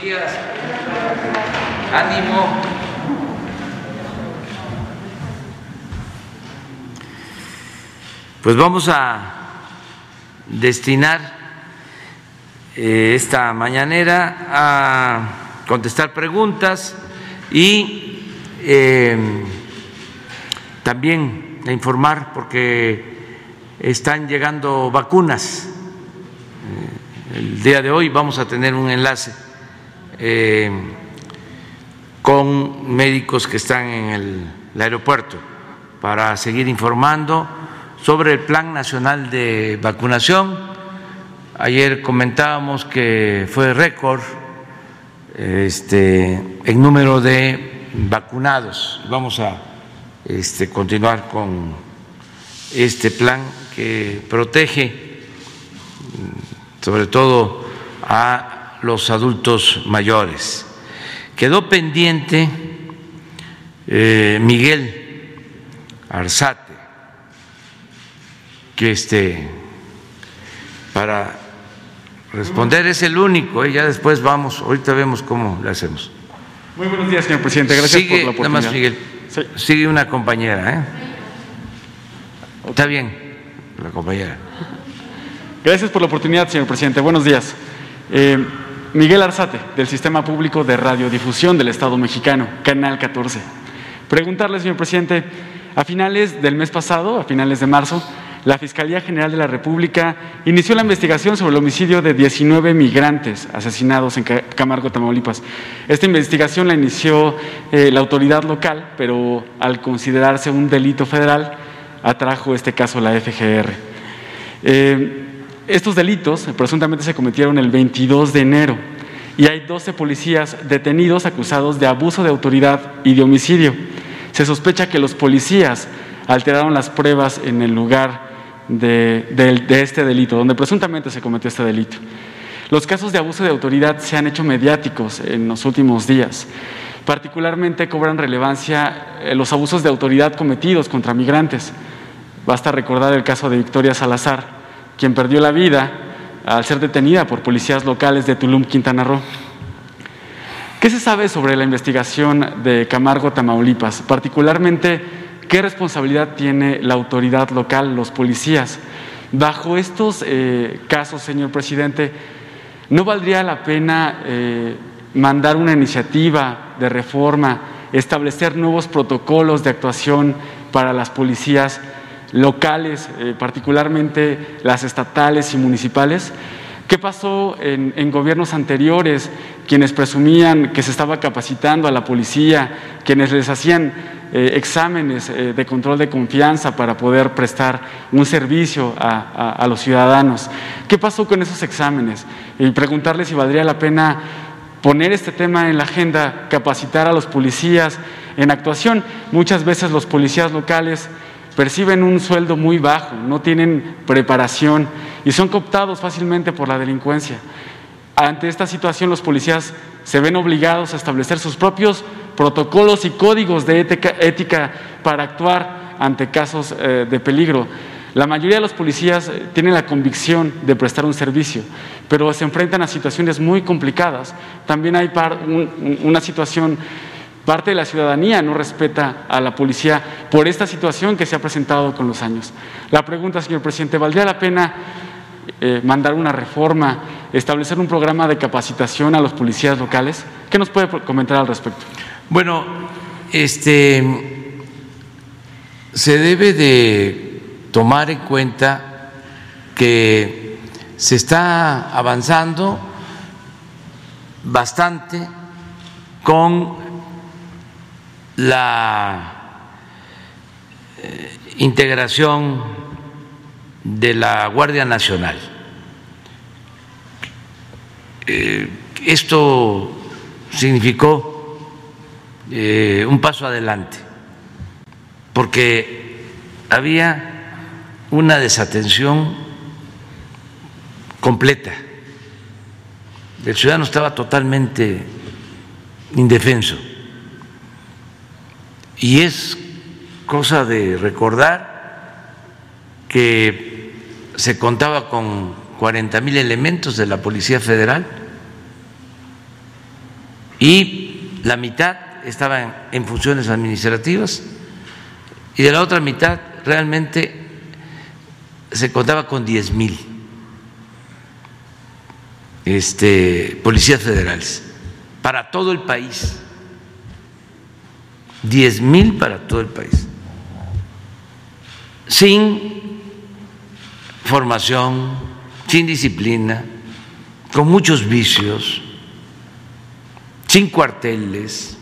días. Ánimo. Pues vamos a destinar eh, esta mañanera a contestar preguntas y eh, también a informar porque están llegando vacunas. Eh, el día de hoy vamos a tener un enlace con médicos que están en el, el aeropuerto para seguir informando sobre el Plan Nacional de Vacunación. Ayer comentábamos que fue récord este, el número de vacunados. Vamos a este, continuar con este plan que protege sobre todo a los adultos mayores. Quedó pendiente eh, Miguel Arzate que este para responder es el único, ¿eh? ya después vamos, ahorita vemos cómo le hacemos. Muy buenos días, señor presidente, gracias por la oportunidad. Nada más, Miguel, sigue una compañera, ¿eh? Está bien, la compañera. Gracias por la oportunidad, señor presidente. Buenos días. Eh, Miguel Arzate, del Sistema Público de Radiodifusión del Estado Mexicano, Canal 14. Preguntarle, señor presidente, a finales del mes pasado, a finales de marzo, la Fiscalía General de la República inició la investigación sobre el homicidio de 19 migrantes asesinados en Camargo, Tamaulipas. Esta investigación la inició eh, la autoridad local, pero al considerarse un delito federal, atrajo este caso la FGR. Eh, estos delitos presuntamente se cometieron el 22 de enero y hay 12 policías detenidos acusados de abuso de autoridad y de homicidio. Se sospecha que los policías alteraron las pruebas en el lugar de, este delito, donde presuntamente se cometió este delito. Los casos de abuso de autoridad se han hecho mediáticos en los últimos días. Particularmente cobran relevancia eh, los abusos de autoridad cometidos contra migrantes. Basta recordar el caso de Victoria Salazar, quien perdió la vida al ser detenida por policías locales de Tulum, Quintana Roo. ¿Qué se sabe sobre la investigación de Camargo, Tamaulipas? Particularmente ¿Qué responsabilidad tiene la autoridad local, los policías? Bajo estos eh, casos, señor presidente, ¿no valdría la pena eh, mandar una iniciativa de reforma, establecer nuevos protocolos de actuación para las policías locales, eh, particularmente las estatales y municipales? ¿Qué pasó en, gobiernos anteriores, quienes presumían que se estaba capacitando a la policía, quienes les hacían eh, exámenes eh, de control de confianza para poder prestar un servicio a, los ciudadanos? ¿Qué pasó con esos exámenes? Y preguntarles si valdría la pena poner este tema en la agenda, capacitar a los policías en actuación. Muchas veces los policías locales perciben un sueldo muy bajo, no tienen preparación y son cooptados fácilmente por la delincuencia. Ante esta situación los policías se ven obligados a establecer sus propios protocolos y códigos de ética, para actuar ante casos eh, de peligro. La mayoría de los policías eh, tienen la convicción de prestar un servicio, pero se enfrentan a situaciones muy complicadas. También hay una situación Parte de la ciudadanía no respeta a la policía por esta situación que se ha presentado con los años. La pregunta, señor presidente, ¿valdría la pena eh, mandar una reforma, establecer un programa de capacitación a los policías locales? ¿Qué nos puede comentar al respecto? Bueno, este se debe de tomar en cuenta que se está avanzando bastante con la eh, integración de la Guardia Nacional. Eh, esto significó eh, un paso adelante, porque había una desatención completa. El ciudadano estaba totalmente indefenso. Y es cosa de recordar que se contaba con 40 mil elementos de la Policía Federal y la mitad estaba en, funciones administrativas y de la otra mitad realmente se contaba con 10 mil este, policías federales para todo el país. 10 mil para todo el país. Sin formación, sin disciplina, con muchos vicios, sin cuarteles,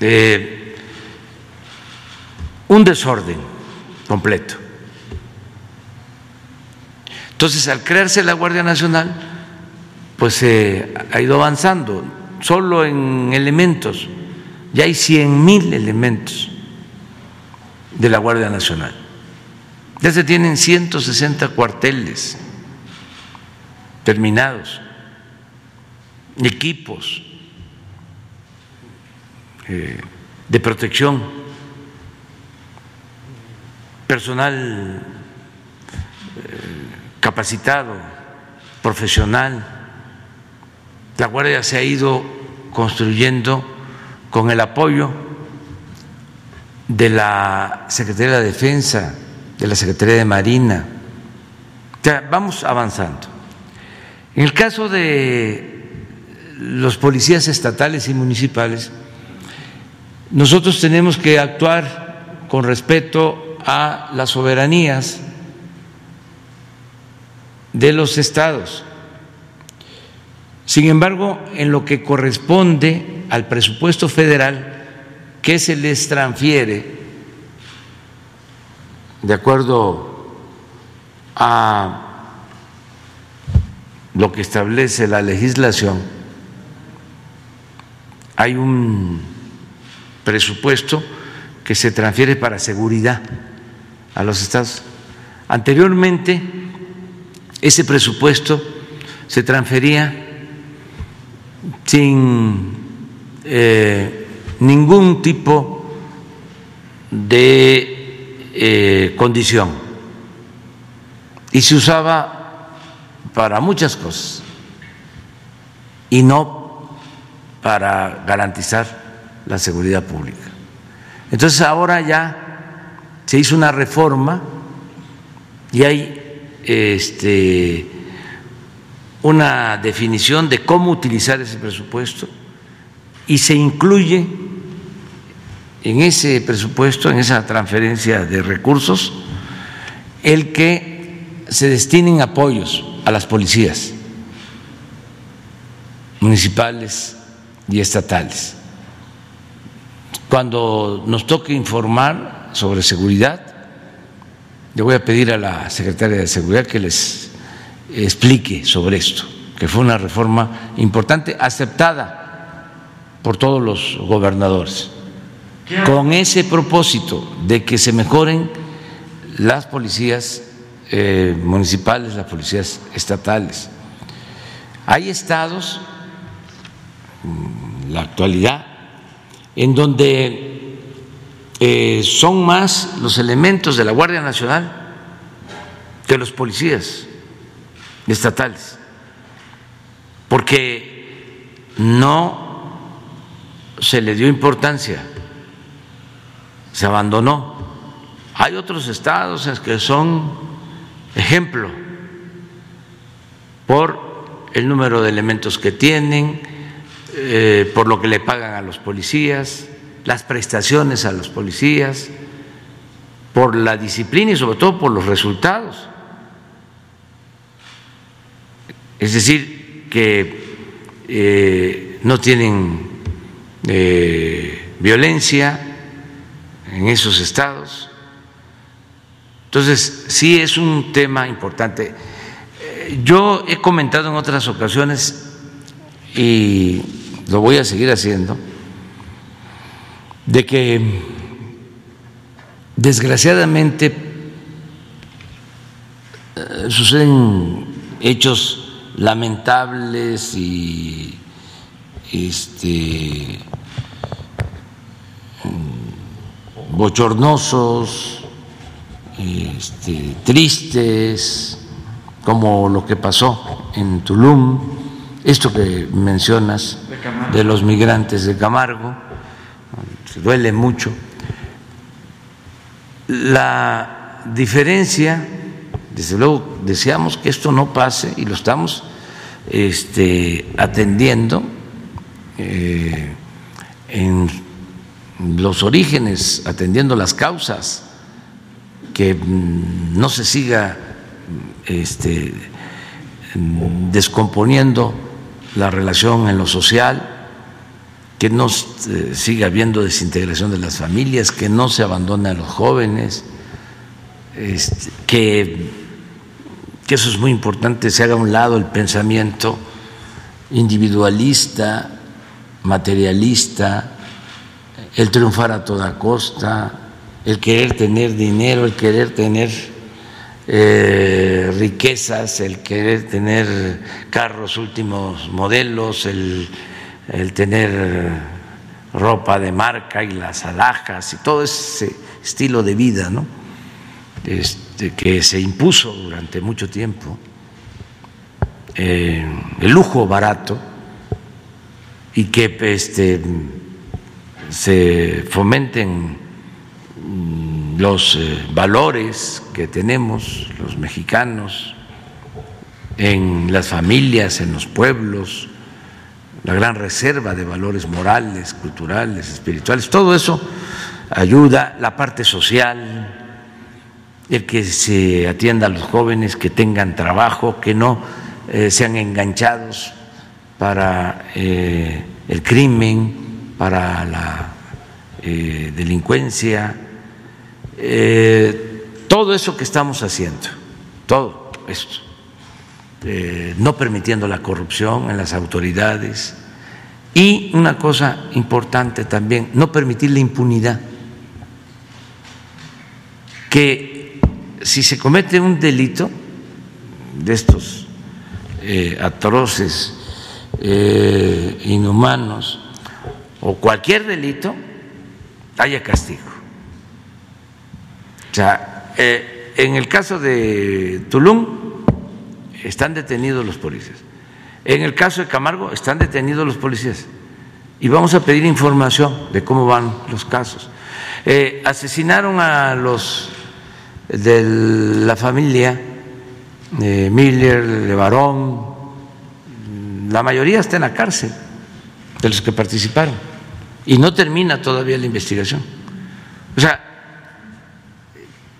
eh, un desorden completo. Entonces, al crearse la Guardia Nacional, pues se ha ido avanzando, solo en elementos, ya hay 100 mil elementos de la Guardia Nacional. Ya se tienen 160 cuarteles terminados, equipos eh, de protección, personal eh, capacitado, profesional. La Guardia se ha ido construyendo con el apoyo de la Secretaría de Defensa, de la Secretaría de Marina. vamos avanzando. En el caso de los policías estatales y municipales, nosotros tenemos que actuar con respeto a las soberanías de los estados. Sin embargo, en lo que corresponde al presupuesto federal, que se les transfiere de acuerdo a lo que establece la legislación, hay un presupuesto que se transfiere para seguridad a los estados. Anteriormente, ese presupuesto se transfería sin eh, ningún tipo de eh, condición y se usaba para muchas cosas y no para garantizar la seguridad pública. Entonces ahora ya se hizo una reforma y hay este, una definición de cómo utilizar ese presupuesto y se incluye en ese presupuesto, en esa transferencia de recursos, el que se destinen apoyos a las policías municipales y estatales. Cuando nos toque informar sobre seguridad, le voy a pedir a la secretaria de Seguridad que les explique sobre esto, que fue una reforma importante, aceptada por todos los gobernadores, con ese propósito de que se mejoren las policías eh, municipales, las policías estatales. Hay estados, en la actualidad, en donde eh, son más los elementos de la Guardia Nacional que los policías estatales, porque no se le dio importancia, se abandonó. Hay otros estados que son ejemplo por el número de elementos que tienen, eh, por lo que le pagan a los policías, las prestaciones a los policías, por la disciplina y sobre todo por los resultados. Es decir, que eh, no tienen violencia en esos estados. Entonces, sí es un tema importante. Eh, yo he comentado en otras ocasiones y lo voy a seguir haciendo, de que desgraciadamente eh, suceden hechos lamentables y este, bochornosos, este, tristes, como lo que pasó en Tulum, esto que mencionas de, los migrantes de Camargo, se duele mucho. La diferencia, desde luego, deseamos que esto no pase y lo estamos este, atendiendo eh, en los orígenes, atendiendo las causas, que no se siga este, descomponiendo la relación en lo social, que no eh, siga habiendo desintegración de las familias, que no se abandone a los jóvenes, este, que, que eso es muy importante, se haga a un lado el pensamiento individualista, materialista, el triunfar a toda costa, el querer tener dinero, el querer tener eh, riquezas, el querer tener carros últimos modelos, el, tener ropa de marca y las alhajas y todo ese estilo de vida ¿no? este, que se impuso durante mucho tiempo, eh, el lujo barato y que este, se fomenten los eh, valores que tenemos los mexicanos en las familias, en los pueblos, la gran reserva de valores morales, culturales, espirituales, todo eso ayuda, la parte social, el que se atienda a los jóvenes, que tengan trabajo, que no eh, sean enganchados para eh, el crimen, para la delincuencia, eh, todo eso que estamos haciendo, todo esto, no permitiendo la corrupción en las autoridades. Y una cosa importante también, no permitir la impunidad, que si se comete un delito de estos eh, atroces, inhumanos o cualquier delito, haya castigo sea, eh, en el caso de Tulum están detenidos los policías. En el caso de Camargo están detenidos los policías. Y vamos a pedir información de cómo van los casos. Eh, asesinaron a los de la familia de Miller, de Barón, la mayoría está en la cárcel de los que participaron y no termina todavía la investigación. O sea,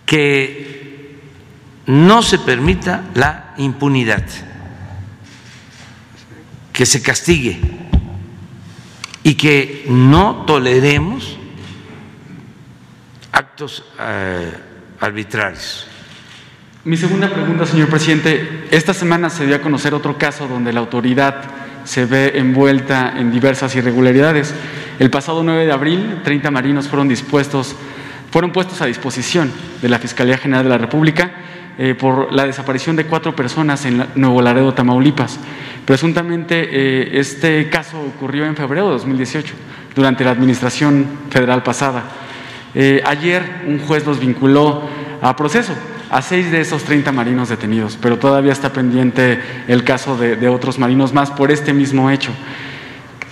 que no se permita la impunidad, que se castigue y que no toleremos actos eh, arbitrarios. Mi segunda pregunta, señor presidente. Esta semana se dio a conocer otro caso donde la autoridad se ve envuelta en diversas irregularidades. El pasado 9 de abril, 30 marinos fueron dispuestos fueron puestos a disposición de la Fiscalía General de la República eh, por la desaparición de cuatro personas en Nuevo Laredo, Tamaulipas. Presuntamente eh, este caso ocurrió en febrero de 2018, durante la administración federal pasada. Eh, ayer un juez los vinculó a proceso a seis de esos 30 marinos detenidos, pero todavía está pendiente el caso de otros marinos más por este mismo hecho.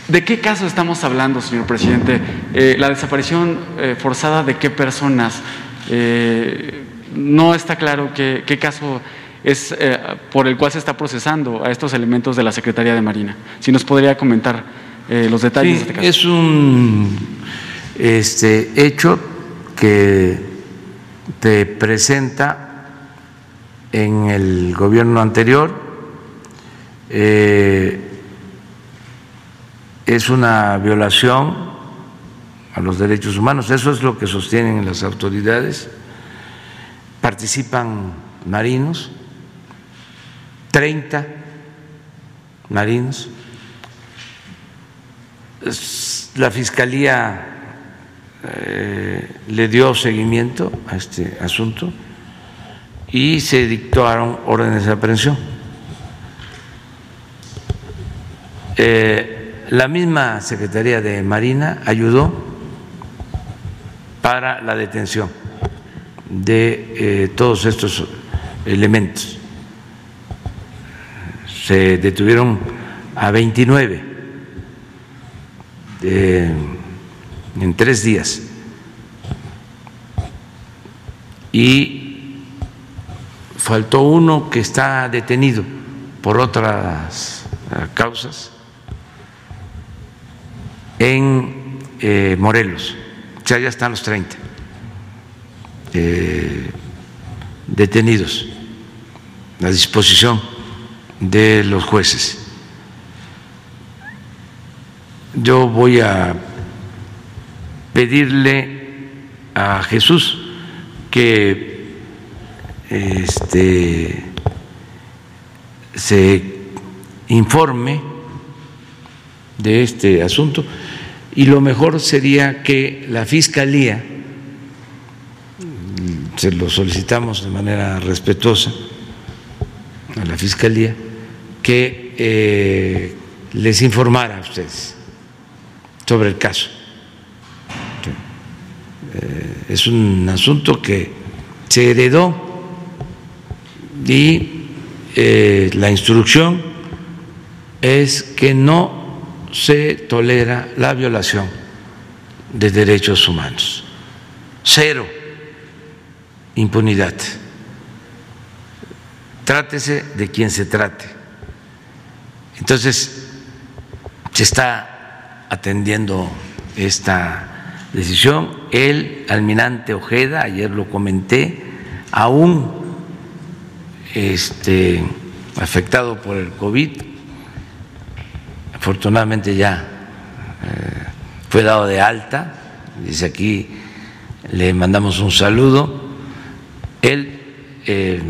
¿De qué caso estamos hablando, señor presidente? Eh, ¿La desaparición eh, forzada de qué personas? Eh, no está claro qué, caso es por el cual se está procesando a estos elementos de la Secretaría de Marina. Si nos podría comentar los detalles de este caso. Es un este, hecho que te presenta en el gobierno anterior es una violación a los derechos humanos. Eso es lo que sostienen las autoridades. Participan marinos, 30 marinos. La Fiscalía eh, le dio seguimiento a este asunto y se dictaron órdenes de aprehensión. Eh, la misma Secretaría de Marina ayudó para la detención de eh, todos estos elementos. Se detuvieron a 29 en tres días. Y faltó uno que está detenido por otras eh, causas en eh, Morelos. O sea, ya están los 30 eh, detenidos a disposición de los jueces. Yo voy a pedirle a Jesús que este, se informe de este asunto y lo mejor sería que la Fiscalía, se lo solicitamos de manera respetuosa a la Fiscalía, que eh, les informara a ustedes sobre el caso. Eh, es un asunto que se heredó y eh, la instrucción es que no se tolera la violación de derechos humanos. Cero impunidad. Trátese de quien se trate. Entonces, se está atendiendo esta decisión. El almirante Ojeda, ayer lo comenté, aún este, afectado por el COVID, afortunadamente ya eh, fue dado de alta, dice aquí le mandamos un saludo, él eh,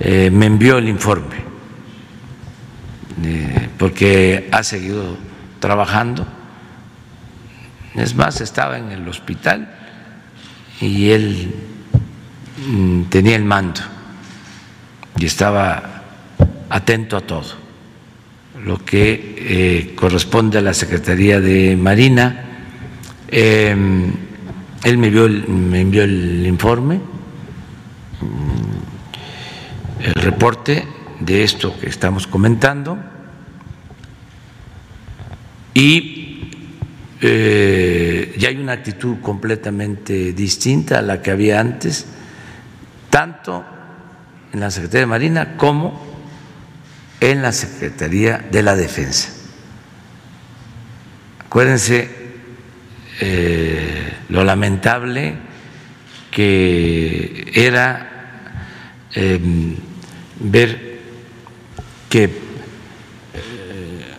eh, me envió el informe, porque ha seguido trabajando, es más, estaba en el hospital y él mm, tenía el mando y estaba atento a todo lo que eh, corresponde a la Secretaría de Marina. Em, él me, me envió el informe, mm, el reporte de esto que estamos comentando y eh, ya hay una actitud completamente distinta a la que había antes, tanto en la Secretaría de Marina como en la Secretaría de la Defensa. Acuérdense eh, lo lamentable que era em, ver que eh,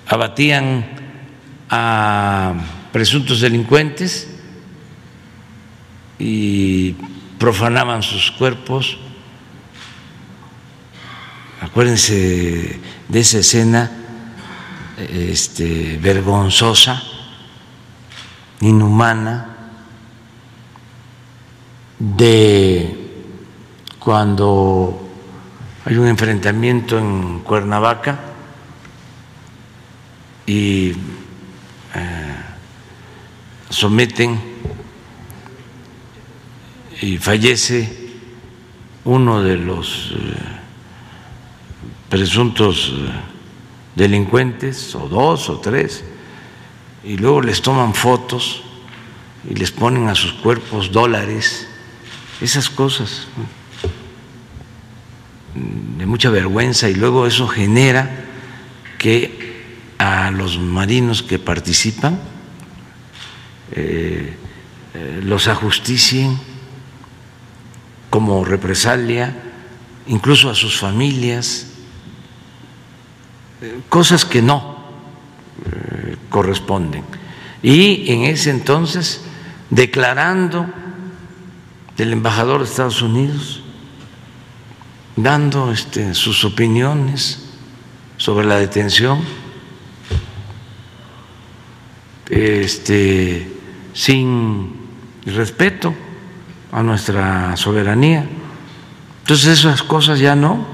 abatían a presuntos delincuentes y profanaban sus cuerpos. Acuérdense de esa escena este, vergonzosa, inhumana, de cuando hay un enfrentamiento en Cuernavaca y eh, someten y fallece uno de los eh, presuntos eh, delincuentes, o dos o tres, y luego les toman fotos y les ponen a sus cuerpos dólares, esas cosas de mucha vergüenza y luego eso genera que a los marinos que participan eh, eh, los ajusticien como represalia, incluso a sus familias cosas que no eh, corresponden. Y en ese entonces, declarando del embajador de Estados Unidos, dando este, sus opiniones sobre la detención, este, sin respeto a nuestra soberanía. Entonces esas cosas ya no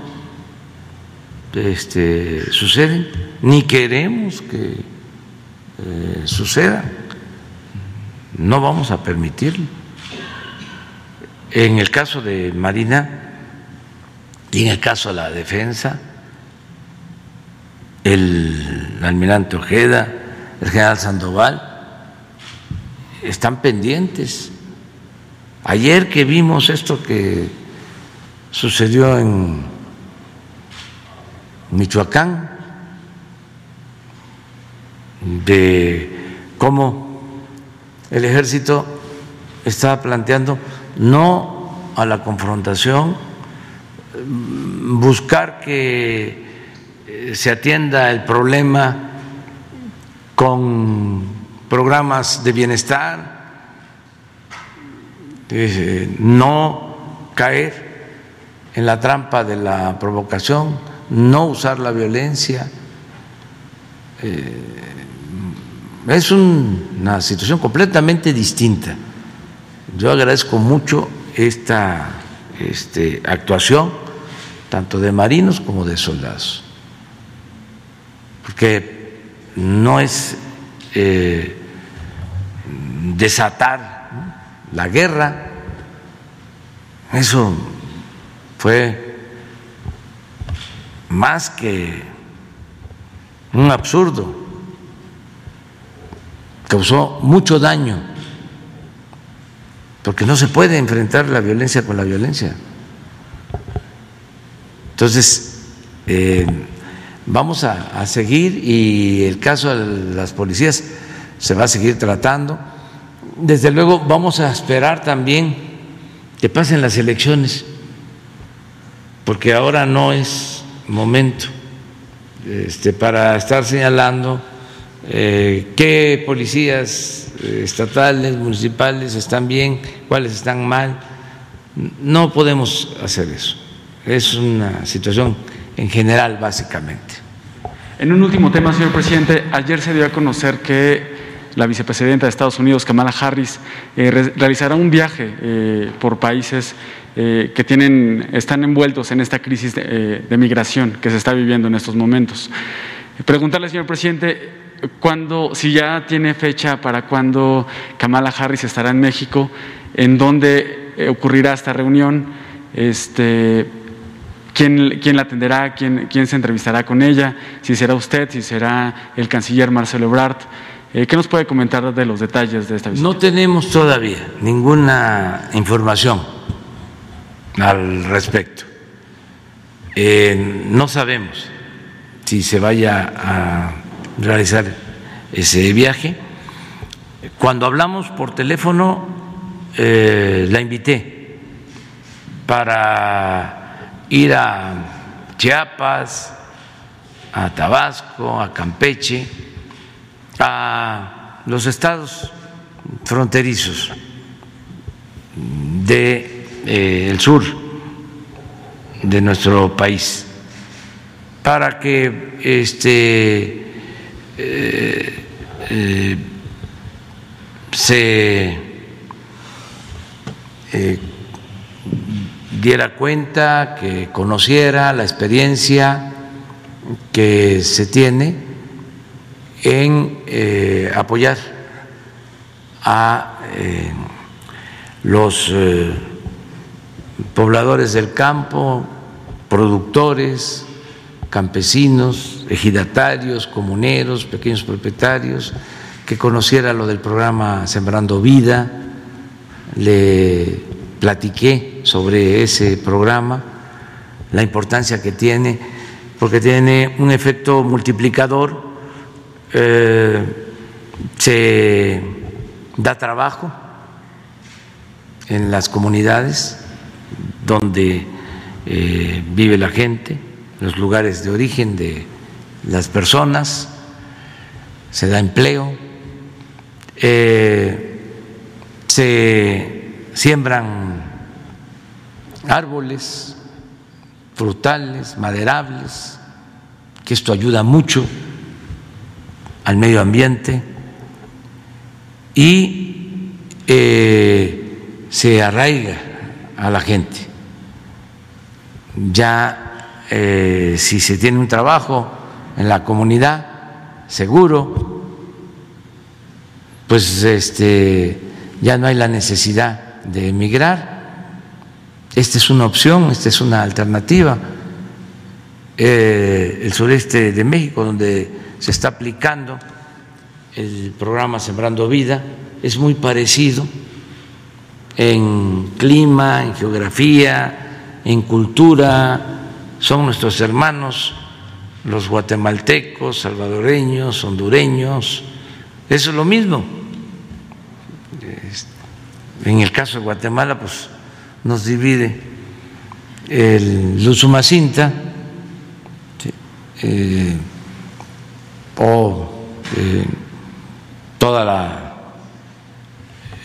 este, suceden, ni queremos que eh, suceda, no vamos a permitirlo. En el caso de Marina y en el caso de la defensa, el almirante Ojeda, el general Sandoval, están pendientes. Ayer que vimos esto que sucedió en Michoacán, de cómo el ejército está planteando no a la confrontación, buscar que eh, se atienda el problema con programas de bienestar, eh, no caer en la trampa de la provocación, no usar la violencia. Eh, es una situación completamente distinta. Yo agradezco mucho esta este, actuación, tanto de marinos como de soldados, porque no es eh, desatar la guerra, eso fue más que un absurdo. Causó mucho daño, porque no se puede enfrentar la violencia con la violencia. Entonces, eh, vamos a, seguir y el caso de las policías se va a seguir tratando. Desde luego vamos a esperar también que pasen las elecciones, porque ahora no es momento este, para estar señalando eh, qué policías eh, estatales, municipales están bien, cuáles están mal. No podemos hacer eso. Es una situación en general, básicamente. En un último tema, señor presidente, ayer se dio a conocer que la vicepresidenta de Estados Unidos, Kamala Harris, eh, realizará un viaje por países que tienen, están envueltos en esta crisis de, de migración que se está viviendo en estos momentos. Preguntarle, señor presidente, cuando, si ya tiene fecha para cuando Kamala Harris estará en México, en dónde eh, ocurrirá esta reunión, este, quién, quién la atenderá, quién, quién se entrevistará con ella, si será usted, si será el canciller Marcelo Ebrard. Eh, ¿Qué nos puede comentar de los detalles de esta visita? No tenemos todavía ninguna información al respecto. Eh, no sabemos si se vaya a realizar ese viaje. Cuando hablamos por teléfono, eh, la invité para ir a Chiapas, a Tabasco, a Campeche, a los estados fronterizos del de, eh, sur de nuestro país para que este eh, eh, se diera cuenta, que conociera la experiencia que se tiene en apoyar a los pobladores del campo, productores, campesinos, ejidatarios, comuneros, pequeños propietarios, que conociera lo del programa Sembrando Vida, le platiqué sobre ese programa, la importancia que tiene, porque tiene un efecto multiplicador, eh, se da trabajo en las comunidades donde eh, vive la gente, los lugares de origen de las personas, se da empleo, eh, se siembran árboles frutales, maderables, que esto ayuda mucho al medio ambiente y eh, se arraiga a la gente. Ya eh, si se tiene un trabajo en la comunidad seguro, pues este, ya no hay la necesidad de emigrar. Esta es una opción, esta es una alternativa. eh, el sureste de México, donde se está aplicando el programa Sembrando Vida, es muy parecido en clima, en geografía, en cultura, son nuestros hermanos, los guatemaltecos, salvadoreños, hondureños, eso es lo mismo. En el caso de Guatemala, pues nos divide el Luzumacinta eh, o eh, toda la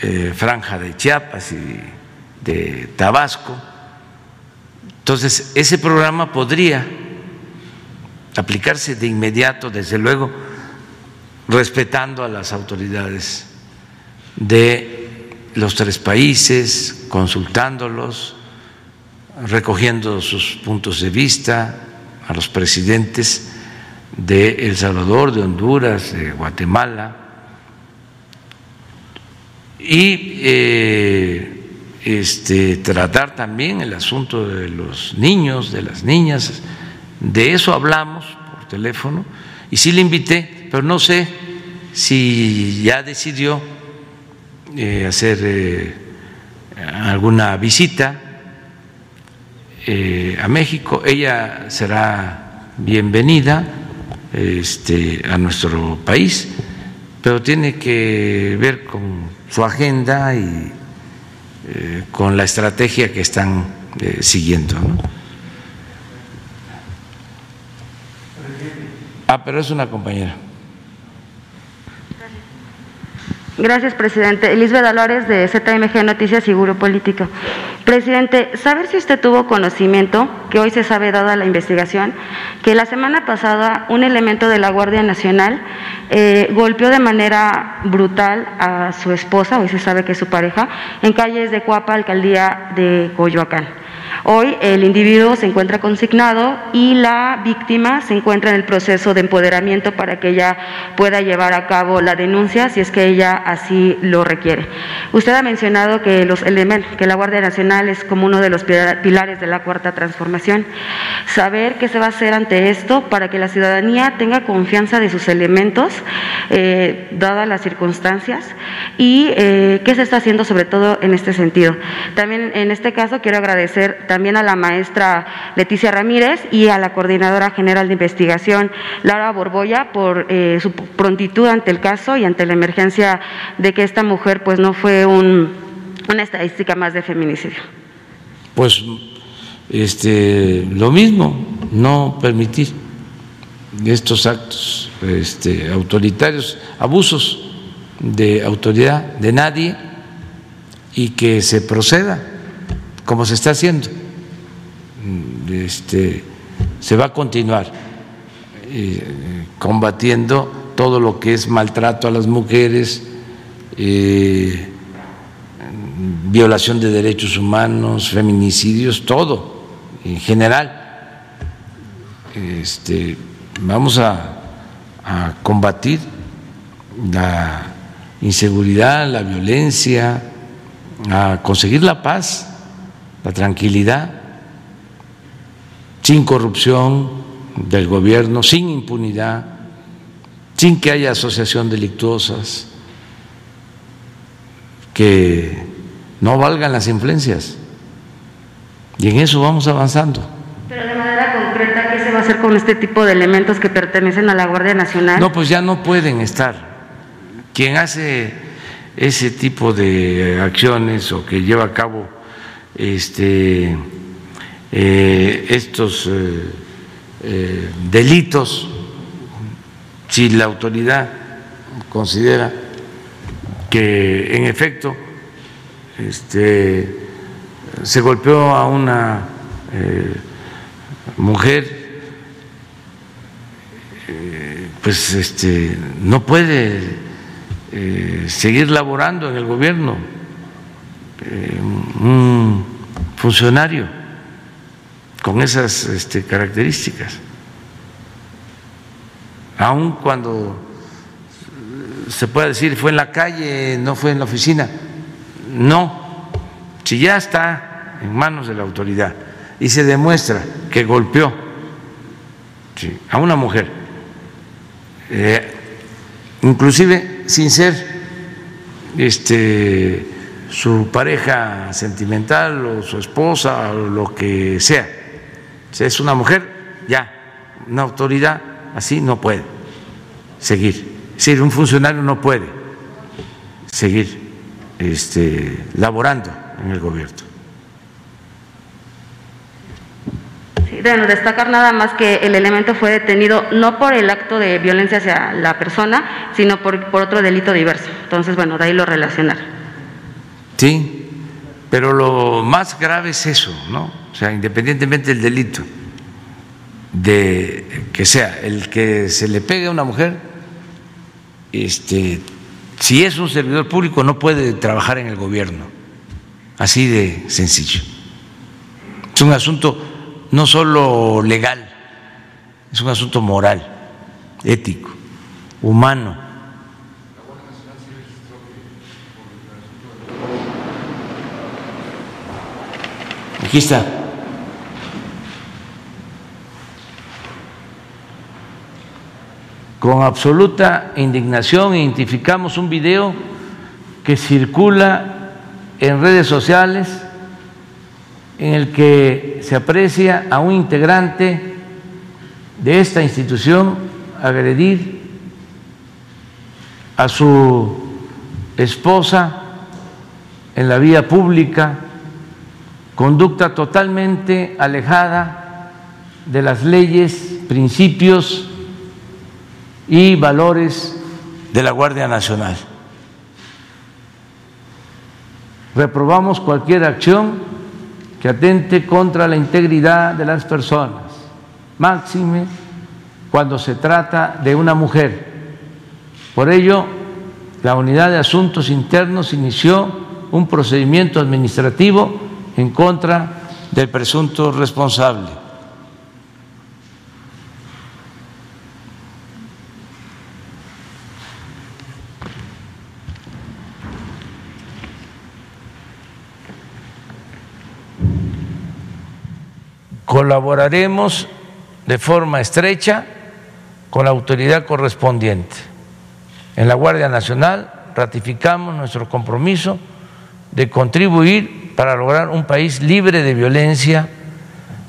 eh, franja de Chiapas y de Tabasco. Entonces, ese programa podría aplicarse de inmediato, desde luego, respetando a las autoridades de los tres países, consultándolos, recogiendo sus puntos de vista a los presidentes de El Salvador, de Honduras, de Guatemala, y eh, este, tratar también el asunto de los niños, de las niñas, de eso hablamos por teléfono, y sí le invité, pero no sé si ya decidió eh, hacer eh, alguna visita a México, ella será bienvenida este, a nuestro país, pero tiene que ver con su agenda y eh, con la estrategia que están eh, siguiendo. Ah, pero es una compañera. Gracias, presidente. Elizabeth Dolores, de ZMG Noticias y Político. Presidente, saber si usted tuvo conocimiento, que hoy se sabe dada la investigación, que la semana pasada un elemento de la Guardia Nacional eh, golpeó de manera brutal a su esposa, hoy se sabe que es su pareja, en calles de Cuapa, alcaldía de Coyoacán. Hoy el individuo se encuentra consignado y la víctima se encuentra en el proceso de empoderamiento para que ella pueda llevar a cabo la denuncia si es que ella así lo requiere. Usted ha mencionado que los que la Guardia Nacional es como uno de los pilares de la cuarta transformación. Saber qué se va a hacer ante esto para que la ciudadanía tenga confianza de sus elementos, eh, dadas las circunstancias, y eh, qué se está haciendo sobre todo en este sentido. También en este caso quiero agradecer también a la maestra Leticia Ramírez y a la coordinadora general de investigación, Laura Borboya, por eh, su prontitud ante el caso y ante la emergencia de que esta mujer pues no fue un, una estadística más de feminicidio. Pues este, lo mismo, no permitir estos actos este, autoritarios, abusos de autoridad de nadie y que se proceda como se está haciendo. Este, se va a continuar eh, combatiendo todo lo que es maltrato a las mujeres, eh, violación de derechos humanos, feminicidios, todo, en general. Este, vamos a, a combatir la inseguridad, la violencia, a conseguir la paz la tranquilidad, sin corrupción del gobierno, sin impunidad, sin que haya asociación delictuosas, que no valgan las influencias. Y en eso vamos avanzando. Pero de manera concreta, ¿qué se va a hacer con este tipo de elementos que pertenecen a la Guardia Nacional? No, pues ya no pueden estar. Quien hace ese tipo de acciones o que lleva a cabo este, eh, estos eh, eh, delitos si la autoridad considera que en efecto este, se golpeó a una mujer, pues este, no puede seguir laborando en el gobierno un funcionario con esas este, características, aun cuando se pueda decir fue en la calle, no fue en la oficina, no, si ya está en manos de la autoridad y se demuestra que golpeó a una mujer, eh, inclusive sin ser este, su pareja sentimental o su esposa o lo que sea. Si es una mujer, ya, una autoridad así no puede seguir. Es decir, un funcionario no puede seguir este, laborando en el gobierno. bueno, destacar nada más que el elemento fue detenido no por el acto de violencia hacia la persona, sino por, por otro delito diverso. Entonces, bueno, de ahí lo relacionar. Sí, pero lo más grave es eso, ¿no? O sea, independientemente del delito, de que sea el que se le pegue a una mujer, este, si es un servidor público no puede trabajar en el gobierno, así de sencillo. Es un asunto no solo legal, es un asunto moral, ético, humano. Con absoluta indignación identificamos un video que circula en redes sociales en el que se aprecia a un integrante de esta institución agredir a su esposa en la vía pública, conducta totalmente alejada de las leyes, principios y valores de la Guardia Nacional. Reprobamos cualquier acción que atente contra la integridad de las personas, máxime cuando se trata de una mujer. Por ello, la Unidad de Asuntos Internos inició un procedimiento administrativo en contra del presunto responsable. Colaboraremos de forma estrecha con la autoridad correspondiente. En la Guardia Nacional ratificamos nuestro compromiso de contribuir para lograr un país libre de violencia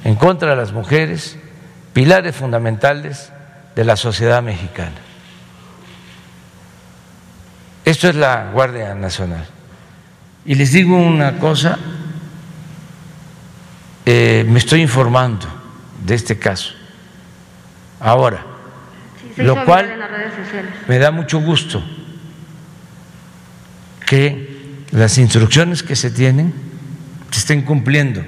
en contra de las mujeres, pilares fundamentales de la sociedad mexicana. Esto es la Guardia Nacional. Y les digo una cosa, eh, me estoy informando de este caso ahora, lo cual me da mucho gusto que las instrucciones que se tienen se estén cumpliendo,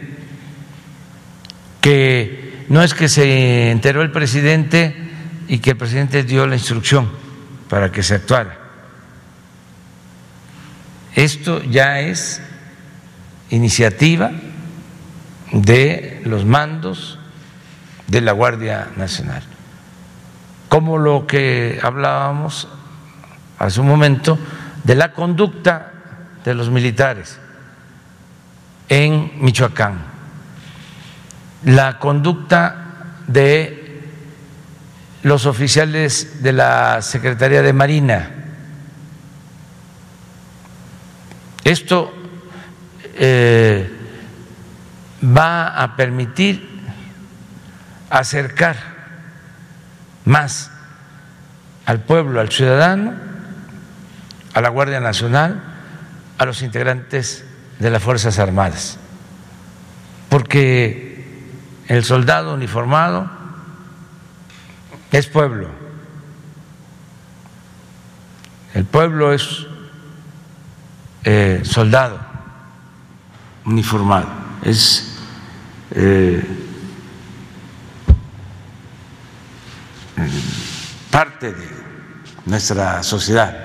que no es que se enteró el presidente y que el presidente dio la instrucción para que se actuara. Esto ya es iniciativa de los mandos de la Guardia Nacional. Como lo que hablábamos hace un momento de la conducta de los militares en Michoacán, la conducta de los oficiales de la Secretaría de Marina. Esto eh, va a permitir acercar más al pueblo, al ciudadano, a la Guardia Nacional, a los integrantes de las Fuerzas Armadas. Porque el soldado uniformado es pueblo. El pueblo es eh, soldado uniformado, es eh, parte de nuestra sociedad.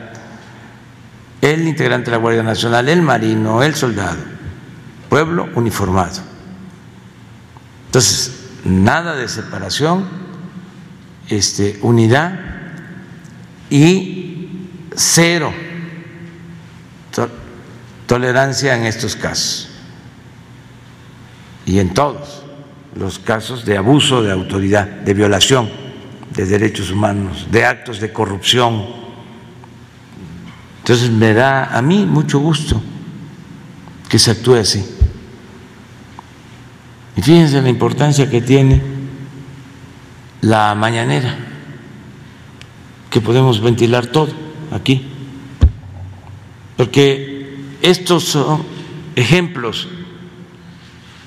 El integrante de la Guardia Nacional, el marino, el soldado, pueblo uniformado. Entonces, nada de separación, este, unidad y cero tolerancia en estos casos y en todos los casos de abuso de autoridad, de violación de derechos humanos, de actos de corrupción. Entonces me da a mí mucho gusto que se actúe así. Y fíjense la importancia que tiene la mañanera, que podemos ventilar todo aquí, porque estos son ejemplos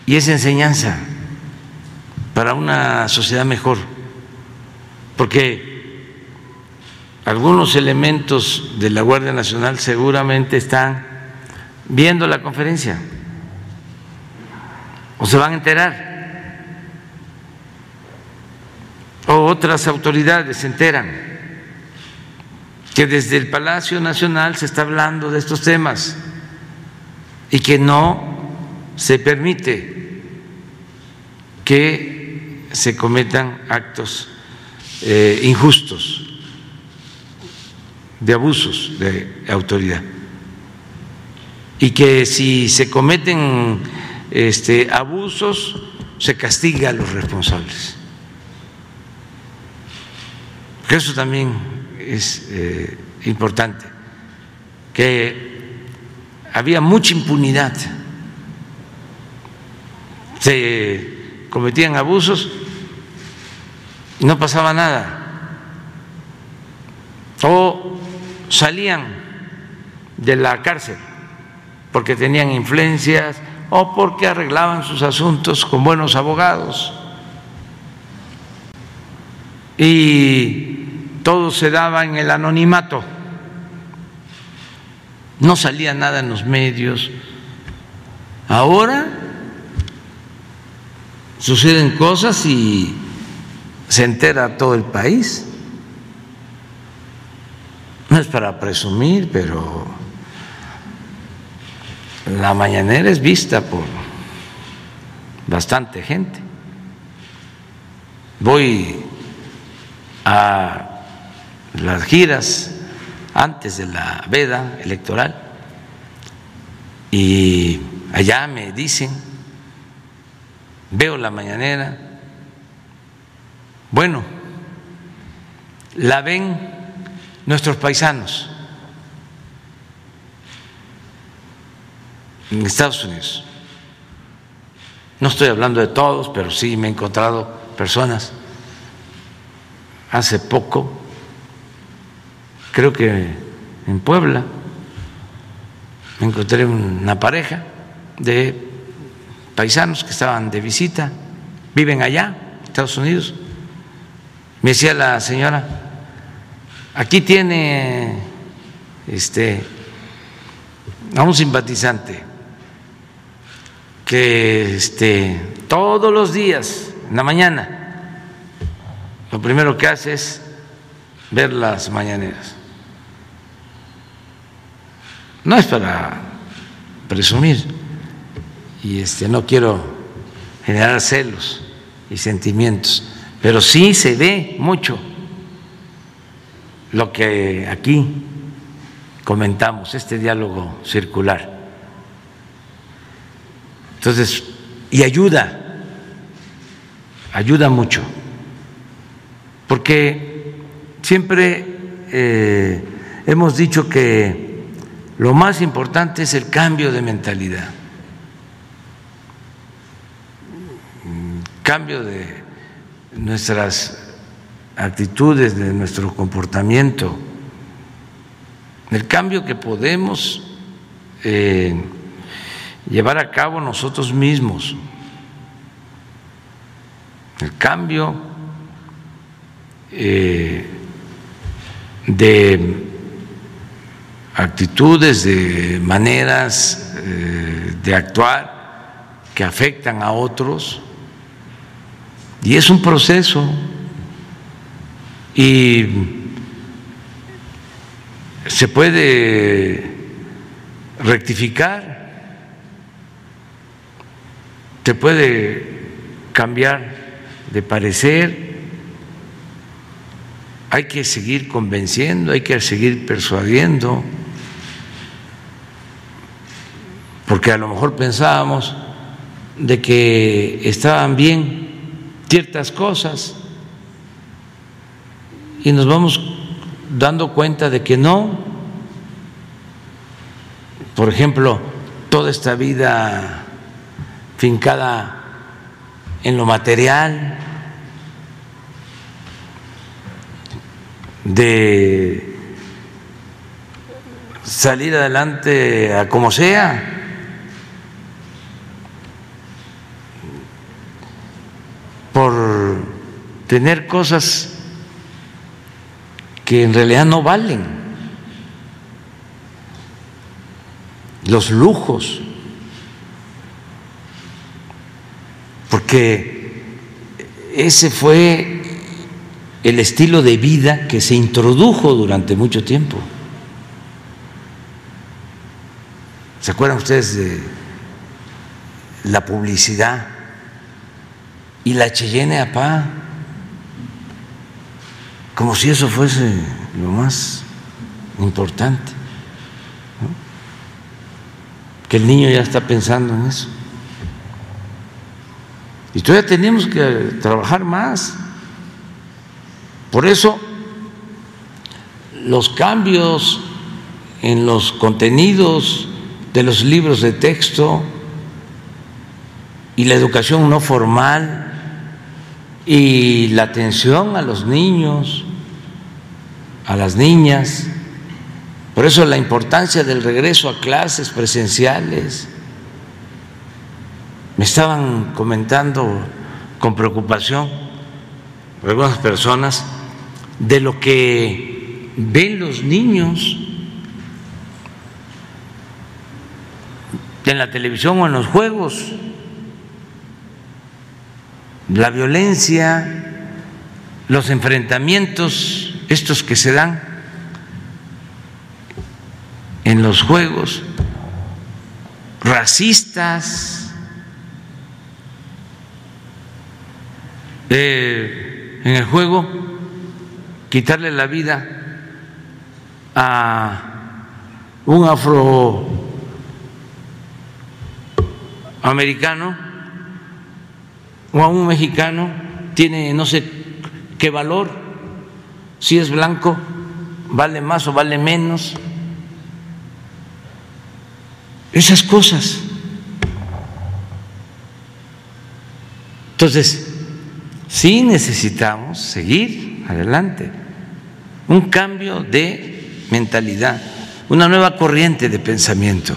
y es enseñanza para una sociedad mejor, porque algunos elementos de la Guardia Nacional seguramente están viendo la conferencia o se van a enterar, o otras autoridades se enteran que desde el Palacio Nacional se está hablando de estos temas y que no se permite que se cometan actos eh, injustos de abusos de autoridad y que si se cometen este, abusos se castiga a los responsables. eso también es eh, importante, que había mucha impunidad se cometían abusos y no pasaba nada. O salían de la cárcel porque tenían influencias o porque arreglaban sus asuntos con buenos abogados. Y todo se daba en el anonimato. No salía nada en los medios. Ahora suceden cosas y se entera todo el país. No es para presumir, pero la mañanera es vista por bastante gente. Voy a las giras antes de la veda electoral y allá me dicen veo la mañanera. Bueno, la ven nuestros paisanos en Estados Unidos. No estoy hablando de todos, pero sí me he encontrado personas. Hace poco, creo que en Puebla, me encontré una pareja de paisanos que estaban de visita, viven allá, Estados Unidos. Me decía la señora, aquí tiene este a un simpatizante que este todos los días en la mañana lo primero que hace es ver las mañaneras. No es para presumir, y este, no quiero generar celos y sentimientos, pero sí se ve mucho lo que aquí comentamos, este diálogo circular. Entonces, y ayuda, ayuda mucho, porque siempre eh, hemos dicho que lo más importante es el cambio de mentalidad. cambio de nuestras actitudes, de nuestro comportamiento, el cambio que podemos eh, llevar a cabo nosotros mismos, el cambio eh, de actitudes, de maneras eh, de actuar que afectan a otros y es un proceso y se puede rectificar, se puede cambiar de parecer, hay que seguir convenciendo, hay que seguir persuadiendo, porque a lo mejor pensábamos de que estaban bien ciertas cosas y nos vamos dando cuenta de que no. Por ejemplo, toda esta vida fincada en lo material, de salir adelante a como sea. por tener cosas que en realidad no valen, los lujos, porque ese fue el estilo de vida que se introdujo durante mucho tiempo. ¿Se acuerdan ustedes de la publicidad y la Cheyenne Apá? Como si eso fuese lo más importante. Que el niño ya está pensando en eso. Y todavía tenemos que trabajar más. Por eso, los cambios en los contenidos de los libros de texto y la educación no formal y la atención a los niños, a las niñas. Por eso la importancia del regreso a clases presenciales. Me estaban comentando con preocupación algunas personas de lo que ven los niños en la televisión o en los juegos, la violencia, los enfrentamientos, estos que se dan en los juegos, racistas, eh, en el juego, quitarle la vida a un afro americano o a un mexicano tiene no sé qué valor, si es blanco vale más o vale menos. Esas cosas. Entonces, sí necesitamos seguir adelante, un cambio de mentalidad, una nueva corriente de pensamiento.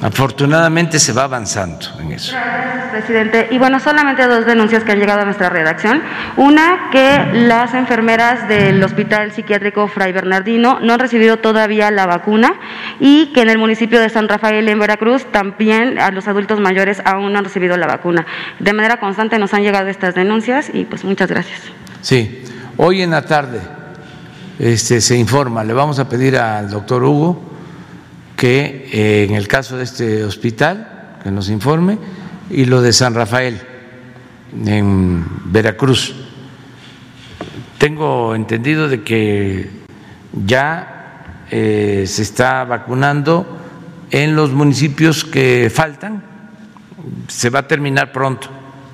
Afortunadamente se va avanzando en eso. Gracias, presidente. Y bueno, solamente dos denuncias que han llegado a nuestra redacción. Una, que las enfermeras del Hospital Psiquiátrico Fray Bernardino no han recibido todavía la vacuna y que en el municipio de San Rafael, en Veracruz, también a los adultos mayores aún no han recibido la vacuna. De manera constante nos han llegado estas denuncias y pues muchas gracias. Sí, hoy en la tarde este, se informa, le vamos a pedir al doctor Hugo que eh, en el caso de este hospital, que nos informe, y lo de San Rafael, en Veracruz. Tengo entendido de que ya eh, se está vacunando en los municipios que faltan, se va a terminar pronto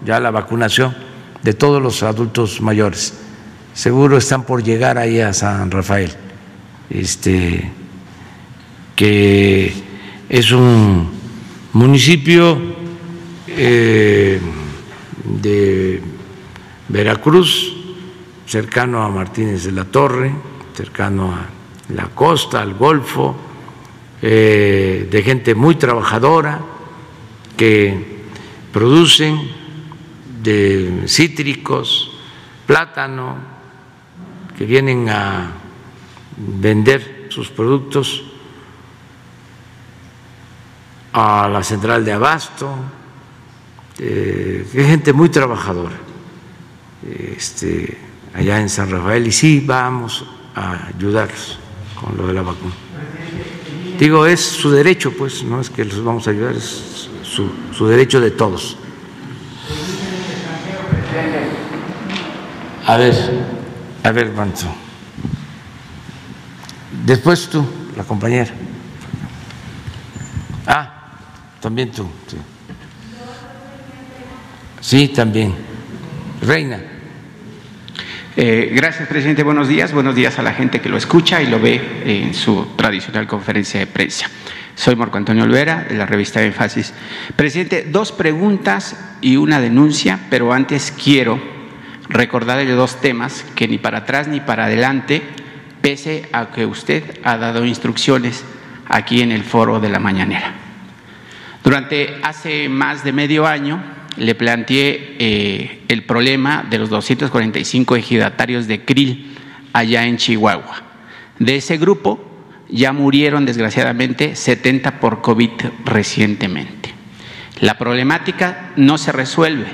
ya la vacunación de todos los adultos mayores. Seguro están por llegar ahí a San Rafael. Este, que es un municipio eh, de Veracruz, cercano a Martínez de la Torre, cercano a la costa, al Golfo, eh, de gente muy trabajadora que producen de cítricos, plátano, que vienen a vender sus productos a la central de Abasto, eh, es gente muy trabajadora este, allá en San Rafael y sí vamos a ayudarlos con lo de la vacuna. Digo, es su derecho, pues, no es que los vamos a ayudar, es su, su derecho de todos. A ver, a ver, Manso. Después tú, la compañera. También tú. Sí, sí también. Reina. Eh, gracias, presidente. Buenos días. Buenos días a la gente que lo escucha y lo ve en su tradicional conferencia de prensa. Soy Marco Antonio Olvera, de la revista Énfasis. Presidente, dos preguntas y una denuncia, pero antes quiero recordarle dos temas que ni para atrás ni para adelante, pese a que usted ha dado instrucciones aquí en el foro de la mañanera. Durante hace más de medio año le planteé eh, el problema de los 245 ejidatarios de Krill allá en Chihuahua. De ese grupo ya murieron desgraciadamente 70 por COVID recientemente. La problemática no se resuelve.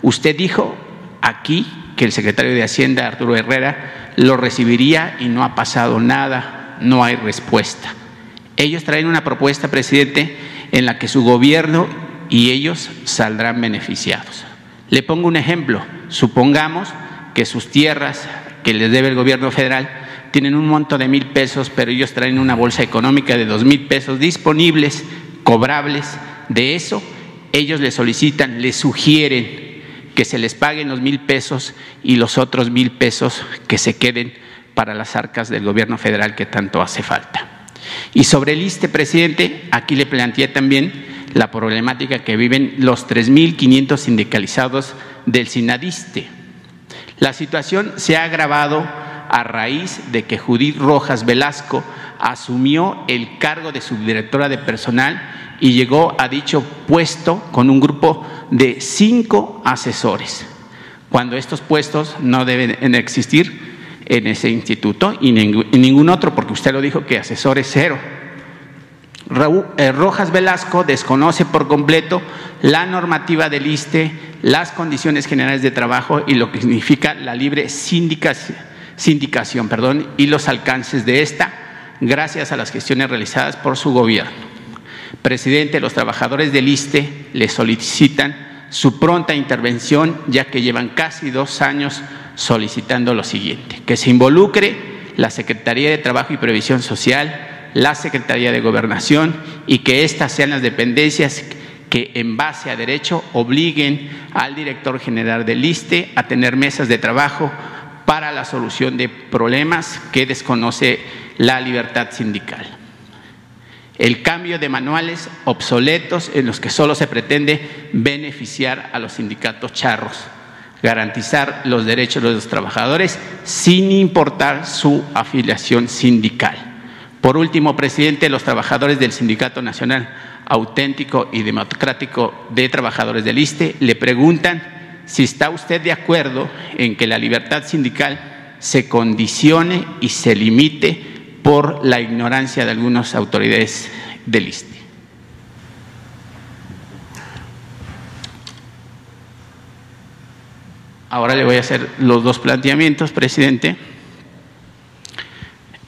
Usted dijo aquí que el secretario de Hacienda, Arturo Herrera, lo recibiría y no ha pasado nada, no hay respuesta. Ellos traen una propuesta, presidente, en la que su gobierno y ellos saldrán beneficiados. Le pongo un ejemplo. Supongamos que sus tierras que les debe el gobierno federal tienen un monto de mil pesos, pero ellos traen una bolsa económica de dos mil pesos disponibles, cobrables. De eso, ellos le solicitan, le sugieren que se les paguen los mil pesos y los otros mil pesos que se queden para las arcas del gobierno federal que tanto hace falta. Y sobre el ISTE, presidente, aquí le planteé también la problemática que viven los 3.500 sindicalizados del SINADISTE. La situación se ha agravado a raíz de que Judith Rojas Velasco asumió el cargo de subdirectora de personal y llegó a dicho puesto con un grupo de cinco asesores, cuando estos puestos no deben existir en ese instituto y ningún otro, porque usted lo dijo que asesores cero. Eh, Rojas Velasco desconoce por completo la normativa del ISTE, las condiciones generales de trabajo y lo que significa la libre sindicación, perdón, y los alcances de esta, gracias a las gestiones realizadas por su gobierno. Presidente, los trabajadores del ISTE le solicitan su pronta intervención, ya que llevan casi dos años solicitando lo siguiente, que se involucre la Secretaría de Trabajo y Previsión Social, la Secretaría de Gobernación y que éstas sean las dependencias que en base a derecho obliguen al director general del ISTE a tener mesas de trabajo para la solución de problemas que desconoce la libertad sindical. El cambio de manuales obsoletos en los que solo se pretende beneficiar a los sindicatos charros, garantizar los derechos de los trabajadores sin importar su afiliación sindical. Por último, presidente, los trabajadores del Sindicato Nacional Auténtico y Democrático de Trabajadores del ISTE le preguntan si está usted de acuerdo en que la libertad sindical se condicione y se limite por la ignorancia de algunas autoridades del ISTE. Ahora le voy a hacer los dos planteamientos, presidente.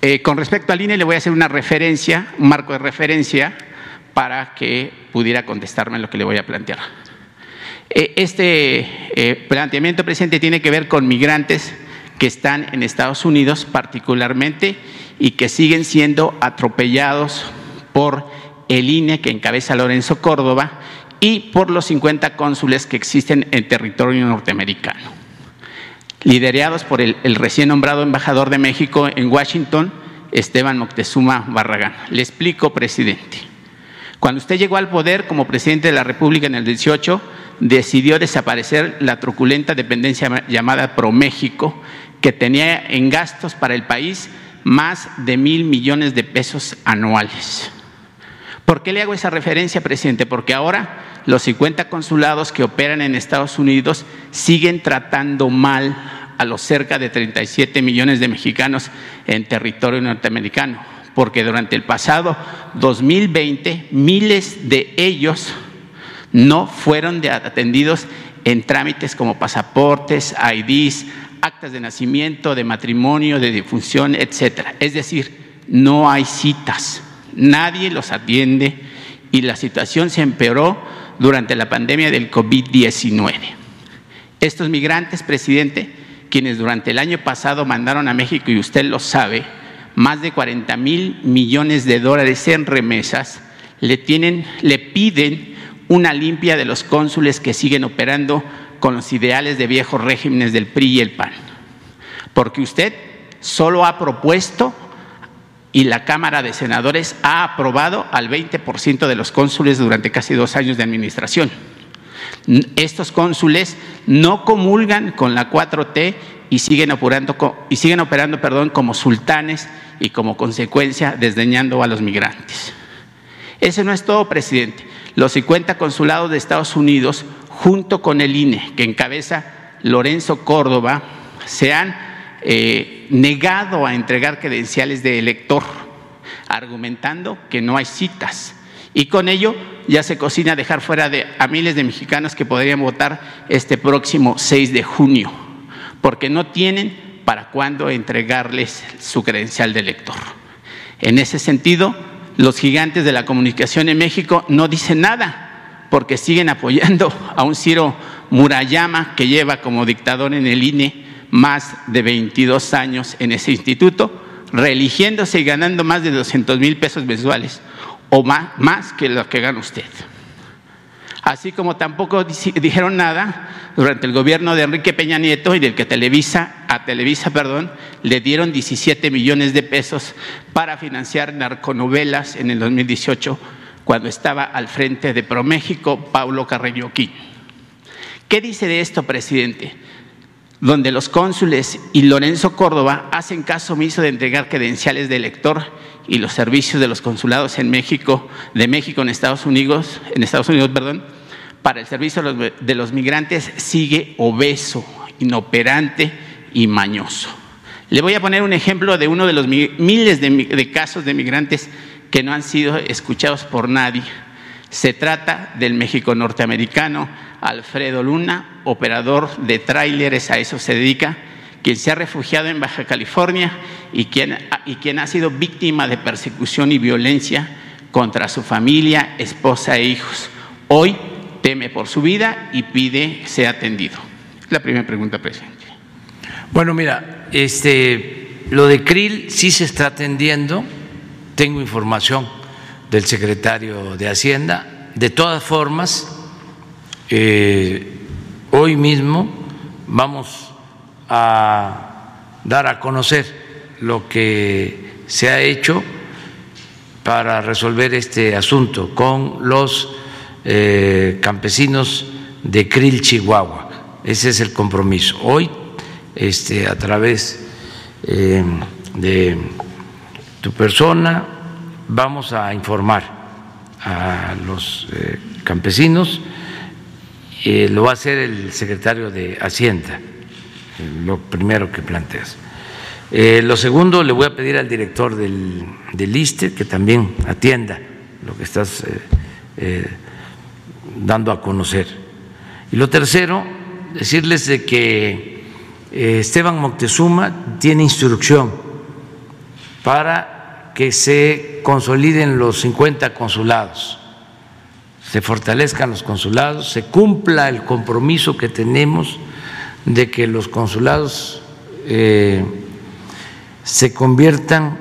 Eh, con respecto al INE, le voy a hacer una referencia, un marco de referencia, para que pudiera contestarme lo que le voy a plantear. Eh, este eh, planteamiento, presidente, tiene que ver con migrantes que están en Estados Unidos particularmente y que siguen siendo atropellados por el INE que encabeza Lorenzo Córdoba y por los 50 cónsules que existen en territorio norteamericano liderados por el, recién nombrado embajador de México en Washington, Esteban Moctezuma Barragán. Le explico, presidente. Cuando usted llegó al poder como presidente de la República en el 18, decidió desaparecer la truculenta dependencia llamada ProMéxico, que tenía en gastos para el país más de mil millones de pesos anuales. ¿Por qué le hago esa referencia, presidente? Porque ahora los 50 consulados que operan en Estados Unidos siguen tratando mal a los cerca de 37 millones de mexicanos en territorio norteamericano, porque durante el pasado 2020 miles de ellos no fueron atendidos en trámites como pasaportes, IDs, actas de nacimiento, de matrimonio, de difunción, etcétera. Es decir, no hay citas, nadie los atiende y la situación se empeoró durante la pandemia del COVID-19. Estos migrantes, presidente, quienes durante el año pasado mandaron a México, y usted lo sabe, más de 40 mil millones de dólares en remesas, le, tienen, le piden una limpia de los cónsules que siguen operando con los ideales de viejos regímenes del PRI y el PAN. porque usted solo ha propuesto y la Cámara de Senadores ha aprobado al 20% de los cónsules durante casi dos años de administración. Estos cónsules no comulgan con la 4T y siguen operando, y siguen operando perdón, como sultanes y como consecuencia desdeñando a los migrantes. Ese no es todo, presidente. Los 50 consulados de Estados Unidos, junto con el INE, que encabeza Lorenzo Córdoba, se han eh, negado a entregar credenciales de elector, argumentando que no hay citas. Y con ello ya se cocina dejar fuera a miles de mexicanos que podrían votar este próximo 6 de junio, porque no tienen para cuándo entregarles su credencial de elector. En ese sentido, los gigantes de la comunicación en México no dicen nada, porque siguen apoyando a un Ciro Murayama que lleva como dictador en el INE más de 22 años en ese instituto, reeligiéndose y ganando más de 200 mil pesos mensuales, o más, que lo que gana usted. Así como tampoco dijeron nada durante el gobierno de Enrique Peña Nieto y del que Televisa, a Televisa, perdón, le dieron 17 millones de pesos para financiar narconovelas en el 2018, cuando estaba al frente de ProMéxico Paulo Carreño Quín. ¿Qué dice de esto, presidente? Donde los cónsules y Lorenzo Córdoba hacen caso omiso de entregar credenciales de elector y los servicios de los consulados en México, de México en Estados Unidos, en Estados Unidos, perdón, para el servicio de los migrantes sigue obeso, inoperante y mañoso. Le voy a poner un ejemplo de uno de los miles de, casos de migrantes que no han sido escuchados por nadie. Se trata del México norteamericano Alfredo Luna, operador de tráileres, a eso se dedica, quien se ha refugiado en Baja California y quien, y quien ha sido víctima de persecución y violencia contra su familia, esposa e hijos. Hoy teme por su vida y pide ser atendido. La primera pregunta, presidente. Bueno, mira, este, lo de Krill sí se está atendiendo. Tengo información del secretario de Hacienda. De todas formas, eh, hoy mismo vamos a dar a conocer lo que se ha hecho para resolver este asunto con los eh, campesinos de Krill, Chihuahua. Ese es el compromiso. Hoy, este, a través eh, de tu persona, vamos a informar a los eh, campesinos. Lo va a hacer el secretario de Hacienda, lo primero que planteas. lo segundo, le voy a pedir al director del, del ISTE que también atienda lo que estás dando a conocer. Y lo tercero, decirles de que eh, Esteban Moctezuma tiene instrucción para que se consoliden los 50 consulados, se fortalezcan los consulados, se cumpla el compromiso que tenemos de que los consulados eh, se conviertan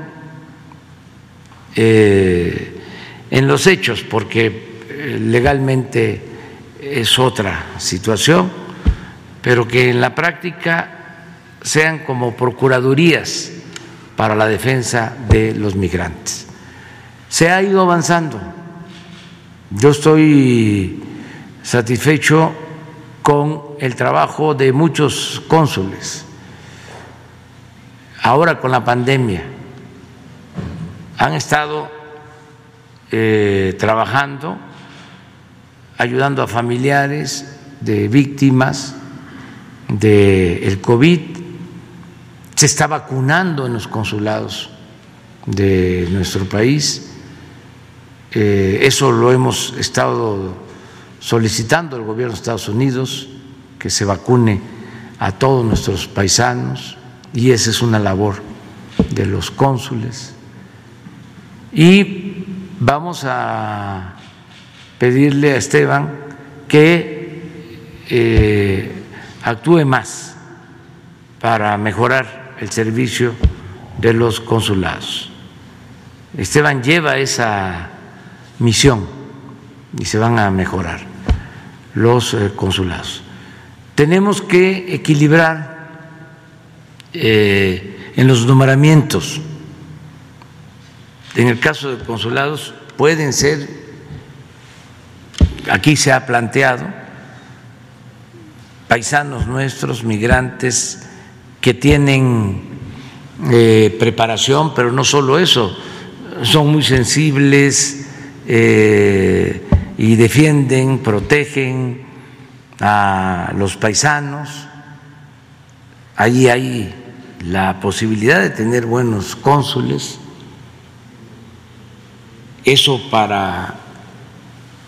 eh, en los hechos, porque legalmente es otra situación, pero que en la práctica sean como procuradurías para la defensa de los migrantes. Se ha ido avanzando. Yo estoy satisfecho con el trabajo de muchos cónsules. Ahora con la pandemia han estado eh, trabajando ayudando a familiares de víctimas del COVID, se está vacunando en los consulados de nuestro país. Eh, eso lo hemos estado solicitando al gobierno de Estados Unidos, que se vacune a todos nuestros paisanos, y esa es una labor de los cónsules. Y vamos a pedirle a Esteban que eh, actúe más para mejorar el servicio de los consulados. Esteban lleva esa misión y se van a mejorar los eh, consulados. Tenemos que equilibrar eh, en los nombramientos. En el caso de consulados pueden ser, aquí se ha planteado, paisanos nuestros, migrantes, que tienen eh, preparación, pero no solo eso, son muy sensibles eh, y defienden, protegen a los paisanos. Ahí hay la posibilidad de tener buenos cónsules. Eso para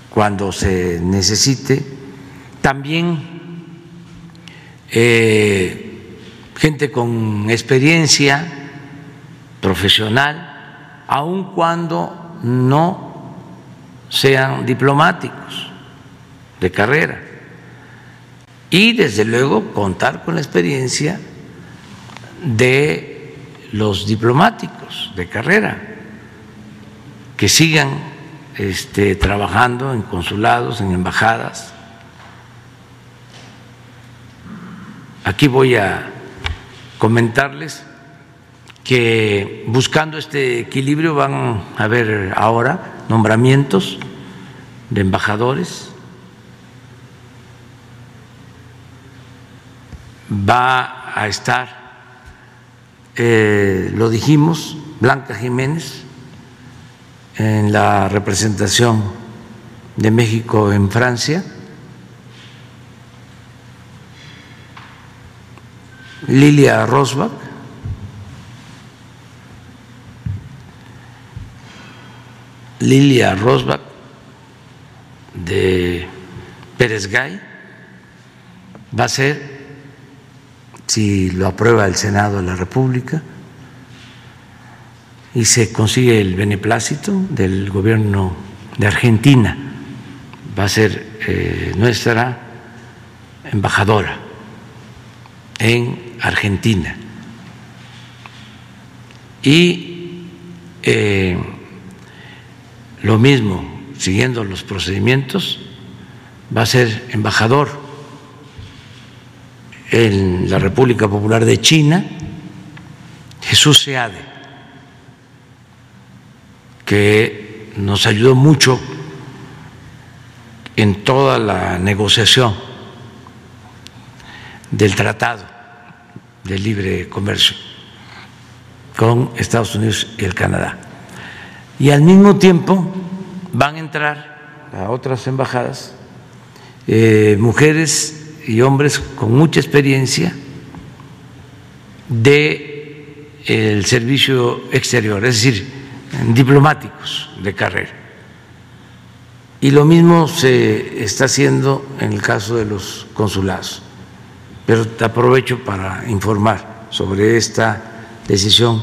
cuando se necesite. También eh, gente con experiencia profesional, aun cuando no sean diplomáticos de carrera. Y desde luego contar con la experiencia de los diplomáticos de carrera, que sigan este, trabajando en consulados, en embajadas. Aquí voy a comentarles que buscando este equilibrio van a haber ahora nombramientos de embajadores, va a estar, eh, lo dijimos, Blanca Jiménez en la representación de México en Francia, Lilia Rosbach, Lilia Rosbach de Pérez Gay va a ser, si lo aprueba el Senado de la República y se consigue el beneplácito del gobierno de Argentina, va a ser eh, nuestra embajadora en Argentina. Y eh, lo mismo, siguiendo los procedimientos, va a ser embajador en la República Popular de China, Jesús Seade, que nos ayudó mucho en toda la negociación del Tratado de Libre Comercio con Estados Unidos y el Canadá y al mismo tiempo van a entrar a otras embajadas eh, mujeres y hombres con mucha experiencia de el servicio exterior, es decir, diplomáticos de carrera. Y lo mismo se está haciendo en el caso de los consulados. Pero te aprovecho para informar sobre esta decisión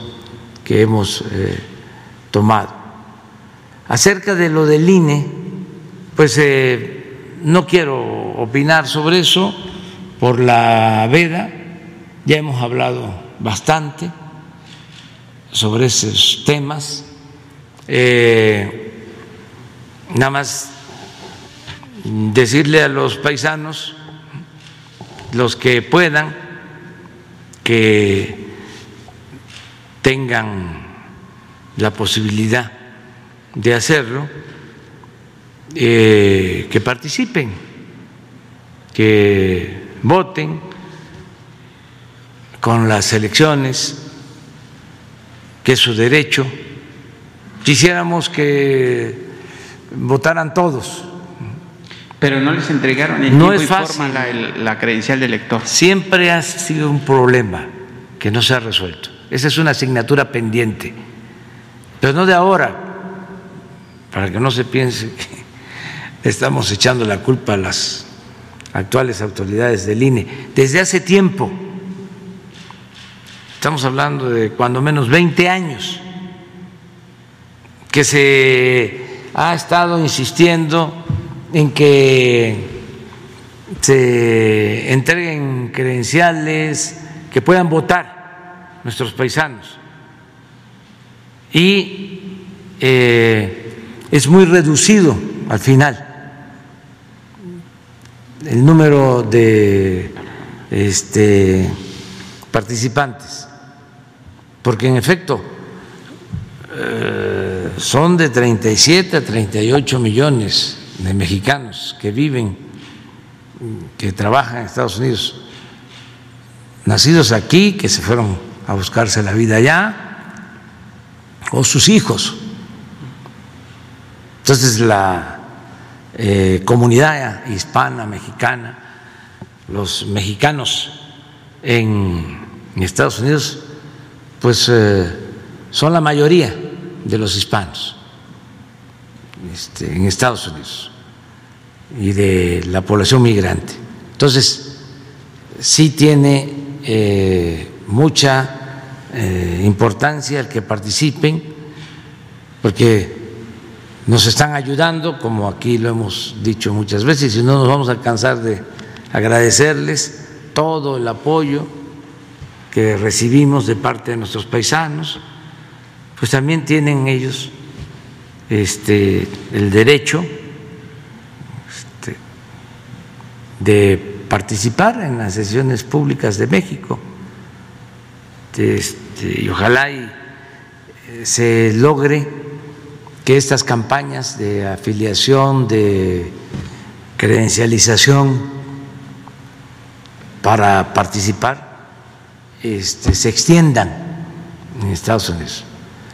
que hemos eh, tomado. Acerca de lo del INE, pues eh, no quiero opinar sobre eso por la veda, ya hemos hablado bastante sobre esos temas. Eh, nada más decirle a los paisanos, los que puedan, que tengan la posibilidad de hacerlo, eh, que participen, que voten con las elecciones, que es su derecho. Quisiéramos que votaran todos. Pero no les entregaron en no es fácil. la, la credencial de elector. Siempre ha sido un problema que no se ha resuelto. Esa es una asignatura pendiente, pero no de ahora para que no se piense que estamos echando la culpa a las actuales autoridades del INE. Desde hace tiempo, estamos hablando de cuando menos 20 años, que se ha estado insistiendo en que se entreguen credenciales, que puedan votar nuestros paisanos. Y eh, es muy reducido al final el número de este, participantes, porque en efecto eh, son de 37 a 38 millones de mexicanos que viven, que trabajan en Estados Unidos, nacidos aquí, que se fueron a buscarse la vida allá, o sus hijos. Entonces la eh, comunidad hispana, mexicana, los mexicanos en Estados Unidos, pues eh, son la mayoría de los hispanos este, en Estados Unidos y de la población migrante. Entonces, sí tiene eh, mucha importancia el que participen, porque nos están ayudando, como aquí lo hemos dicho muchas veces, y no nos vamos a cansar de agradecerles todo el apoyo que recibimos de parte de nuestros paisanos, pues también tienen ellos este, el derecho este, de participar en las sesiones públicas de México. Este, y ojalá y, eh, se logre que estas campañas de afiliación, de credencialización para participar, este, se extiendan en Estados Unidos.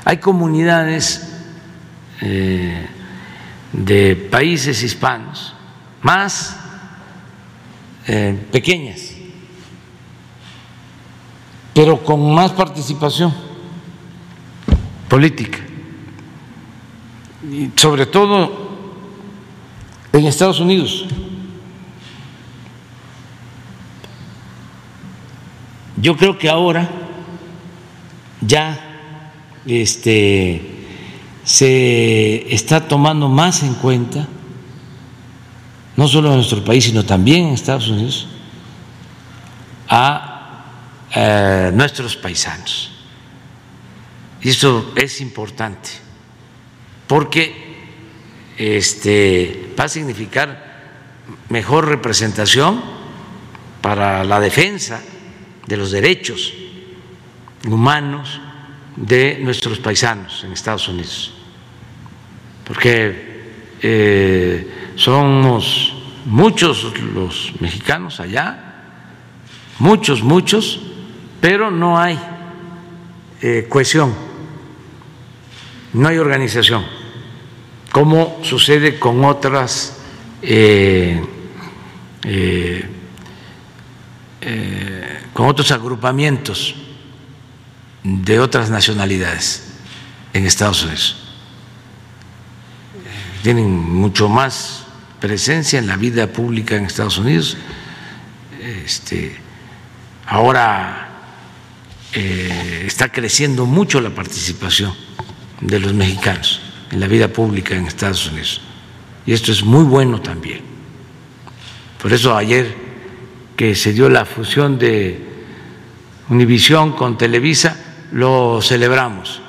Hay comunidades eh, de países hispanos más eh, pequeñas, pero con más participación política, sobre todo en Estados Unidos. Yo creo que ahora ya este se está tomando más en cuenta, no solo en nuestro país, sino también en Estados Unidos, a eh, nuestros paisanos. Y eso es importante, porque este, va a significar mejor representación para la defensa de los derechos humanos de nuestros paisanos en Estados Unidos. Porque eh, somos muchos los mexicanos allá, muchos, muchos, pero no hay eh, cohesión, no hay organización, como sucede con otras eh, con otros agrupamientos de otras nacionalidades en Estados Unidos tienen mucho más presencia en la vida pública en Estados Unidos. Este, ahora eh, está creciendo mucho la participación de los mexicanos en la vida pública en Estados Unidos. Y esto es muy bueno también. Por eso ayer que se dio la fusión de Univisión con Televisa, lo celebramos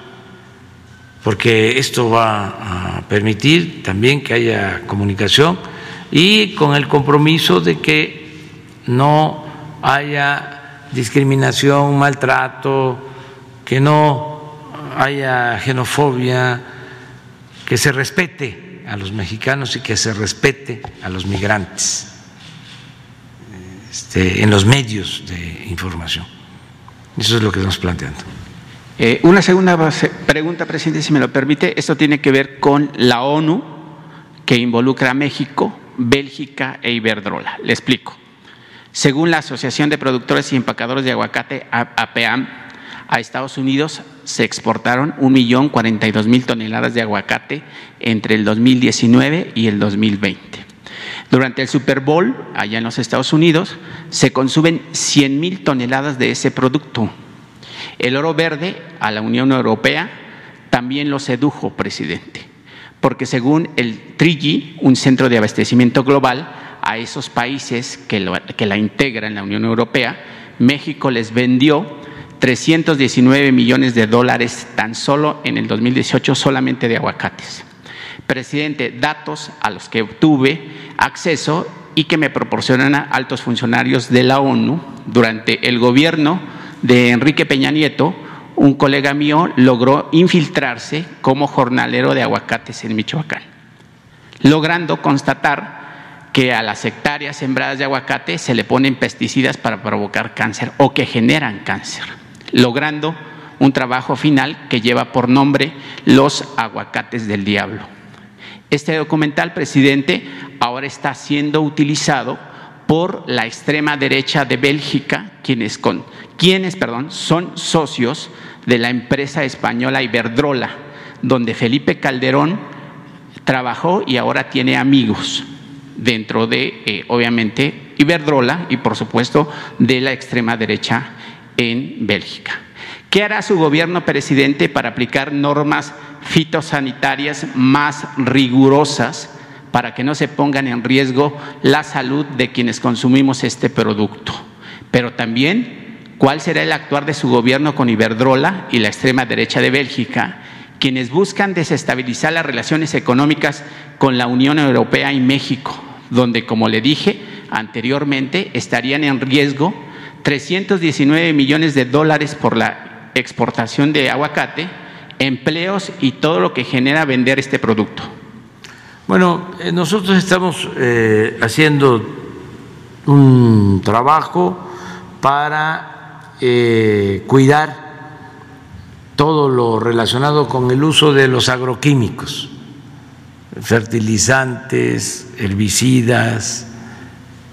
porque esto va a permitir también que haya comunicación y con el compromiso de que no haya discriminación, maltrato, que no haya xenofobia, que se respete a los mexicanos y que se respete a los migrantes este, en los medios de información. Eso es lo que estamos planteando. Eh, una segunda pregunta, presidente, si me lo permite. Esto tiene que ver con la ONU, que involucra a México, Bélgica e Iberdrola. Le explico. Según la Asociación de Productores y Empacadores de Aguacate, APAM, a Estados Unidos se exportaron 1.042.000 toneladas de aguacate entre el 2019 y el 2020. Durante el Super Bowl, allá en los Estados Unidos, se consumen 100.000 toneladas de ese producto el oro verde a la Unión Europea también lo sedujo, presidente, porque según el TRIGI, un centro de abastecimiento global, a esos países que, que la integran la Unión Europea, México les vendió 319 millones de dólares tan solo en el 2018 solamente de aguacates. Presidente, datos a los que obtuve acceso y que me proporcionan altos funcionarios de la ONU durante el gobierno de Enrique Peña Nieto, un colega mío logró infiltrarse como jornalero de aguacates en Michoacán, logrando constatar que a las hectáreas sembradas de aguacate se le ponen pesticidas para provocar cáncer o que generan cáncer, logrando un trabajo final que lleva por nombre Los aguacates del diablo. Este documental, presidente, ahora está siendo utilizado por la extrema derecha de Bélgica, quienes, con, quienes perdón, son socios de la empresa española Iberdrola, donde Felipe Calderón trabajó y ahora tiene amigos dentro de, eh, obviamente, Iberdrola y, por supuesto, de la extrema derecha en Bélgica. ¿Qué hará su gobierno, presidente, para aplicar normas fitosanitarias más rigurosas para que no se pongan en riesgo la salud de quienes consumimos este producto? Pero también, ¿cuál será el actuar de su gobierno con Iberdrola y la extrema derecha de Bélgica, quienes buscan desestabilizar las relaciones económicas con la Unión Europea y México, donde, como le dije anteriormente, estarían en riesgo 319 millones de dólares por la exportación de aguacate, empleos y todo lo que genera vender este producto? Bueno, eh, nosotros estamos eh, haciendo un trabajo para eh, cuidar todo lo relacionado con el uso de los agroquímicos, fertilizantes, herbicidas,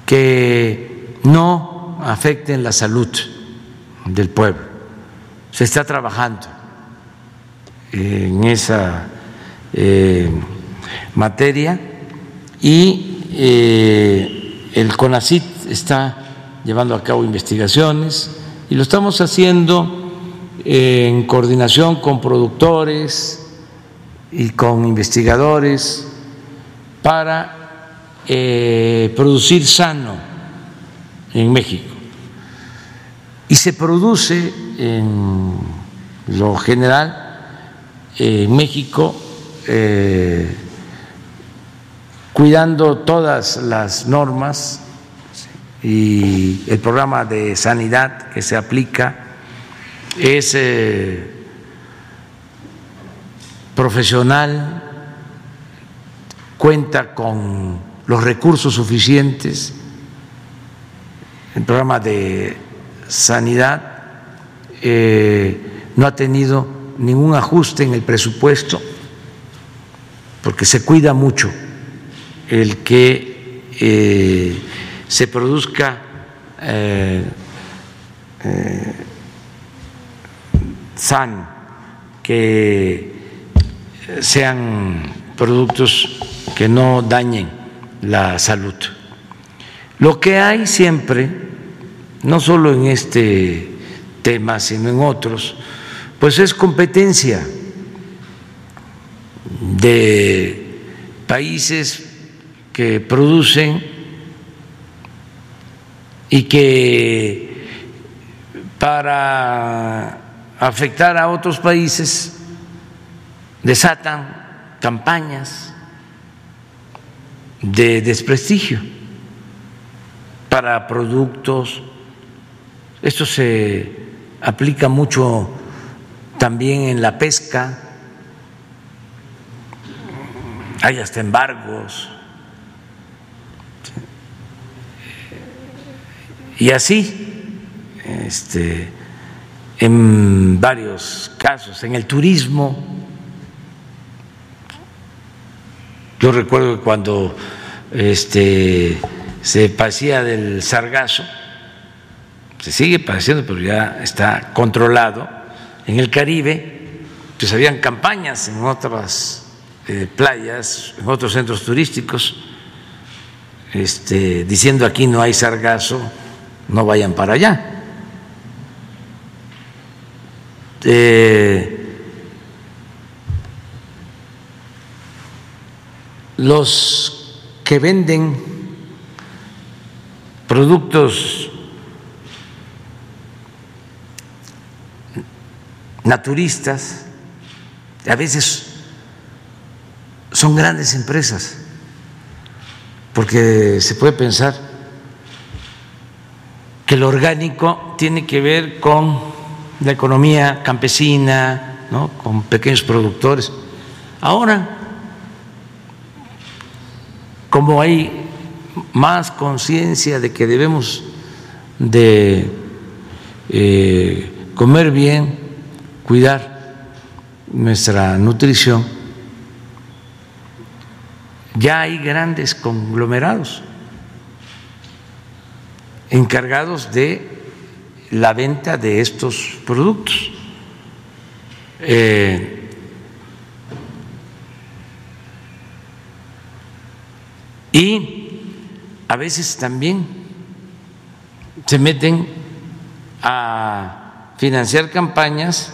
que no afecten la salud del pueblo. Se está trabajando en esa eh, materia y eh, el CONACIT está llevando a cabo investigaciones y lo estamos haciendo en coordinación con productores y con investigadores para eh, producir sano en México. Y se produce en lo general en México eh, cuidando todas las normas y el programa de sanidad que se aplica es eh, profesional, cuenta con los recursos suficientes, el programa de Sanidad eh, no ha tenido ningún ajuste en el presupuesto porque se cuida mucho el que eh, se produzca eh, sano, que sean productos que no dañen la salud. Lo que hay siempre no solo en este tema, sino en otros, pues es competencia de países que producen y que para afectar a otros países desatan campañas de desprestigio para productos esto se aplica mucho también en la pesca, hay hasta embargos. Y así, este, en varios casos, en el turismo, yo recuerdo que cuando este, se pasía del sargazo, se sigue padeciendo, pero ya está controlado. En el Caribe, pues habían campañas en otras eh, playas, en otros centros turísticos, este, diciendo aquí no hay sargazo, no vayan para allá. Eh, los que venden productos naturistas, a veces son grandes empresas, porque se puede pensar que el orgánico tiene que ver con la economía campesina, ¿no? con pequeños productores. Ahora, como hay más conciencia de que debemos de eh, comer bien, cuidar nuestra nutrición, ya hay grandes conglomerados encargados de la venta de estos productos. Eh, y a veces también se meten a financiar campañas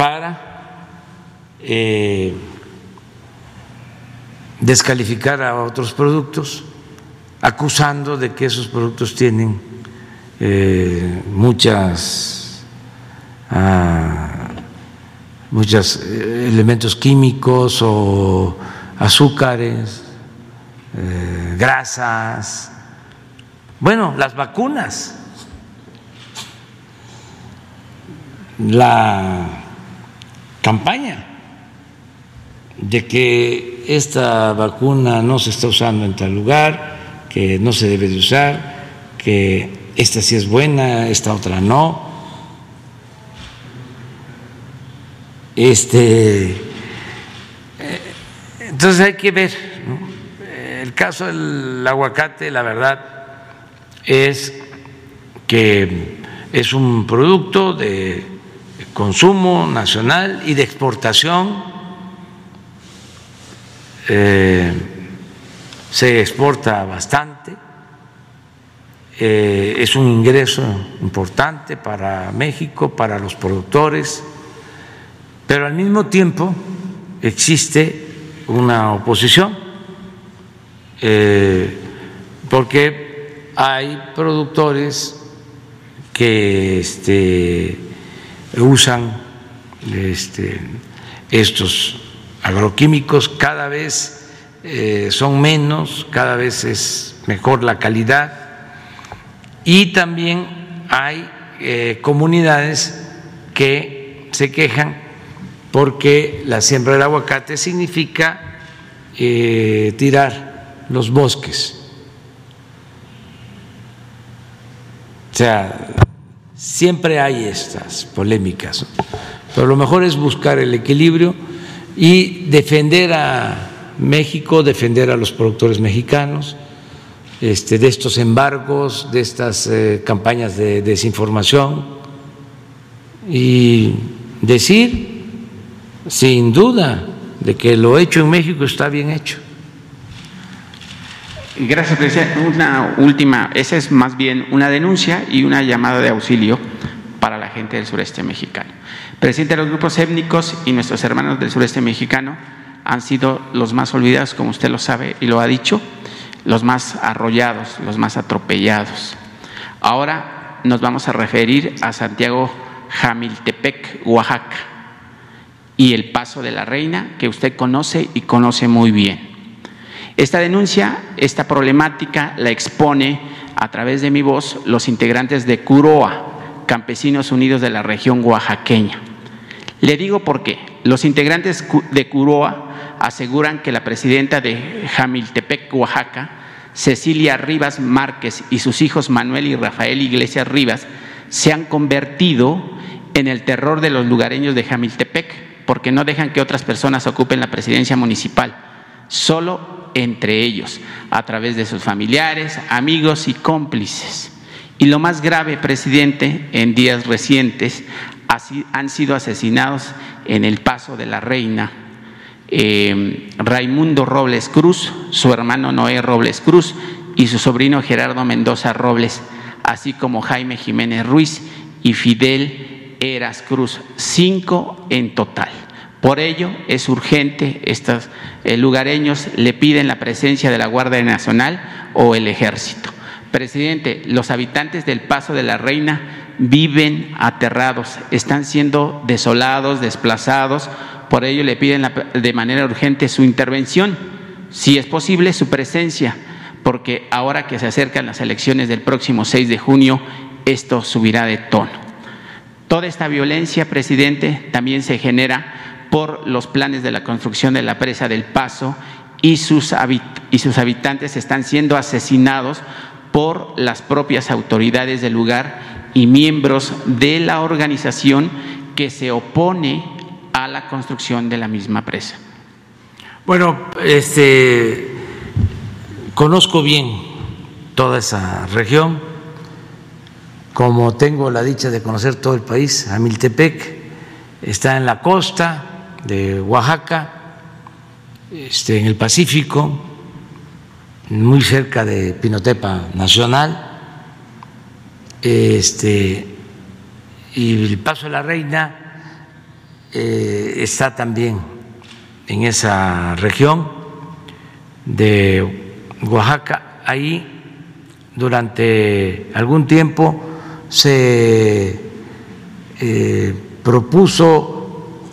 para eh, descalificar a otros productos, acusando de que esos productos tienen eh, muchas, ah, muchos eh, elementos químicos o azúcares, eh, grasas, bueno, las vacunas, la campaña de que esta vacuna no se está usando en tal lugar, que no se debe de usar, que esta sí es buena, esta otra no. Este, eh, entonces hay que ver. El caso del aguacate, la verdad, es que es un producto de consumo nacional y de exportación. Eh, se exporta bastante eh, es un ingreso importante para México, para los productores, pero al mismo tiempo existe una oposición, eh, porque hay productores que este, usan este, estos agroquímicos, cada vez eh, son menos, cada vez es mejor la calidad y también hay eh, comunidades que se quejan porque la siembra del aguacate significa eh, tirar los bosques. O sea, siempre hay estas polémicas, pero lo mejor es buscar el equilibrio y defender a México, defender a los productores mexicanos este, de estos embargos, de estas eh, campañas de desinformación y decir sin duda de que lo hecho en México está bien hecho. Gracias, presidente. Una última, esa es más bien una denuncia y una llamada de auxilio para la gente del sureste mexicano. Presidente, los grupos étnicos y nuestros hermanos del sureste mexicano han sido los más olvidados, como usted lo sabe y lo ha dicho los más arrollados, los más atropellados. Ahora nos vamos a referir a Santiago Jamiltepec, Oaxaca, y el Paso de la Reina, que usted conoce y conoce muy bien. Esta denuncia, esta problemática la expone a través de mi voz los integrantes de Curoa, Campesinos Unidos de la región oaxaqueña. Le digo por qué. Los integrantes de Curoa aseguran que la presidenta de Jamiltepec, Oaxaca, Cecilia Rivas Márquez y sus hijos Manuel y Rafael Iglesias Rivas se han convertido en el terror de los lugareños de Jamiltepec porque no dejan que otras personas ocupen la presidencia municipal, solo entre ellos, a través de sus familiares, amigos y cómplices. Y lo más grave, presidente, en días recientes han sido asesinados en el Paso de la Reina eh, Raimundo Robles Cruz, su hermano Noé Robles Cruz y su sobrino Gerardo Mendoza Robles, así como Jaime Jiménez Ruiz y Fidel Eras Cruz, cinco en total. Por ello es urgente, estos eh, lugareños le piden la presencia de la Guardia Nacional o el Ejército. Presidente, los habitantes del Paso de la Reina viven aterrados, están siendo desolados, desplazados por ello le piden de manera urgente su intervención, si es posible su presencia, porque ahora que se acercan las elecciones del próximo 6 de junio, esto subirá de tono. Toda esta violencia, presidente, también se genera por los planes de la construcción de la presa del Paso y sus, habitantes están siendo asesinados por las propias autoridades del lugar y miembros de la organización que se opone a la construcción de la misma presa. Bueno, este conozco bien toda esa región, como tengo la dicha de conocer todo el país, Amiltepec está en la costa de Oaxaca, este, en el Pacífico, muy cerca de Pinotepa Nacional, este, y el Paso de la Reina eh, está también en esa región de Oaxaca. Ahí durante algún tiempo se eh, propuso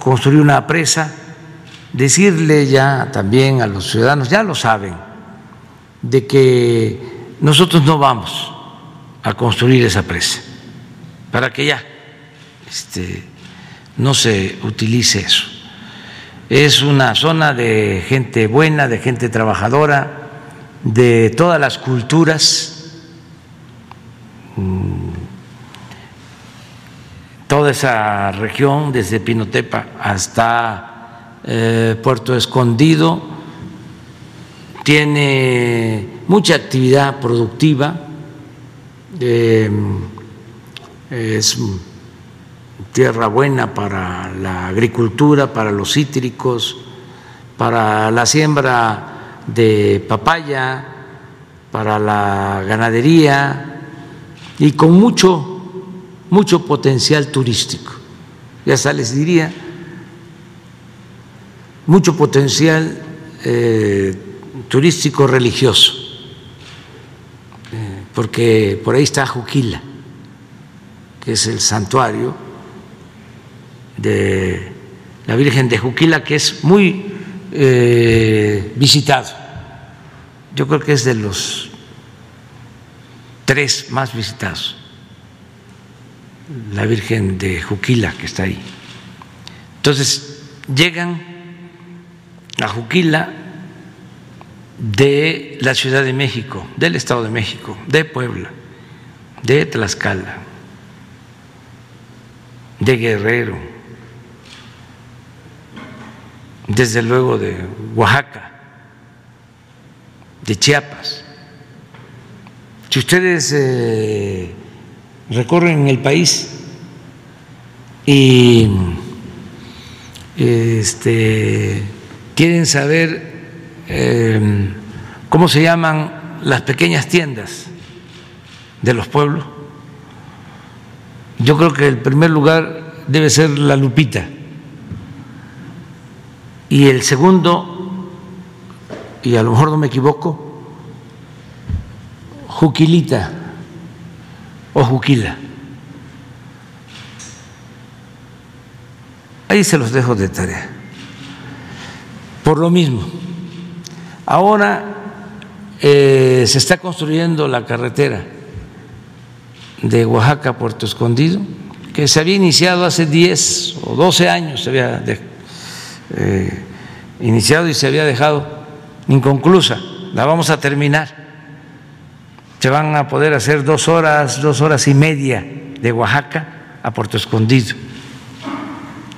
construir una presa, decirle ya también a los ciudadanos, ya lo saben, de que nosotros no vamos a construir esa presa, para que ya este, no se utilice eso. Es una zona de gente buena, de gente trabajadora, de todas las culturas, mm, toda esa región, desde Pinotepa hasta eh, Puerto Escondido, tiene mucha actividad productiva, eh, es tierra buena para la agricultura, para los cítricos, para la siembra de papaya, para la ganadería y con mucho, mucho potencial turístico. Ya hasta les diría, mucho potencial eh, turístico religioso, eh, porque por ahí está Juquila, que es el santuario de la Virgen de Juquila, que es muy eh, visitado. Yo creo que es de los tres más visitados, la Virgen de Juquila, que está ahí. Entonces, llegan a Juquila de la Ciudad de México, del Estado de México, de Puebla, de Tlaxcala, de Guerrero, desde luego de Oaxaca, de Chiapas. Si ustedes eh, recorren el país y este, quieren saber eh, cómo se llaman las pequeñas tiendas de los pueblos, yo creo que el primer lugar debe ser la Lupita. Y el segundo, y a lo mejor no me equivoco, Juquilita o Juquila. Ahí se los dejo de tarea. Por lo mismo, ahora eh, se está construyendo la carretera de Oaxaca a Puerto Escondido, que se había iniciado hace 10 o 12 años, se había eh, iniciado y se había dejado inconclusa. La vamos a terminar. Se van a poder hacer dos horas, dos horas y media de Oaxaca a Puerto Escondido.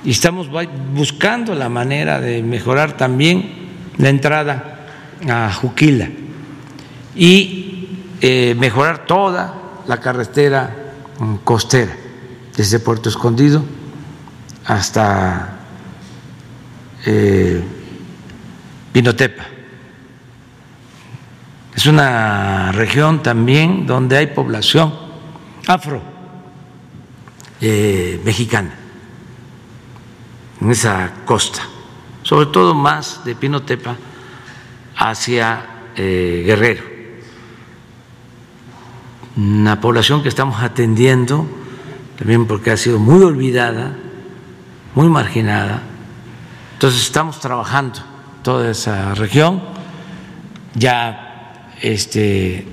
Y estamos buscando la manera de mejorar también la entrada a Juquila y eh, mejorar toda la carretera mm, costera, desde Puerto Escondido hasta eh, Pinotepa. Es una región también donde hay población afro eh, mexicana, en esa costa, sobre todo más de Pinotepa hacia eh, Guerrero. Una población que estamos atendiendo también porque ha sido muy olvidada, muy marginada, entonces estamos trabajando toda esa región, ya este,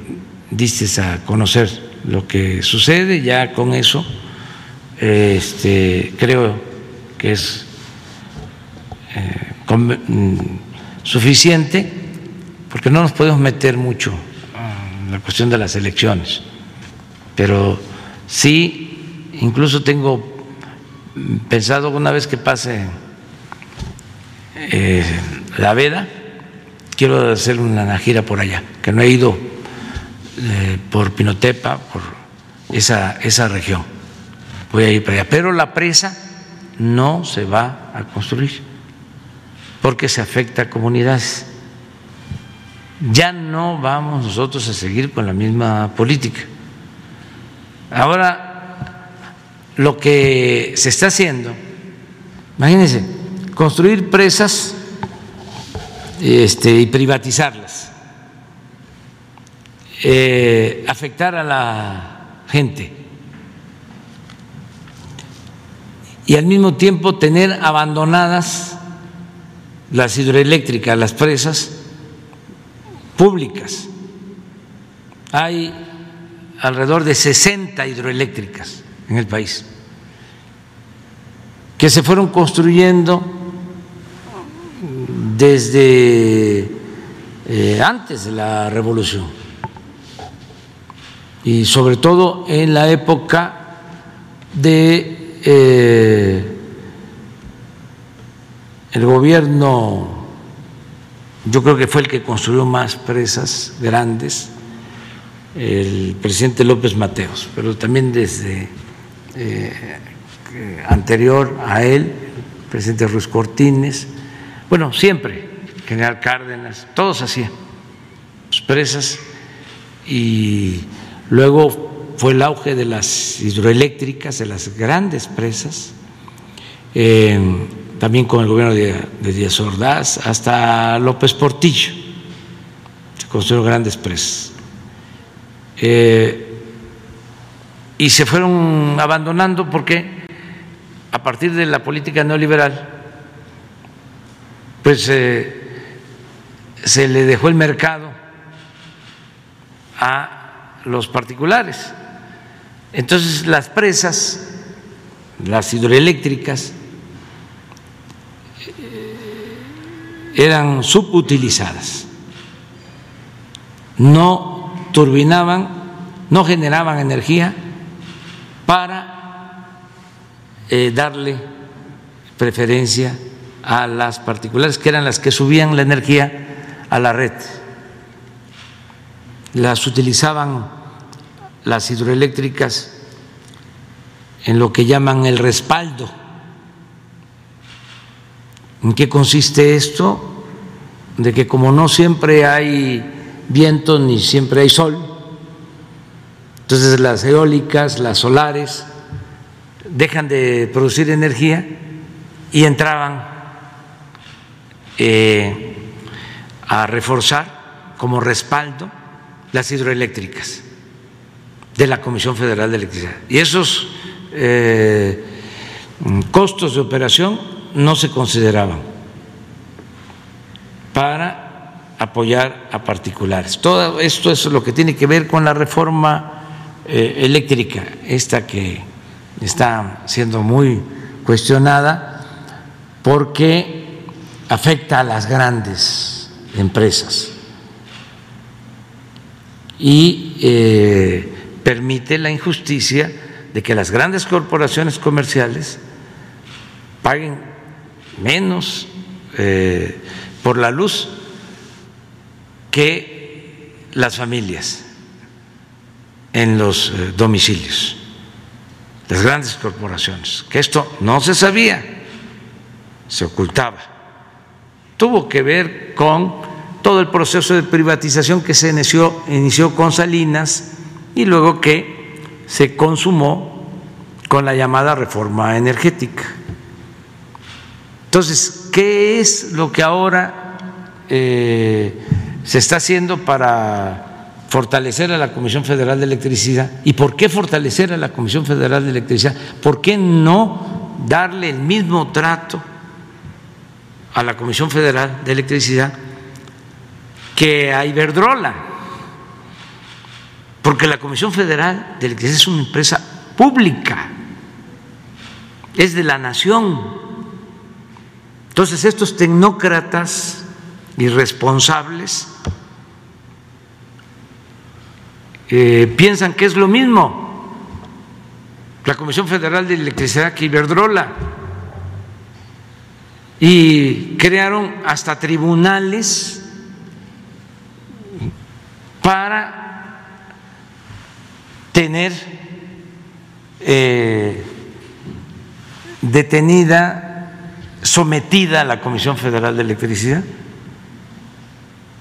diste a conocer lo que sucede, ya con eso este, creo que es eh, mm, suficiente, porque no nos podemos meter mucho en la cuestión de las elecciones, pero sí, incluso tengo pensado una vez que pase eh, la veda, quiero hacer una gira por allá, que no he ido eh, por Pinotepa, por esa, esa región. Voy a ir para allá. Pero la presa no se va a construir porque se afecta a comunidades. Ya no vamos nosotros a seguir con la misma política. Ahora, lo que se está haciendo, imagínense, construir presas este, y privatizarlas, eh, afectar a la gente y al mismo tiempo tener abandonadas las hidroeléctricas, las presas públicas. Hay alrededor de 60 hidroeléctricas en el país que se fueron construyendo desde eh, antes de la revolución. Y sobre todo en la época de eh, el gobierno, yo creo que fue el que construyó más presas grandes, el presidente López Mateos, pero también desde eh, anterior a él, el presidente Ruiz Cortines, bueno, siempre, General Cárdenas, todos hacían presas y luego fue el auge de las hidroeléctricas, de las grandes presas, eh, también con el gobierno de, Díaz Ordaz, hasta López Portillo, se construyeron grandes presas. Eh, y se fueron abandonando porque a partir de la política neoliberal, pues eh, se le dejó el mercado a los particulares. Entonces las presas, las hidroeléctricas, eh, eran subutilizadas, no turbinaban, no generaban energía para eh, darle preferencia a las particulares, que eran las que subían la energía a la red. Las utilizaban las hidroeléctricas en lo que llaman el respaldo. ¿En qué consiste esto? De que como no siempre hay viento ni siempre hay sol, entonces las eólicas, las solares, dejan de producir energía y entraban eh, a reforzar como respaldo las hidroeléctricas de la Comisión Federal de Electricidad. Y esos eh, costos de operación no se consideraban para apoyar a particulares. Todo esto es lo que tiene que ver con la reforma eh, eléctrica, esta que está siendo muy cuestionada, porque afecta a las grandes empresas y eh, permite la injusticia de que las grandes corporaciones comerciales paguen menos eh, por la luz que las familias en los eh, domicilios, las grandes corporaciones, que esto no se sabía, se ocultaba tuvo que ver con todo el proceso de privatización que se inició, con Salinas y luego que se consumó con la llamada reforma energética. Entonces, ¿qué es lo que ahora eh, se está haciendo para fortalecer a la Comisión Federal de Electricidad? ¿Y por qué fortalecer a la Comisión Federal de Electricidad? ¿Por qué no darle el mismo trato? A la Comisión Federal de Electricidad que a Iberdrola. porque la Comisión Federal de Electricidad es una empresa pública, es de la nación. Entonces estos tecnócratas irresponsables eh, piensan que es lo mismo la Comisión Federal de Electricidad que Iberdrola y crearon hasta tribunales para tener eh, detenida, sometida a la Comisión Federal de Electricidad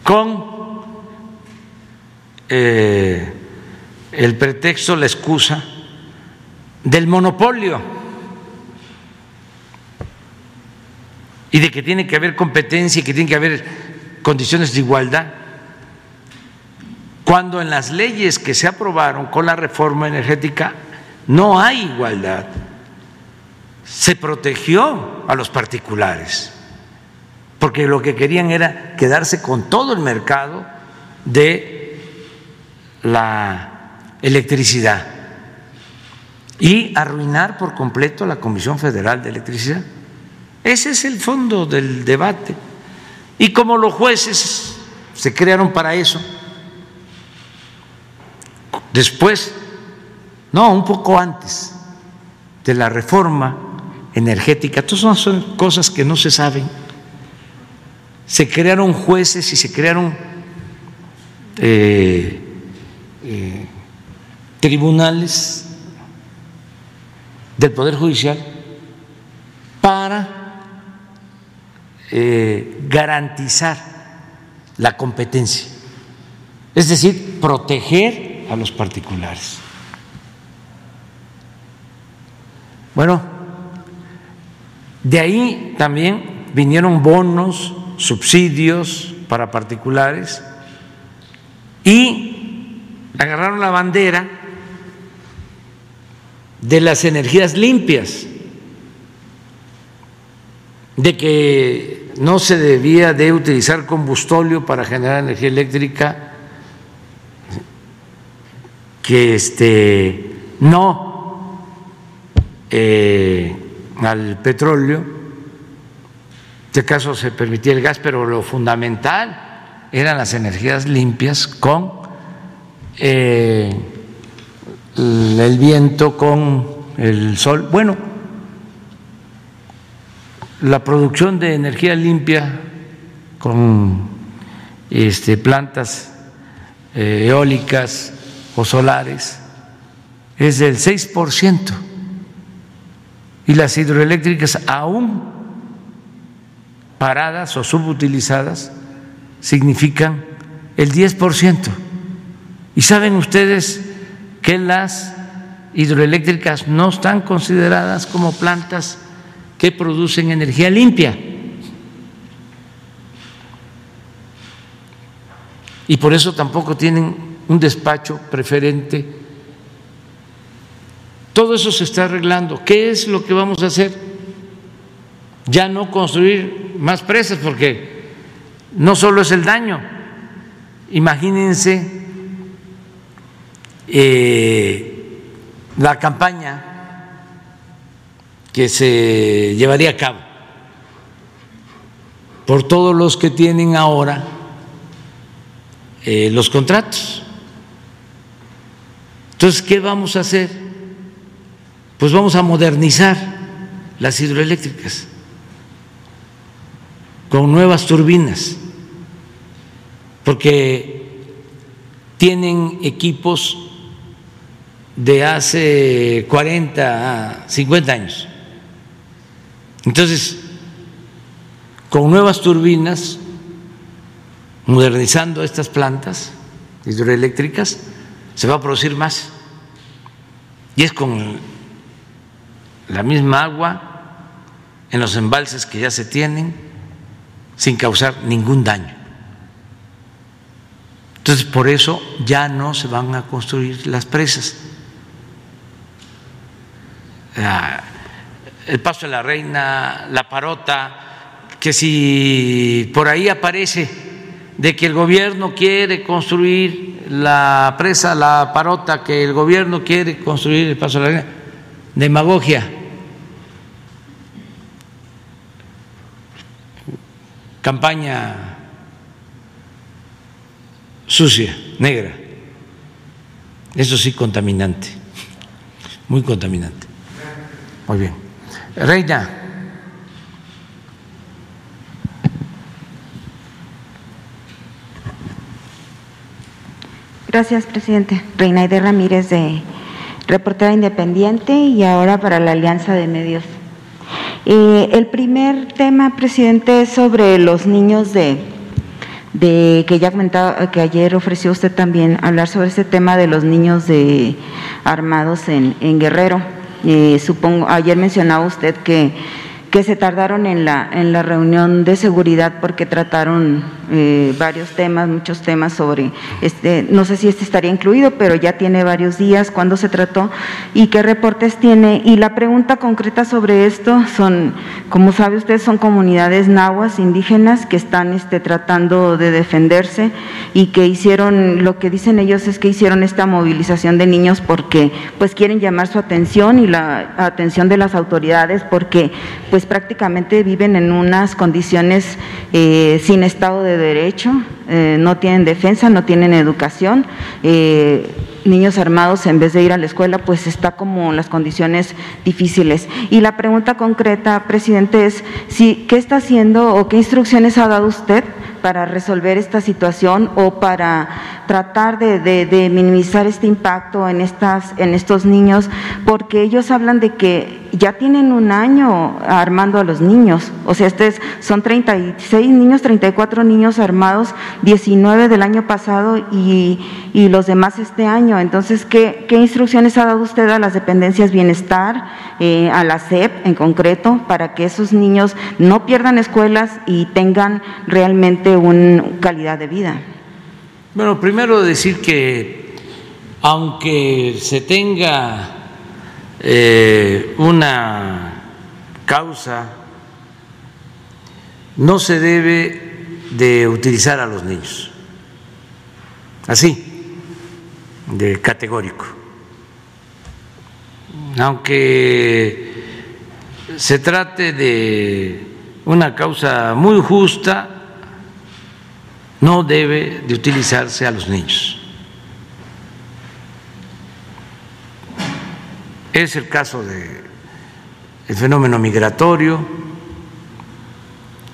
con eh, el pretexto, la excusa del monopolio y de que tiene que haber competencia y que tiene que haber condiciones de igualdad, cuando en las leyes que se aprobaron con la reforma energética no hay igualdad. Se protegió a los particulares, porque lo que querían era quedarse con todo el mercado de la electricidad y arruinar por completo la Comisión Federal de Electricidad. Ese es el fondo del debate. Y como los jueces se crearon para eso, después, no, un poco antes de la reforma energética, todas son cosas que no se saben, se crearon jueces y se crearon eh, eh, tribunales del Poder Judicial para eh, garantizar la competencia, es decir, proteger a los particulares. Bueno, de ahí también vinieron bonos, subsidios para particulares y agarraron la bandera de las energías limpias de que no se debía de utilizar combustóleo para generar energía eléctrica, que este, no eh, al petróleo, este caso se permitía el gas, pero lo fundamental eran las energías limpias con eh, el viento, con el sol. Bueno, la producción de energía limpia con este, plantas eh, eólicas o solares es del 6% y las hidroeléctricas aún paradas o subutilizadas significan el 10%. Y saben ustedes que las hidroeléctricas no están consideradas como plantas que producen energía limpia. Y por eso tampoco tienen un despacho preferente. Todo eso se está arreglando. ¿Qué es lo que vamos a hacer? Ya no construir más presas porque no solo es el daño. Imagínense eh, la campaña que se llevaría a cabo por todos los que tienen ahora eh, los contratos. Entonces, ¿qué vamos a hacer? Pues vamos a modernizar las hidroeléctricas con nuevas turbinas, porque tienen equipos de hace 40 a 50 años entonces, con nuevas turbinas, modernizando estas plantas hidroeléctricas, se va a producir más. Y es con la misma agua en los embalses que ya se tienen, sin causar ningún daño. Entonces, por eso ya no se van a construir las presas. Ah, el Paso de la Reina, la Parota, que si por ahí aparece de que el gobierno quiere construir la presa La Parota que el gobierno quiere construir el paso de la línea. Demagogia. Campaña sucia, negra. Eso sí, contaminante. Muy contaminante. Muy bien. Reina. Gracias, presidente. Reinaide Ramírez, de reportera independiente y ahora para la Alianza de Medios. Eh, el primer tema, presidente, es sobre los niños de, de que ya comentaba, que ayer ofreció usted también hablar sobre ese tema de los niños de armados en, en Guerrero. Eh, supongo, ayer mencionaba usted que que se tardaron en la, en la reunión de seguridad porque trataron eh, varios temas, muchos temas sobre, este, no sé si este estaría incluido, pero ya tiene varios días, cuándo se trató y qué reportes tiene. Y la pregunta concreta sobre esto son, como sabe usted, son comunidades nahuas indígenas que están este, tratando de defenderse y que hicieron, lo que dicen ellos es que hicieron esta movilización de niños porque pues quieren llamar su atención y la atención de las autoridades porque pues prácticamente viven en unas condiciones eh, sin Estado de Derecho, eh, no tienen defensa, no tienen educación. Eh, niños armados en vez de ir a la escuela, pues está como las condiciones difíciles. Y la pregunta concreta, presidente, es si, ¿qué está haciendo o qué instrucciones ha dado usted para resolver esta situación o para tratar de, minimizar este impacto en, estas, en estos niños, porque ellos hablan de que ya tienen un año armando a los niños, o sea, estos son 36 niños, 34 niños armados, 19 del año pasado y, los demás este año. Entonces, ¿qué, instrucciones ha dado usted a las dependencias bienestar, eh, a la SEP en concreto, para que esos niños no pierdan escuelas y tengan realmente una calidad de vida. Bueno, primero decir que aunque se tenga eh, una causa, no se debe de utilizar a los niños. Así, de categórico. Aunque se trate de una causa muy justa, no debe de utilizarse a los niños. Es el caso del fenómeno migratorio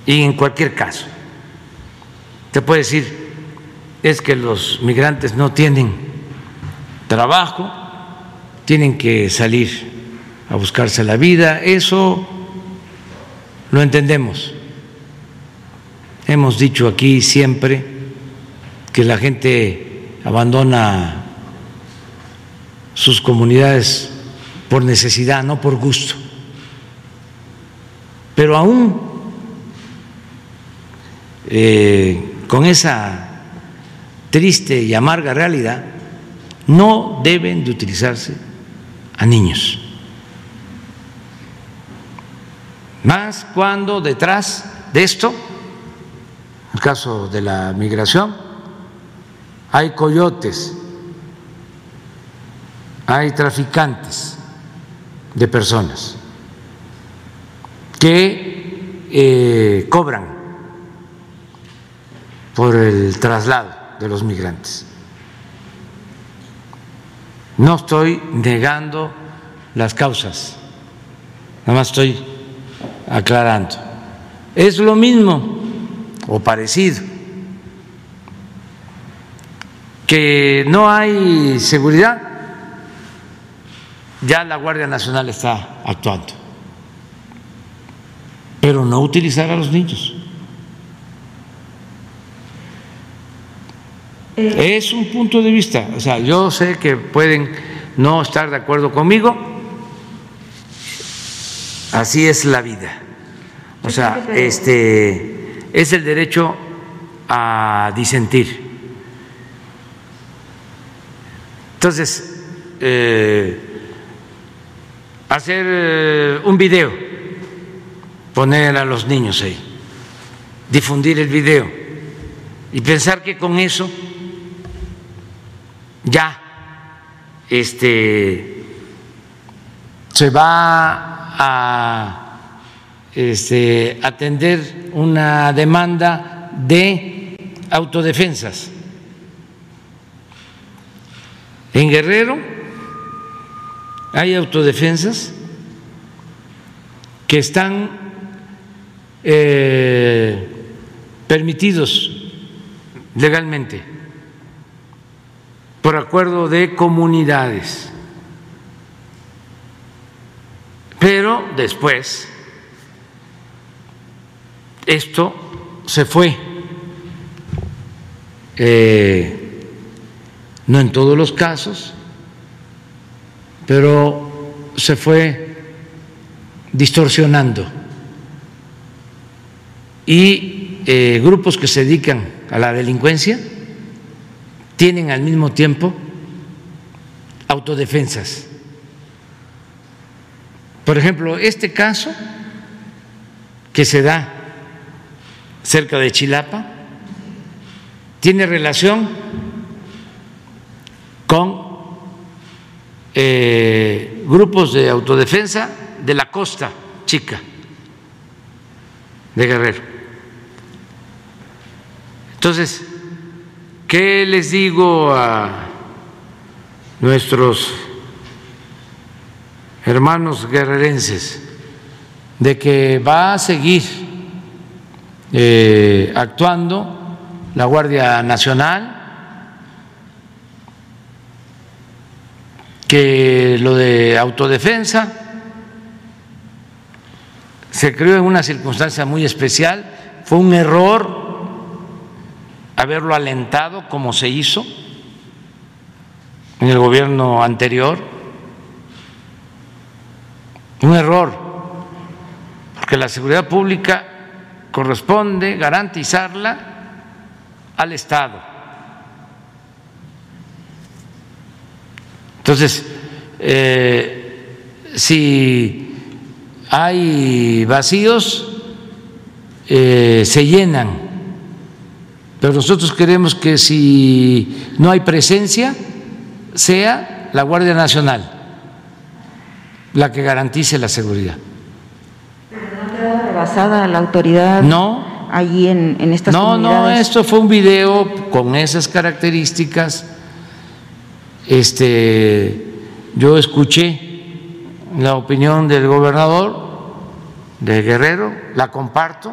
y en cualquier caso. Te puede decir, es que los migrantes no tienen trabajo, tienen que salir a buscarse la vida, eso lo entendemos Hemos dicho aquí siempre que la gente abandona sus comunidades por necesidad, no por gusto. Pero aún eh, con esa triste y amarga realidad, no deben de utilizarse a niños. Más cuando detrás de esto el caso de la migración, hay coyotes, hay traficantes de personas que eh, cobran por el traslado de los migrantes. No estoy negando las causas, nada más estoy aclarando. Es lo mismo o parecido, que no hay seguridad, ya la Guardia Nacional está actuando, pero no utilizar a los niños. Eh. Es un punto de vista, o sea, yo sé que pueden no estar de acuerdo conmigo, así es la vida. O sea, este es el derecho a disentir. Entonces, eh, hacer eh, un video, poner a los niños ahí, difundir el video. Y pensar que con eso ya este, se va a este, atender una demanda de autodefensas. En Guerrero hay autodefensas que están eh, permitidos legalmente por acuerdo de comunidades. Pero después esto se fue, eh, no en todos los casos, pero se fue distorsionando. Y eh, grupos que se dedican a la delincuencia tienen al mismo tiempo autodefensas. Por ejemplo, este caso que se da cerca de Chilapa tiene relación con eh, grupos de autodefensa de la costa chica de Guerrero. Entonces, ¿qué les digo a nuestros hermanos guerrerenses? De que va a seguir eh, actuando la Guardia Nacional, que lo de autodefensa se creó en una circunstancia muy especial, fue un error haberlo alentado como se hizo en el gobierno anterior, un error, porque la seguridad pública corresponde garantizarla al Estado. Entonces, eh, si hay vacíos, eh, se llenan. Pero nosotros queremos que si no hay presencia, sea la Guardia Nacional la que garantice la seguridad. ¿Pero no queda rebasada la autoridad? No. Allí en, en estas No, no, esto fue un video con esas características. Este, yo escuché la opinión del gobernador de Guerrero, la comparto.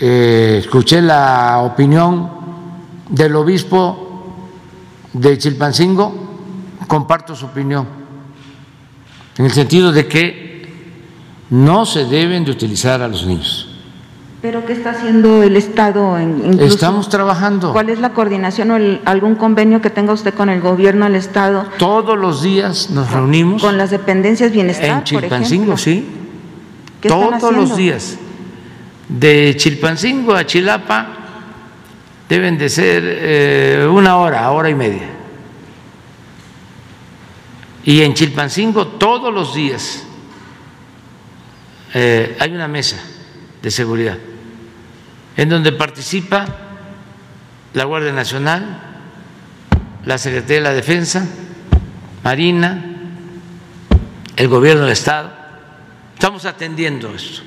Eh, escuché la opinión del obispo de Chilpancingo, comparto su opinión, en el sentido de que no se deben de utilizar a los niños. ¿Pero qué está haciendo el Estado? En, incluso- Estamos trabajando ¿Cuál es la coordinación o el- algún convenio que tenga usted con el gobierno del Estado? todos los días, nos reunimos Con las dependencias bienestar, en Chilpancingo, sí. ¿Qué están todos los días. De Chilpancingo a Chilapa deben de ser eh, una hora, hora y media. Y en Chilpancingo todos los días eh, hay una mesa de seguridad en donde participa la Guardia Nacional, la Secretaría de la Defensa, Marina, el Gobierno del Estado. Estamos atendiendo esto.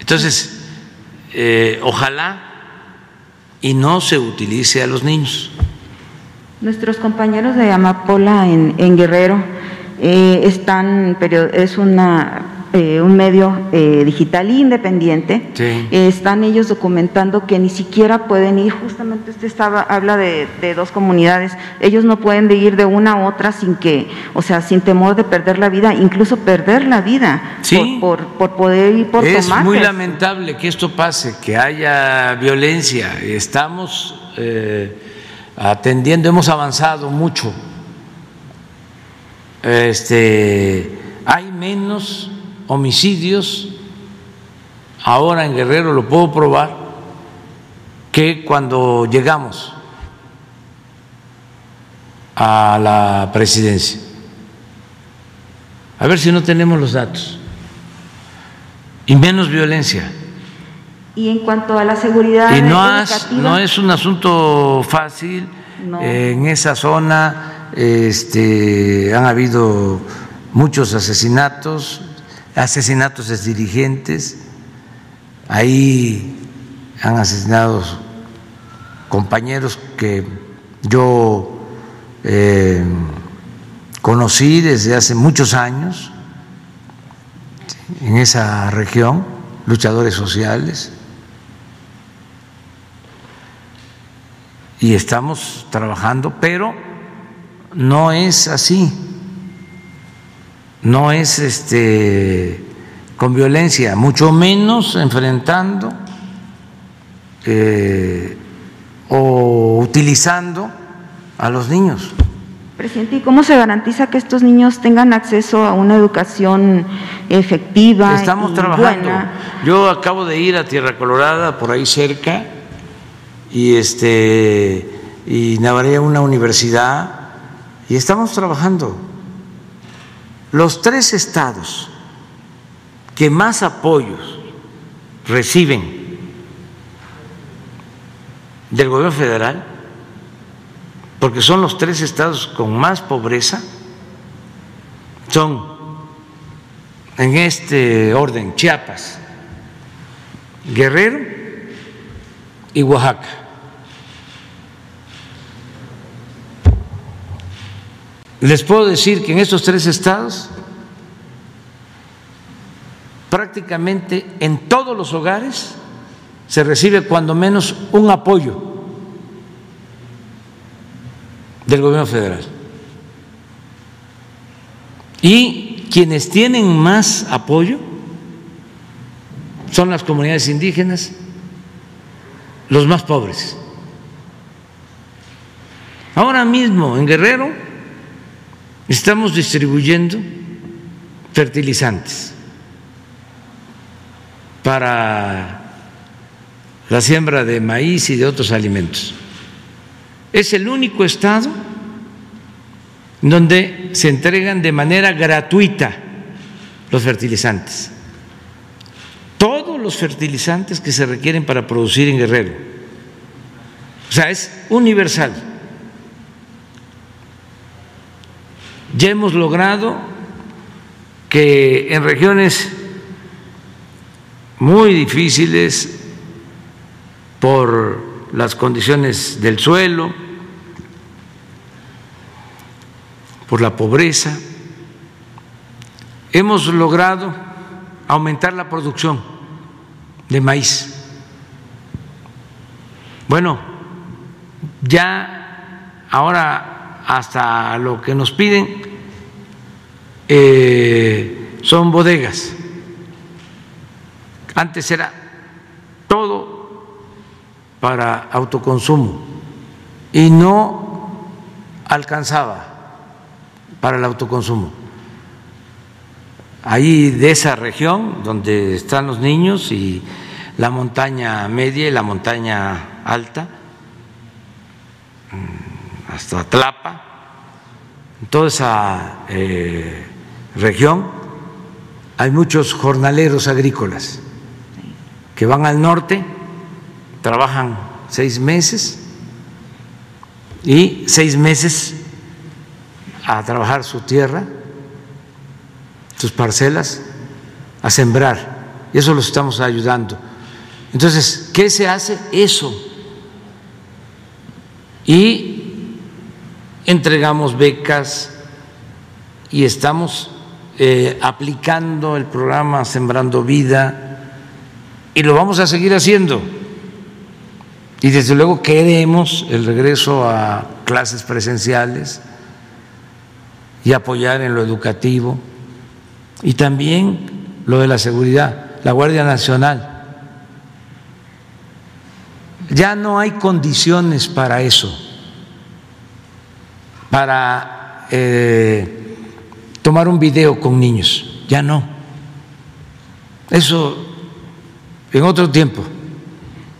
Entonces, eh, ojalá y no se utilice a los niños. Nuestros compañeros de Amapola en, en Guerrero eh, están, perio- es una, eh, un medio eh, digital independiente. Sí. Eh, están ellos documentando que ni siquiera pueden ir, justamente usted estaba, habla de, de dos comunidades, ellos no pueden de ir de una a otra sin que, o sea, sin temor de perder la vida, incluso perder la vida Sí. por, por, por poder ir por es tomates. muy lamentable que esto pase, que haya violencia. Estamos eh, atendiendo, hemos avanzado mucho. Este, hay menos homicidios ahora en Guerrero, lo puedo probar, que cuando llegamos a la presidencia. A ver si no tenemos los datos. Y menos violencia. Y en cuanto a la seguridad y no, no es un asunto fácil. en esa zona este, han habido muchos asesinatos, asesinatos de dirigentes. Ahí han asesinado compañeros que yo eh, conocí desde hace muchos años en esa región, luchadores sociales, y estamos trabajando, pero no es así, no es este con violencia, mucho menos enfrentando eh, o utilizando a los niños. Presidente, ¿y cómo se garantiza que estos niños tengan acceso a una educación efectiva? Estamos trabajando. Yo acabo de ir a Tierra Colorada, por ahí cerca, y este y a una universidad, y estamos trabajando. Los tres estados que más apoyos reciben del gobierno federal porque son los tres estados con más pobreza, son en este orden Chiapas, Guerrero y Oaxaca. Les puedo decir que en estos tres estados prácticamente en todos los hogares se recibe cuando menos un apoyo del gobierno federal. Y quienes tienen más apoyo son las comunidades indígenas, los más pobres. Ahora mismo en Guerrero estamos distribuyendo fertilizantes para la siembra de maíz y de otros alimentos. Es el único estado donde se entregan de manera gratuita los fertilizantes. Todos los fertilizantes que se requieren para producir en Guerrero. O sea, es universal. Ya hemos logrado que en regiones muy difíciles por las condiciones del suelo, por la pobreza, hemos logrado aumentar la producción de maíz. Bueno, ya ahora hasta lo que nos piden eh, son bodegas. Antes era todo para autoconsumo y no alcanzaba para el autoconsumo. Ahí de esa región donde están los niños y la montaña media y la montaña alta, hasta Tlapa, toda esa eh, región, hay muchos jornaleros agrícolas que van al norte trabajan seis meses y seis meses a trabajar su tierra, sus parcelas, a sembrar. Y eso los estamos ayudando. Entonces, ¿qué se hace? Eso. Y entregamos becas y estamos eh, aplicando el programa Sembrando Vida y lo vamos a seguir haciendo. Y desde luego queremos el regreso a clases presenciales y apoyar en lo educativo y también lo de la seguridad, la Guardia Nacional. Ya no hay condiciones para eso, para eh, tomar un video con niños, ya no. Eso en otro tiempo.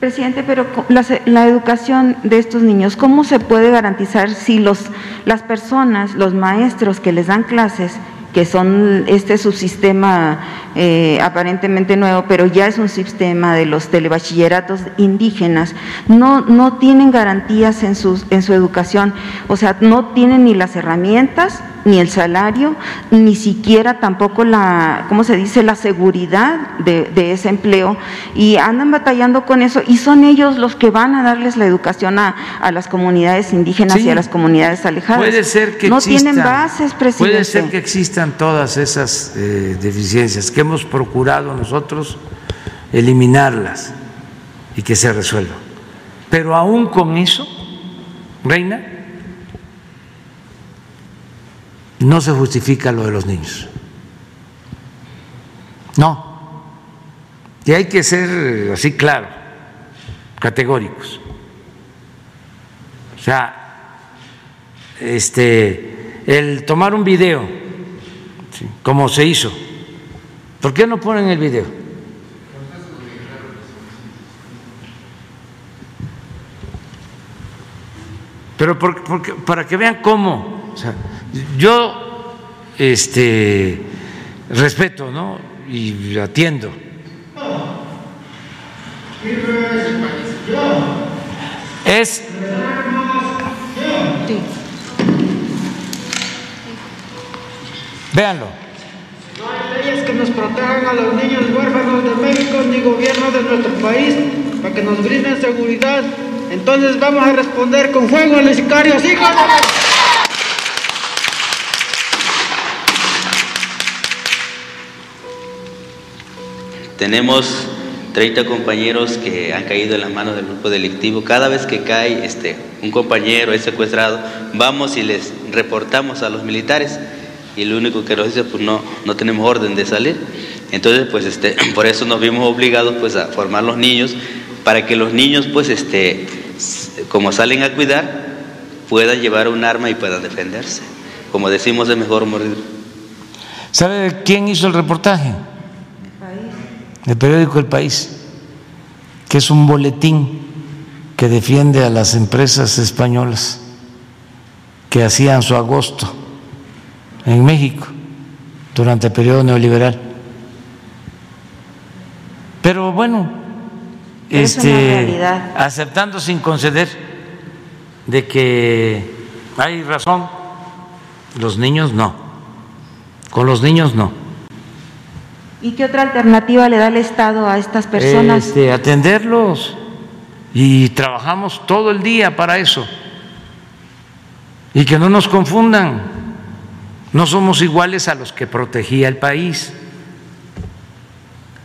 Presidente, pero la, educación de estos niños, ¿cómo se puede garantizar si los, las personas, los maestros que les dan clases, que son este subsistema eh, aparentemente nuevo, pero ya es un sistema de los telebachilleratos indígenas, no, no tienen garantías en, sus, en su educación, o sea, no tienen ni las herramientas ni el salario, ni siquiera tampoco la, ¿cómo se dice?, la seguridad de, ese empleo y andan batallando con eso y son ellos los que van a darles la educación a, las comunidades indígenas y a las comunidades alejadas. Puede ser que no tienen bases, presidente. Puede ser que existan todas esas eh, deficiencias que hemos procurado nosotros eliminarlas y que se resuelvan. Pero aún con eso, Reina, no se justifica lo de los niños. No. Y hay que ser así claro, categóricos. O sea, este, el tomar un video, como se hizo, ¿por qué no ponen el video? Pero para que vean cómo. O sea, yo este, respeto ¿no? y atiendo. Es. Véanlo. No hay leyes que nos protejan a los niños huérfanos de México ni gobierno de nuestro país para que nos brinden seguridad. Entonces vamos a responder con fuego a los sicarios, hijos de Tenemos 30 compañeros que han caído en las manos del grupo delictivo. Cada vez que cae este, un compañero es secuestrado, vamos y les reportamos a los militares y lo único que nos dice pues no, no tenemos orden de salir. Entonces pues este, por eso nos vimos obligados pues a formar los niños para que los niños pues este, como salen a cuidar puedan llevar un arma y puedan defenderse. Como decimos es mejor morir. ¿Sabe quién hizo el reportaje? El periódico El País, que es un boletín que defiende a las empresas españolas que hacían su agosto en México durante el periodo neoliberal. Pero bueno, este, aceptando sin conceder de que hay razón, los niños no, con los niños no. ¿Y qué otra alternativa le da el Estado a estas personas? Este, atenderlos y trabajamos todo el día para eso. Y que no nos confundan, no somos iguales a los que protegía el país.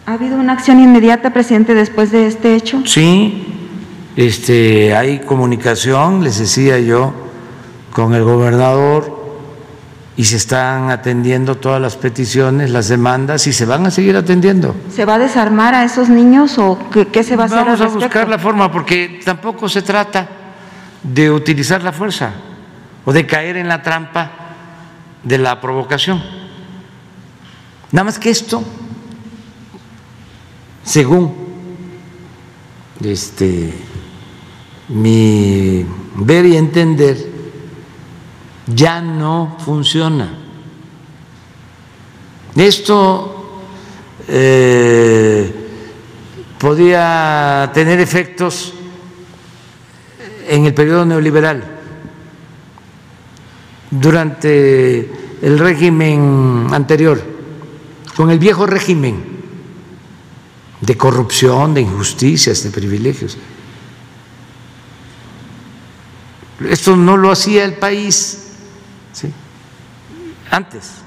¿Ha habido una acción inmediata, presidente, después de este hecho? Sí, este, hay comunicación, les decía yo, con el gobernador y se están atendiendo todas las peticiones, las demandas y se van a seguir atendiendo. ¿Se va a desarmar a esos niños o qué, se va a hacer? Vamos a buscar la forma porque tampoco se trata de utilizar la fuerza o de caer en la trampa de la provocación. Nada más que esto, según este mi ver y entender, ya no funciona. Esto eh, podía tener efectos en el periodo neoliberal, durante el régimen anterior, con el viejo régimen de corrupción, de injusticias, de privilegios. Esto no lo hacía el país antes.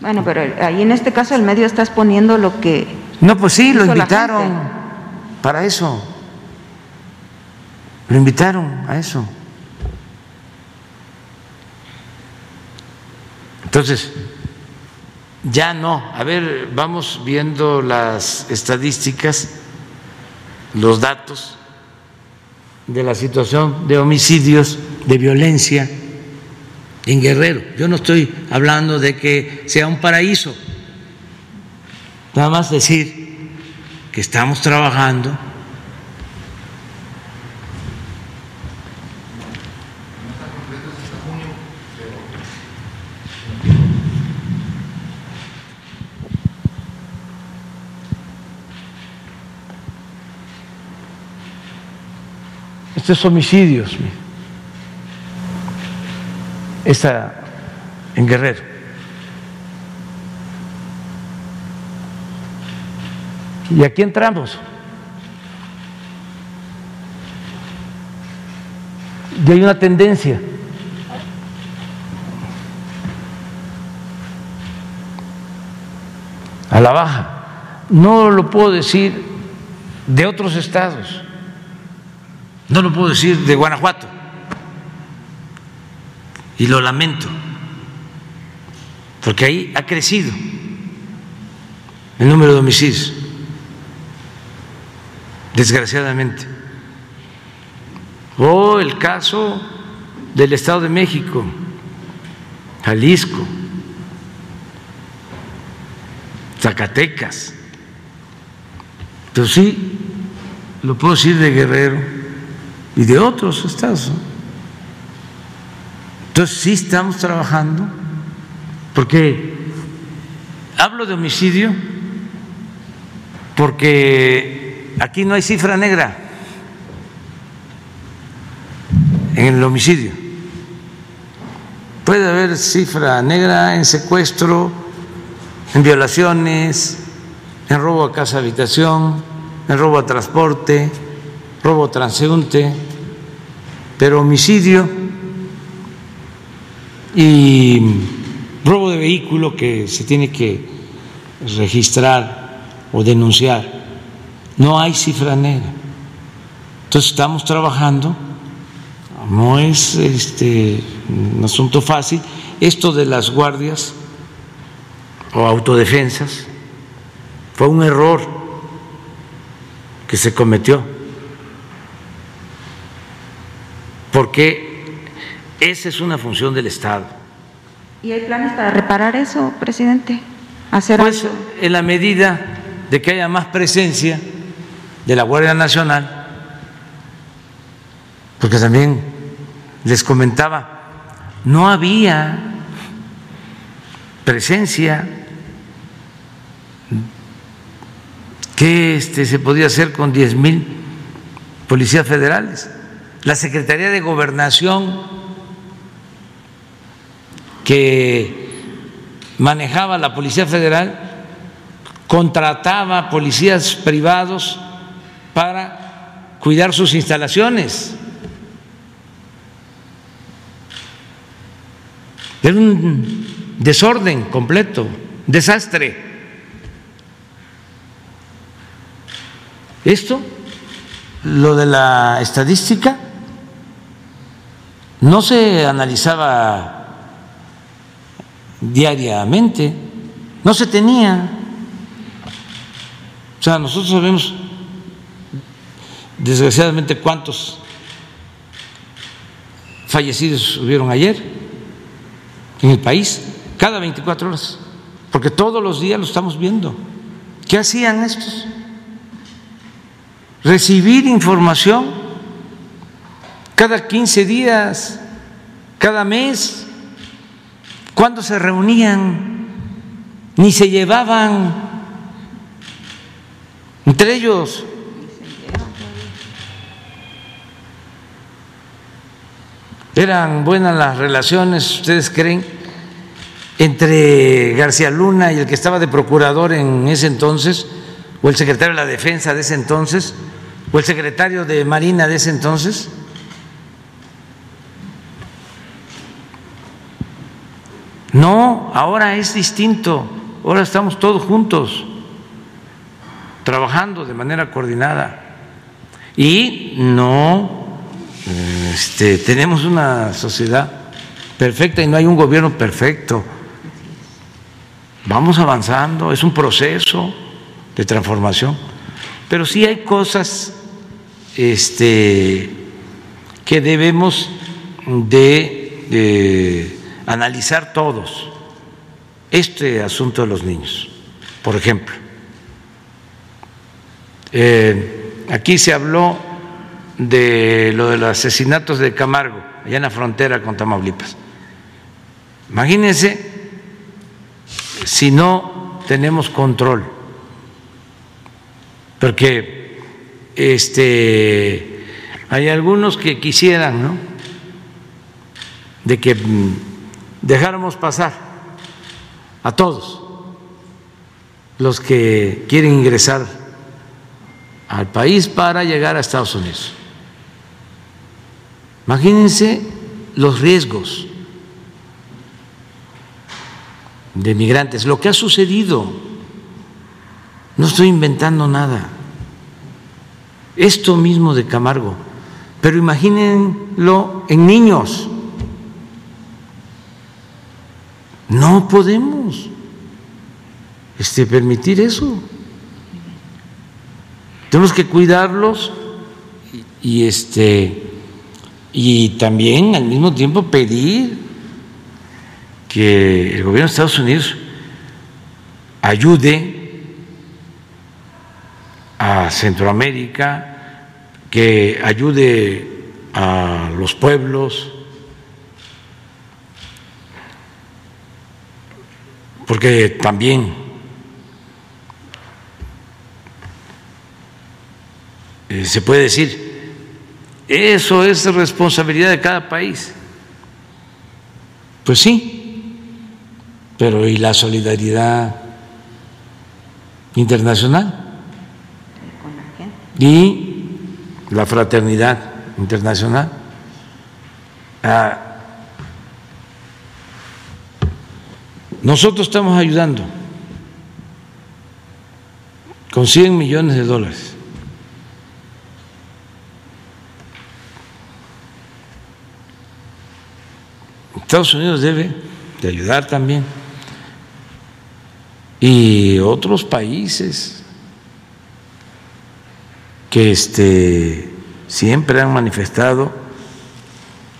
Bueno, pero ahí en este caso el medio está exponiendo lo que... No, pues sí, lo invitaron para eso. Lo invitaron a eso. Entonces, ya no. A ver, vamos viendo las estadísticas, los datos de la situación de homicidios, de violencia en Guerrero. Yo no estoy hablando de que sea un paraíso, nada más decir que estamos trabajando Estos homicidios, esta en Guerrero. Y aquí entramos. Y hay una tendencia. a la baja. No lo puedo decir de otros estados, no lo puedo decir de Guanajuato, y lo lamento, porque ahí ha crecido el número de homicidios, desgraciadamente. O el caso del Estado de México, Jalisco, Zacatecas. Pero sí, lo puedo decir de Guerrero y de otros estados. Entonces sí estamos trabajando, porque hablo de homicidio, porque aquí no hay cifra negra en el homicidio. Puede haber cifra negra en secuestro, en violaciones, en robo a casa habitación, en robo a transporte, robo transeúnte, pero homicidio y robo de vehículo que se tiene que registrar o denunciar, no hay cifra negra. Entonces estamos trabajando, no es este un asunto fácil. Esto de las guardias o autodefensas, fue un error que se cometió, porque esa es una función del Estado. ¿Y hay planes para reparar eso, presidente? Hacer pues en la medida de que haya más presencia de la Guardia Nacional, porque también les comentaba, no había presencia ¿Qué este, se podía hacer con 10 mil policías federales? La Secretaría de Gobernación, que manejaba la Policía Federal, contrataba policías privados para cuidar sus instalaciones. Era un desorden completo, desastre. Esto, lo de la estadística, no se analizaba diariamente, no se tenía. O sea, nosotros sabemos desgraciadamente cuántos fallecidos hubieron ayer en el país, cada 24 horas, porque todos los días lo estamos viendo. ¿Qué hacían estos? recibir información cada 15 días, cada mes, cuando se reunían, ni se llevaban entre ellos. ¿Eran buenas las relaciones, ustedes creen, entre García Luna y el que estaba de procurador en ese entonces, o el secretario de la Defensa de ese entonces? o el secretario de Marina de ese entonces. No, ahora es distinto, ahora estamos todos juntos, trabajando de manera coordinada. Y no este, tenemos una sociedad perfecta y no hay un gobierno perfecto. Vamos avanzando, es un proceso de transformación, pero sí hay cosas este, que debemos de, analizar todos este asunto de los niños. Por ejemplo, eh, aquí se habló de lo de los asesinatos de Camargo, allá en la frontera con Tamaulipas. Imagínense si no tenemos control. Porque este, hay algunos que quisieran, ¿no? De que dejáramos pasar a todos los que quieren ingresar al país para llegar a Estados Unidos. Imagínense los riesgos de migrantes, lo que ha sucedido. No estoy inventando nada. Esto mismo de Camargo. Pero imagínenlo en niños. No podemos este, permitir eso. Tenemos que cuidarlos este y también al mismo tiempo pedir que el gobierno de Estados Unidos ayude a Centroamérica, que ayude a los pueblos, porque también eh, se puede decir, eso es responsabilidad de cada país. Pues sí, pero ¿y la solidaridad internacional? Y la fraternidad internacional. Ah, nosotros estamos ayudando con 100 millones de dólares. Estados Unidos debe de ayudar también y otros países que este, siempre han manifestado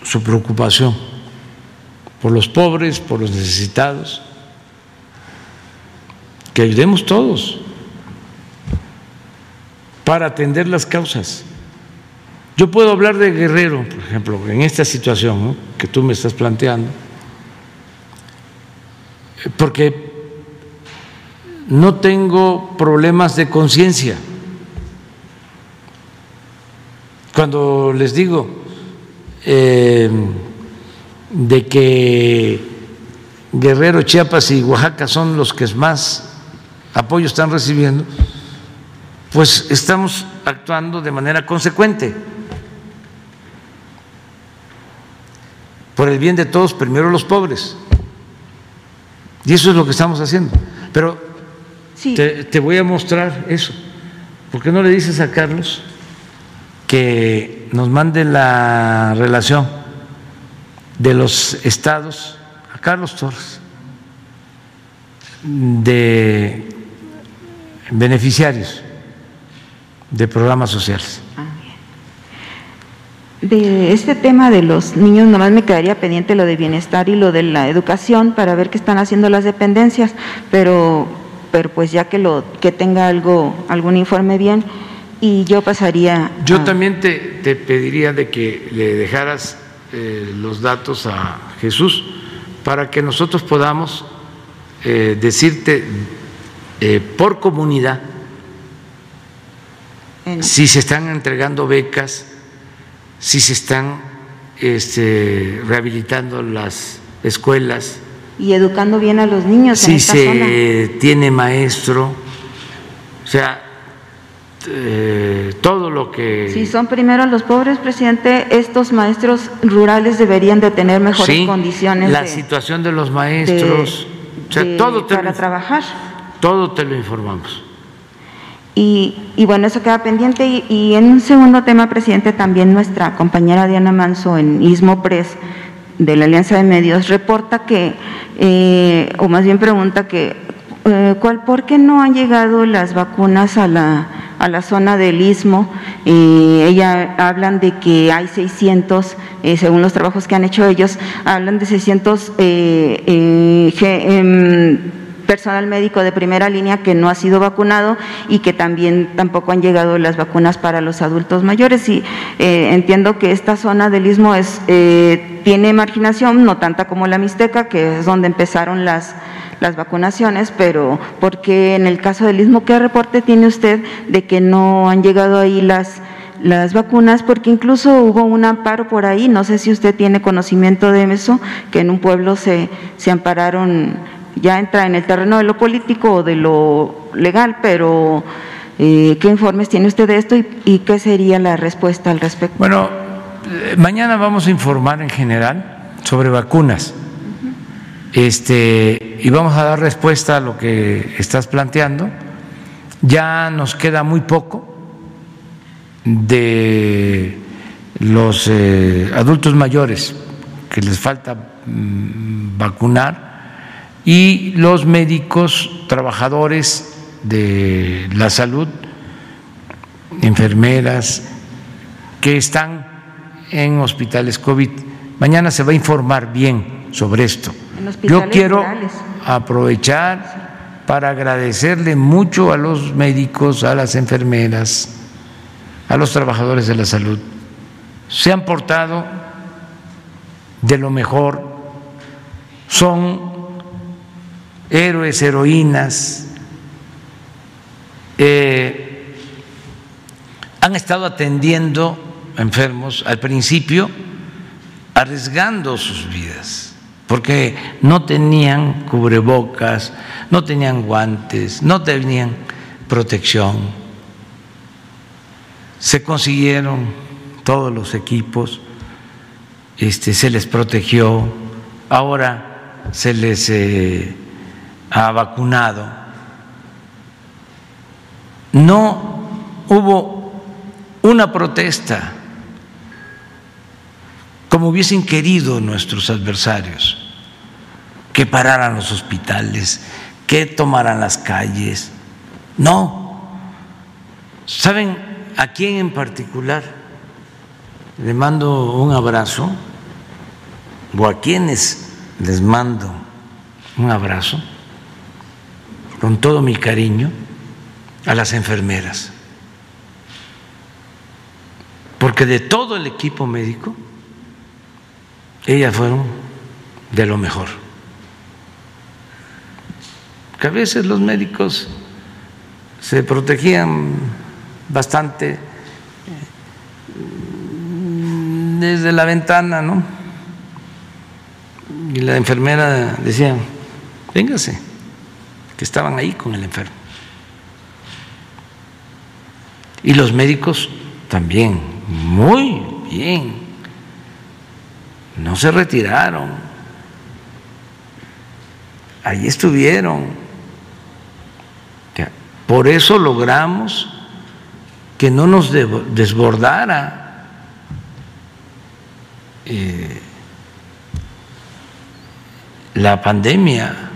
su preocupación por los pobres, por los necesitados, que ayudemos todos para atender las causas. Yo puedo hablar de Guerrero, por ejemplo, en esta situación que tú me estás planteando, porque no tengo problemas de conciencia. Cuando les digo eh, de que Guerrero, Chiapas y Oaxaca son los que más apoyo están recibiendo, pues estamos actuando de manera consecuente. Por el bien de todos, primero los pobres. Y eso es lo que estamos haciendo. Pero te, voy a mostrar eso. ¿Por qué no le dices a Carlos que nos mande la relación de los estados, a Carlos Torres, de beneficiarios de programas sociales? Ah, de este tema de los niños, nomás me quedaría pendiente lo de bienestar y lo de la educación para ver qué están haciendo las dependencias, pero pero pues ya que lo que tenga algo algún informe bien y yo pasaría yo también te, te, pediría de que le dejaras eh, los datos a Jesús para que nosotros podamos eh, decirte eh, por comunidad si se están entregando becas si se están este, rehabilitando las escuelas y educando bien a los niños en esta se tiene maestro, o sea, eh, todo lo que... Si son primero los pobres, presidente, estos maestros rurales deberían de tener mejores condiciones. La situación de los maestros, o sea, todo para trabajar. Todo te lo informamos. Y, y, bueno, eso queda pendiente. Y, y, en un segundo tema, presidente, también nuestra compañera Diana Manso en Ismo Press de la Alianza de Medios reporta que, eh, o más bien pregunta que, eh, ¿cuál, ¿por qué no han llegado las vacunas a la, a la zona del istmo? Eh, ella hablan de que hay 600, según los trabajos que han hecho ellos, hablan de 600 personal médico de primera línea que no ha sido vacunado y que también tampoco han llegado las vacunas para los adultos mayores. Y eh, entiendo que esta zona del istmo es, eh, tiene marginación, no tanta como la Mixteca, que es donde empezaron las, las vacunaciones, pero porque en el caso del Istmo, ¿qué reporte tiene usted de que no han llegado ahí las las vacunas, porque incluso hubo un amparo por ahí, no sé si usted tiene conocimiento de eso, que en un pueblo se, se ampararon, ya entra en el terreno de lo político o de lo legal, pero eh, ¿qué informes tiene usted de esto y, qué sería la respuesta al respecto? Bueno, eh, mañana vamos a informar en general sobre vacunas. Este, y vamos a dar respuesta a lo que estás planteando. Ya nos queda muy poco de los eh, adultos mayores que les falta mm, vacunar y los médicos trabajadores de la salud, enfermeras que están en hospitales COVID. Mañana se va a informar bien sobre esto. Yo quiero aprovechar para agradecerle mucho a los médicos, a las enfermeras, a los trabajadores de la salud. Se han portado de lo mejor, son héroes, heroínas, eh, han estado atendiendo enfermos al principio, arriesgando sus vidas, porque no tenían cubrebocas, no tenían guantes, no tenían protección. Se consiguieron todos los equipos, este, se les protegió, ahora se les eh, ha vacunado. No hubo una protesta como hubiesen querido nuestros adversarios, que pararan los hospitales, que tomaran las calles. No. ¿Saben ¿A quién en particular le mando un abrazo? ¿O a quienes les mando un abrazo? Con todo mi cariño a las enfermeras. Porque de todo el equipo médico, ellas fueron de lo mejor. Que a veces los médicos se protegían bastante desde la ventana, ¿no? Y la enfermera decía, véngase, que estaban ahí con el enfermo. Y los médicos también, muy bien, no se retiraron, ahí estuvieron. Por eso logramos que no nos desbordara eh, la pandemia.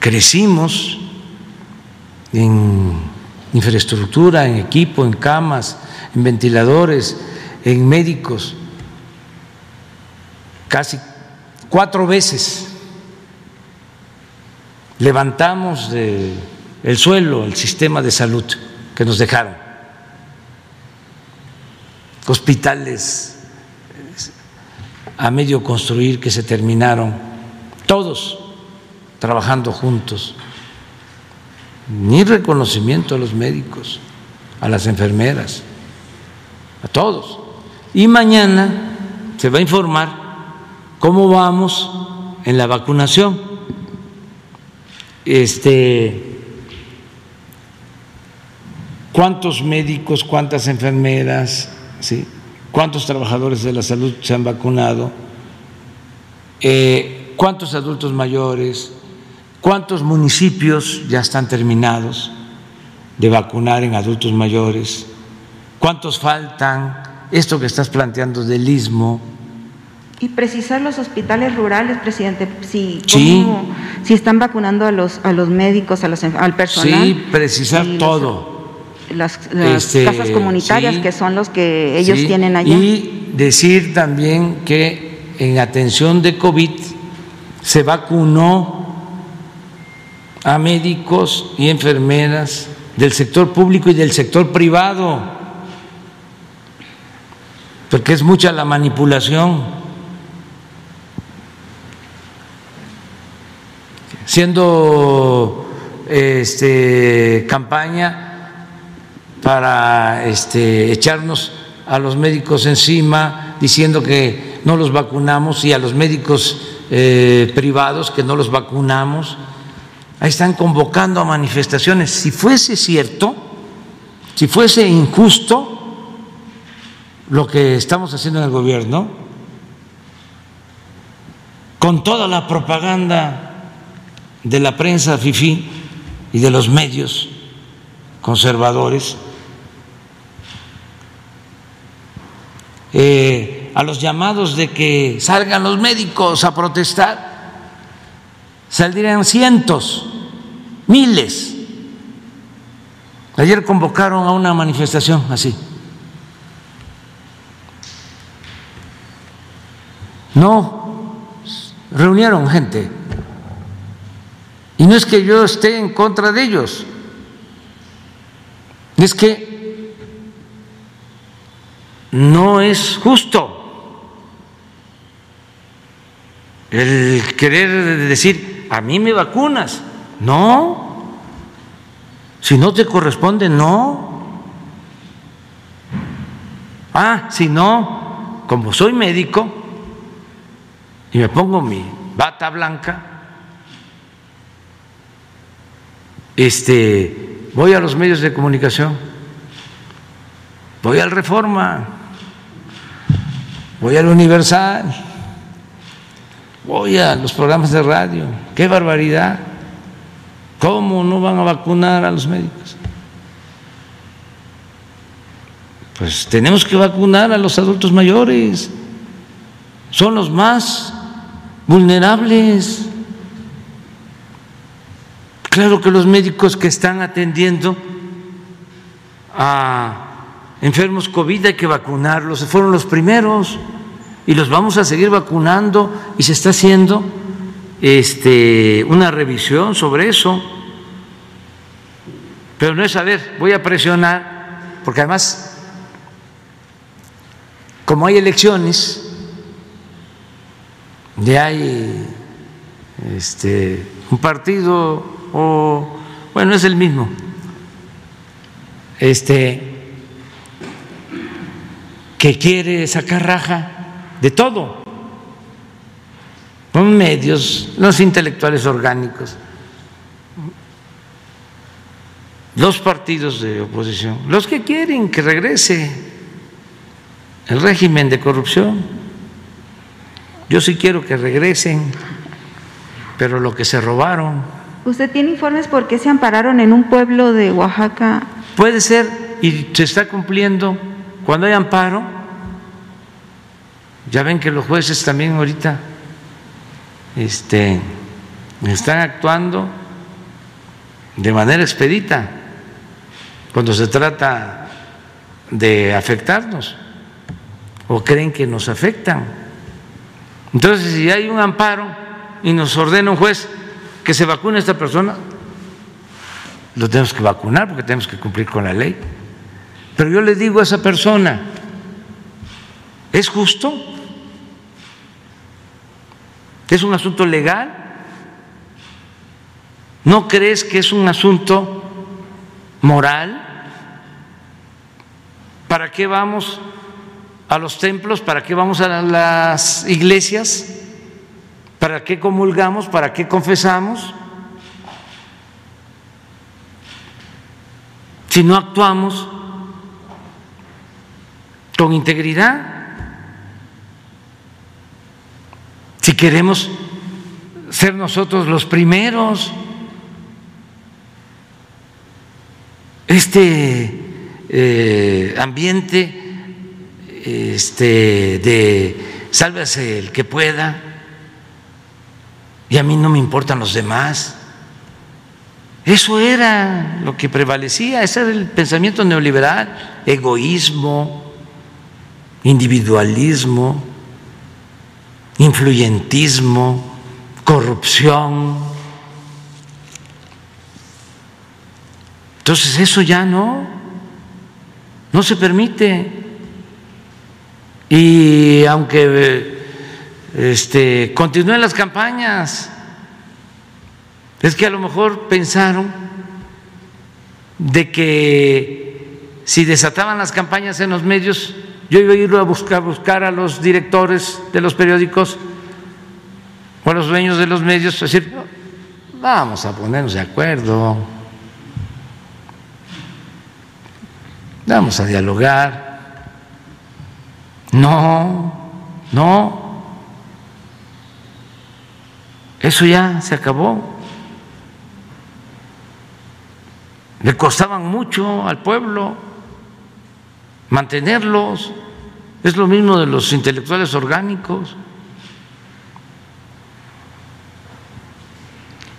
Crecimos en infraestructura, en equipo, en camas, en ventiladores, en médicos, casi cuatro veces. Levantamos de el suelo, el sistema de salud que nos dejaron, hospitales a medio construir que se terminaron, todos trabajando juntos, ni reconocimiento a los médicos, a las enfermeras, a todos. Y mañana se va a informar cómo vamos en la vacunación. Este cuántos médicos, cuántas enfermeras, ¿sí? cuántos trabajadores de la salud se han vacunado, eh, cuántos adultos mayores, cuántos municipios ya están terminados de vacunar en adultos mayores, cuántos faltan, esto que estás planteando del istmo. Y precisar los hospitales rurales, presidente, si, si están vacunando a los, a los médicos, a los, al personal. Sí, precisar todo las, este, casas comunitarias que son los que ellos tienen allá. Y decir también que en atención de COVID se vacunó a médicos y enfermeras del sector público y del sector privado, porque es mucha la manipulación. haciendo este, campaña para este, echarnos a los médicos encima, diciendo que no los vacunamos y a los médicos eh, privados que no los vacunamos. Ahí están convocando a manifestaciones. Si fuese cierto, si fuese injusto lo que estamos haciendo en el gobierno, con toda la propaganda de la prensa FIFI y de los medios conservadores, eh, a los llamados de que salgan los médicos a protestar, saldrían cientos, miles. Ayer convocaron a una manifestación así. No, reunieron gente. Y no es que yo esté en contra de ellos, es que no es justo el querer decir, a mí me vacunas. No, si no te corresponde, no. Ah, si no, como soy médico y me pongo mi bata blanca, este, voy a los medios de comunicación, voy al Reforma, voy al Universal, voy a los programas de radio, qué barbaridad, ¿cómo no van a vacunar a los médicos? Pues tenemos que vacunar a los adultos mayores, son los más vulnerables. Claro que los médicos que están atendiendo a enfermos COVID hay que vacunarlos, fueron los primeros y los vamos a seguir vacunando y se está haciendo este, una revisión sobre eso. Pero no es a ver, voy a presionar, porque además, como hay elecciones, ya hay este, un partido o bueno, es el mismo. Este que quiere sacar raja de todo. Son medios, los intelectuales orgánicos, los partidos de oposición, los que quieren que regrese el régimen de corrupción. Yo sí quiero que regresen, pero lo que se robaron ¿Usted tiene informes por qué se ampararon en un pueblo de Oaxaca? Puede ser, y se está cumpliendo. Cuando hay amparo, ya ven que los jueces también ahorita este, están actuando de manera expedita cuando se trata de afectarnos o creen que nos afectan. Entonces, si hay un amparo y nos ordena un juez, que se vacune esta persona, lo tenemos que vacunar porque tenemos que cumplir con la ley. Pero yo le digo a esa persona, ¿es justo? ¿Es un asunto legal? ¿No crees que es un asunto moral? ¿Para qué vamos a los templos? ¿Para qué vamos a las iglesias? ¿Para qué comulgamos? ¿Para qué confesamos? Si no actuamos con integridad, si queremos ser nosotros los primeros, este eh, ambiente este, de sálvese el que pueda, y a mí no me importan los demás. Eso era lo que prevalecía, ese era el pensamiento neoliberal, egoísmo, individualismo, influyentismo, corrupción. Entonces eso ya no, no se permite. Y aunque este, continúen las campañas Es que a lo mejor pensaron de que si desataban las campañas en los medios, yo iba a ir a buscar, buscar a los directores de los periódicos o a los dueños de los medios, decir, vamos a ponernos de acuerdo, vamos a dialogar. No, no, eso ya se acabó. Le costaban mucho al pueblo mantenerlos. Es lo mismo de los intelectuales orgánicos.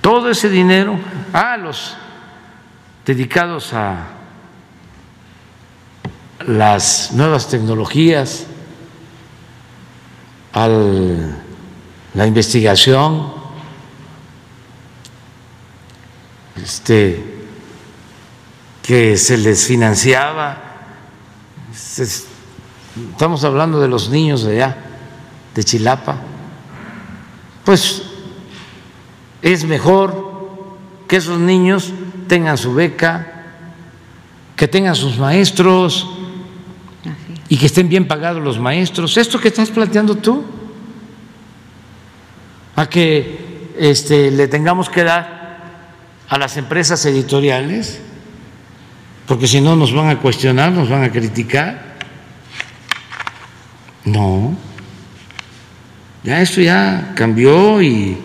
Todo ese dinero, a los dedicados a las nuevas tecnologías, a la investigación, este, que se les financiaba. Estamos hablando de los niños de allá, de Chilapa. Pues es mejor que esos niños tengan su beca, que tengan sus maestros y que estén bien pagados los maestros. Esto que estás planteando tú, a que este, le tengamos que dar a las empresas editoriales porque si no nos van a cuestionar, nos van a criticar. No, ya esto ya cambió y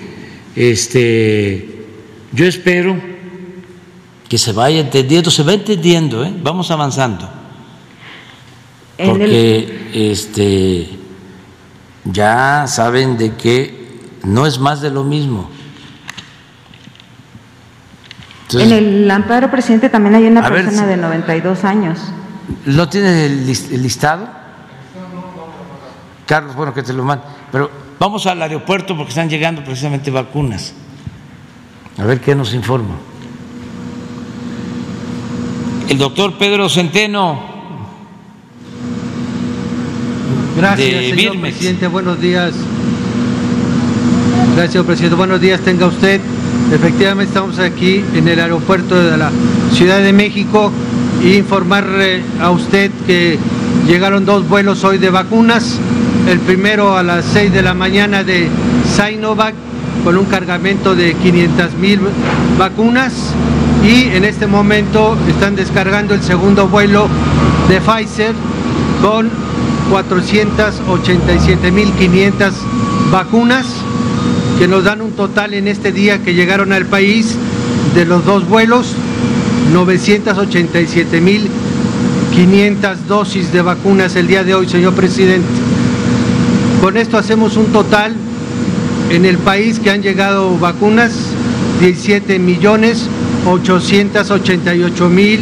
este, yo espero que se vaya entendiendo, se va entendiendo, ¿eh? vamos avanzando, porque este, ya saben de que no es más de lo mismo en el amparo, presidente, también hay una persona de 92 años. ¿No tiene el, listado? Carlos, bueno, que te lo mande. Pero vamos al aeropuerto porque están llegando precisamente vacunas. A ver qué nos informa. El doctor Pedro Centeno. Gracias, señor presidente. Buenos días. Gracias, presidente. Buenos días, tenga usted. Efectivamente estamos aquí en el aeropuerto de la Ciudad de México. E informar a usted que llegaron dos vuelos hoy de vacunas. El primero a las 6 de la mañana de Sinovac con un cargamento de 500 mil vacunas. Y en este momento están descargando el segundo vuelo de Pfizer con 487 mil 500 vacunas que nos dan un total en este día que llegaron al país de los dos vuelos, 987.500 dosis de vacunas el día de hoy, señor presidente. Con esto hacemos un total en el país que han llegado vacunas, 17 millones 888 mil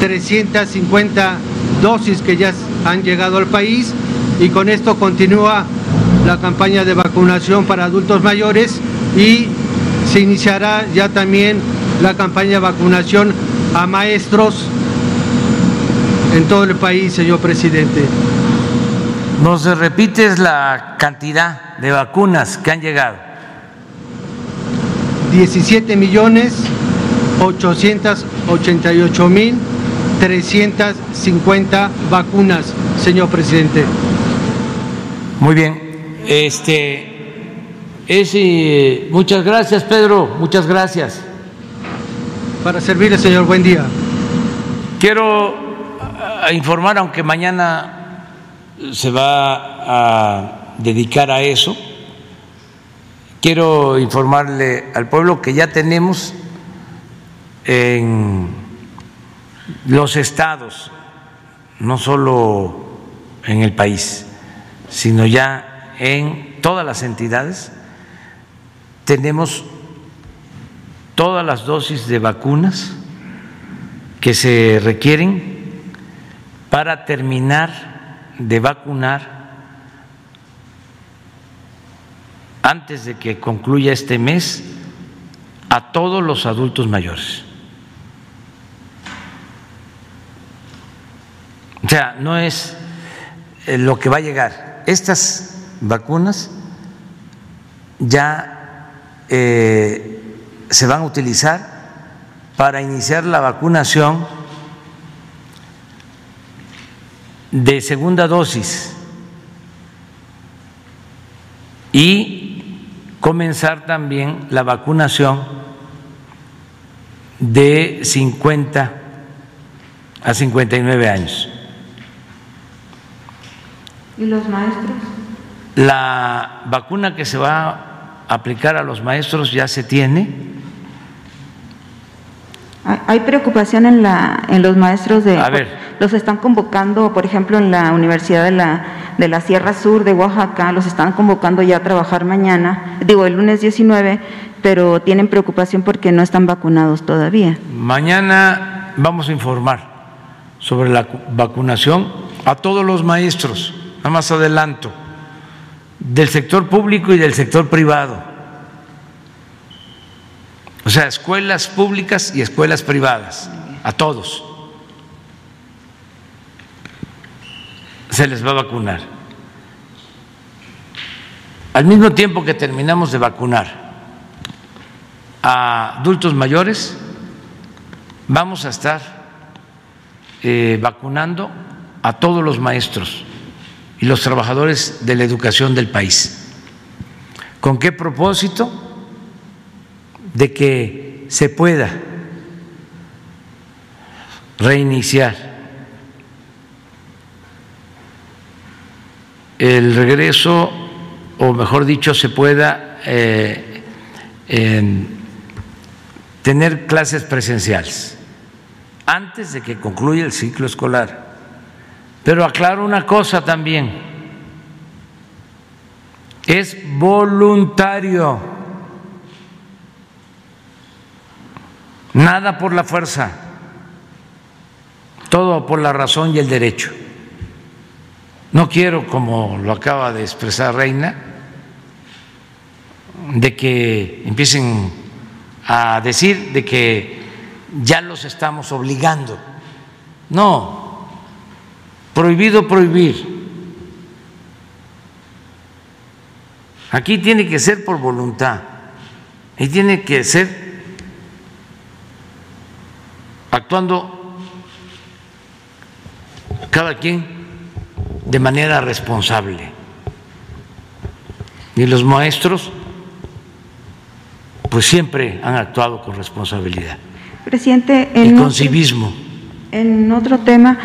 350 dosis que ya han llegado al país y con esto continúa la campaña de vacunación para adultos mayores y se iniciará ya también la campaña de vacunación a maestros en todo el país, señor presidente. ¿Nos repites la cantidad de vacunas que han llegado? 17 millones 888 mil 350 vacunas, señor presidente. Muy bien. Este, es, eh, muchas gracias, Pedro, muchas gracias. Para servirle, señor, buen día. Quiero informar, aunque mañana se va a dedicar a eso, quiero informarle al pueblo que ya tenemos en los estados, no solo en el país, sino ya en todas las entidades, tenemos todas las dosis de vacunas que se requieren para terminar de vacunar antes de que concluya este mes a todos los adultos mayores. O sea, no es eh, lo que va a llegar. Estas vacunas ya eh, se van a utilizar para iniciar la vacunación de segunda dosis y comenzar también la vacunación de 50 a 59 años. ¿Y los maestros? La vacuna que se va a aplicar a los maestros ya se tiene. Hay preocupación en, la, en los maestros de... A ver. Los están convocando, por ejemplo, en la Universidad de la, de la Sierra Sur de Oaxaca, los están convocando ya a trabajar mañana, digo, el lunes 19, pero tienen preocupación porque no están vacunados todavía. Mañana vamos a informar sobre la vacunación a todos los maestros, nada más adelanto, del sector público y del sector privado. O sea, escuelas públicas y escuelas privadas, a todos. Se les va a vacunar. Al mismo tiempo que terminamos de vacunar a adultos mayores, vamos a estar eh, vacunando a todos los maestros y los trabajadores de la educación del país. ¿Con qué propósito? De que se pueda reiniciar el regreso, o mejor dicho, se pueda eh, tener clases presenciales antes de que concluya el ciclo escolar. Pero aclaro una cosa también, es voluntario, nada por la fuerza, todo por la razón y el derecho. No quiero, como lo acaba de expresar Reina, de que empiecen a decir de que ya los estamos obligando. No, prohibido prohibir. Aquí tiene que ser por voluntad y tiene que ser actuando cada quien de manera responsable. Y los maestros pues siempre han actuado con responsabilidad Presidente, y en con otro- civismo. En otro tema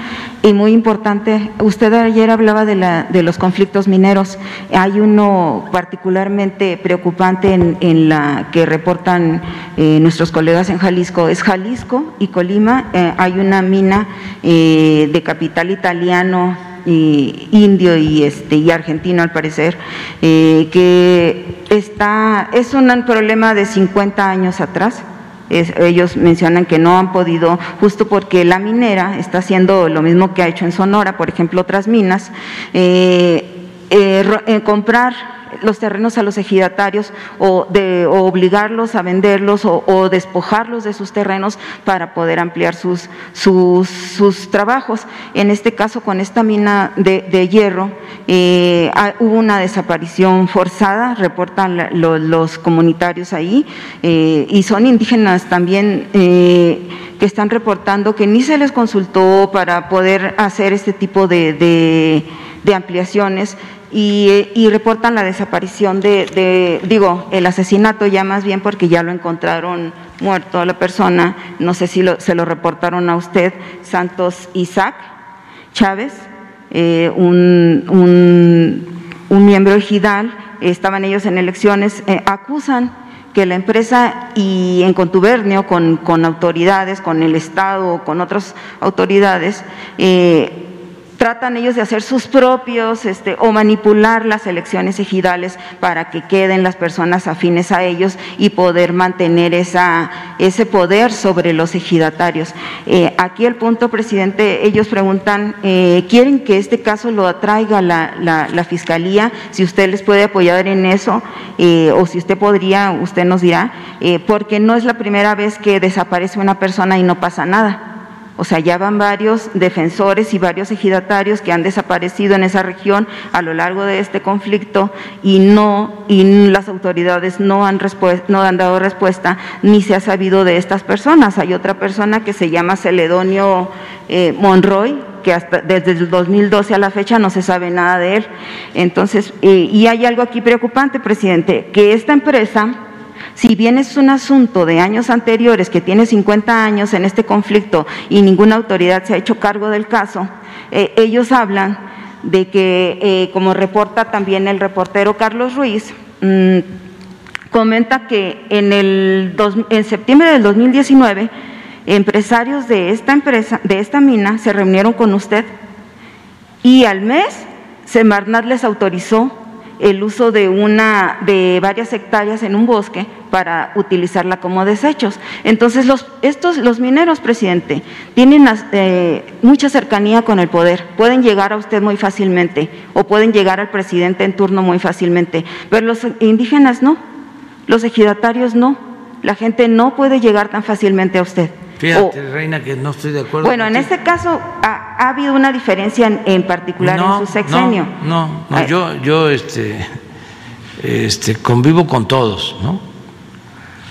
y muy importante, usted ayer hablaba de, la, de los conflictos mineros. Hay uno particularmente preocupante en, la que reportan eh, nuestros colegas en Jalisco. Es Jalisco y Colima. eh, hay una mina eh, de capital italiano indio y este y argentino al parecer eh, que está es un problema de 50 años atrás ellos mencionan que no han podido, justo porque la minera está haciendo lo mismo que ha hecho en Sonora, por ejemplo, otras minas, eh, eh, eh, comprar los terrenos a los ejidatarios o, de, o obligarlos a venderlos o, despojarlos de sus terrenos para poder ampliar sus, sus, trabajos. En este caso, con esta mina de, de hierro, eh, hubo una desaparición forzada, reportan la- lo- los comunitarios ahí, eh, y son indígenas también eh, que están reportando que ni se les consultó para poder hacer este tipo de- de ampliaciones y, y reportan la desaparición de, de- digo, el asesinato ya más bien porque ya lo encontraron muerto a la persona, no sé si lo- se lo reportaron a usted, Santos Isaac Chávez, eh, un, un- un miembro ejidal, estaban ellos en elecciones, eh, acusan que la empresa y en contubernio con, autoridades, con el Estado, con otras autoridades, eh, tratan ellos de hacer sus propios este, o manipular las elecciones ejidales para que queden las personas afines a ellos y poder mantener ese poder sobre los ejidatarios. Eh, aquí el punto, presidente, ellos preguntan, eh, ¿quieren que este caso lo atraiga la Fiscalía? Si usted les puede apoyar en eso eh, o si usted podría, usted nos dirá, eh, porque no es la primera vez que desaparece una persona y no pasa nada. O sea, ya van varios defensores y varios ejidatarios que han desaparecido en esa región a lo largo de este conflicto y no y las autoridades no han no han dado respuesta ni se ha sabido de estas personas. Hay otra persona que se llama Celedonio eh, Monroy que hasta desde el 2012 a la fecha no se sabe nada de él. Entonces, eh, y hay algo aquí preocupante, presidente, que esta empresa si bien es un asunto de años anteriores que tiene 50 años en este conflicto y ninguna autoridad se ha hecho cargo del caso, eh, ellos hablan de que, eh, como reporta también el reportero Carlos Ruiz, mm, comenta que en, el en septiembre del 2019 empresarios de esta empresa, de esta mina, se reunieron con usted y al mes Semarnat les autorizó el uso de, una, de varias hectáreas en un bosque para utilizarla como desechos. Entonces, los, estos, los mineros, presidente, tienen eh, mucha cercanía con el poder, pueden llegar a usted muy fácilmente o pueden llegar al presidente en turno muy fácilmente, pero los indígenas no, los ejidatarios no, la gente no puede llegar tan fácilmente a usted. Fíjate, Reina, que no estoy de acuerdo. Bueno, en este caso ha, habido una diferencia en, particular en su sexenio. No, no, yo, yo este, este, convivo con todos, ¿no?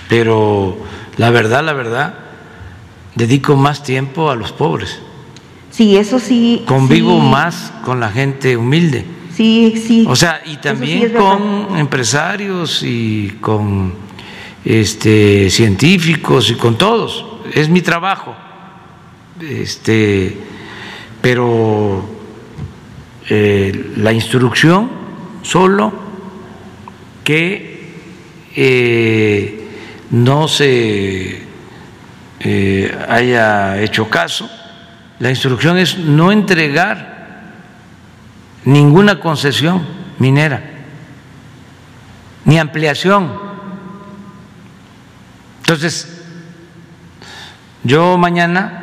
Pero la verdad, la verdad, dedico más tiempo a los pobres. Sí, eso sí. Convivo más con la gente humilde. Sí, sí. O sea, y también con empresarios y con este, científicos y con todos es mi trabajo, este, pero eh, la instrucción solo que eh, no se eh, haya hecho caso, la instrucción es no entregar ninguna concesión minera, ni ampliación. Entonces, yo mañana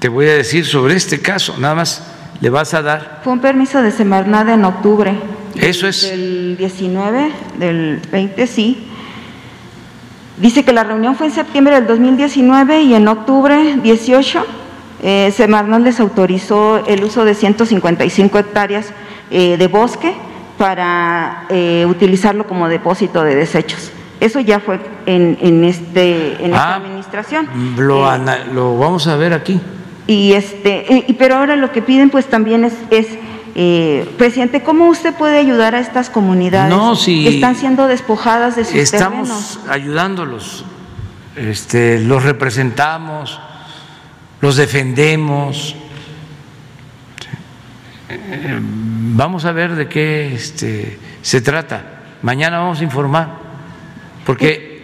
te voy a decir sobre este caso, nada más le vas a dar. Fue un permiso de Semarnat en octubre. Eso es. Del 19, del 20, sí. Dice que la reunión fue en septiembre del 2019 y en octubre 18 eh, Semarnat les autorizó el uso de 155 hectáreas eh, de bosque para eh, utilizarlo como depósito de desechos. Eso ya fue en, en este, en esta ah, administración. Lo, eh, lo, vamos a ver aquí. Y este, y, pero ahora lo que piden pues también es, es eh, presidente, ¿cómo usted puede ayudar a estas comunidades no, si que están siendo despojadas de sus estamos ayudándolos, este, los representamos, los defendemos. Eh, vamos a ver de qué este, se trata. Mañana vamos a informar porque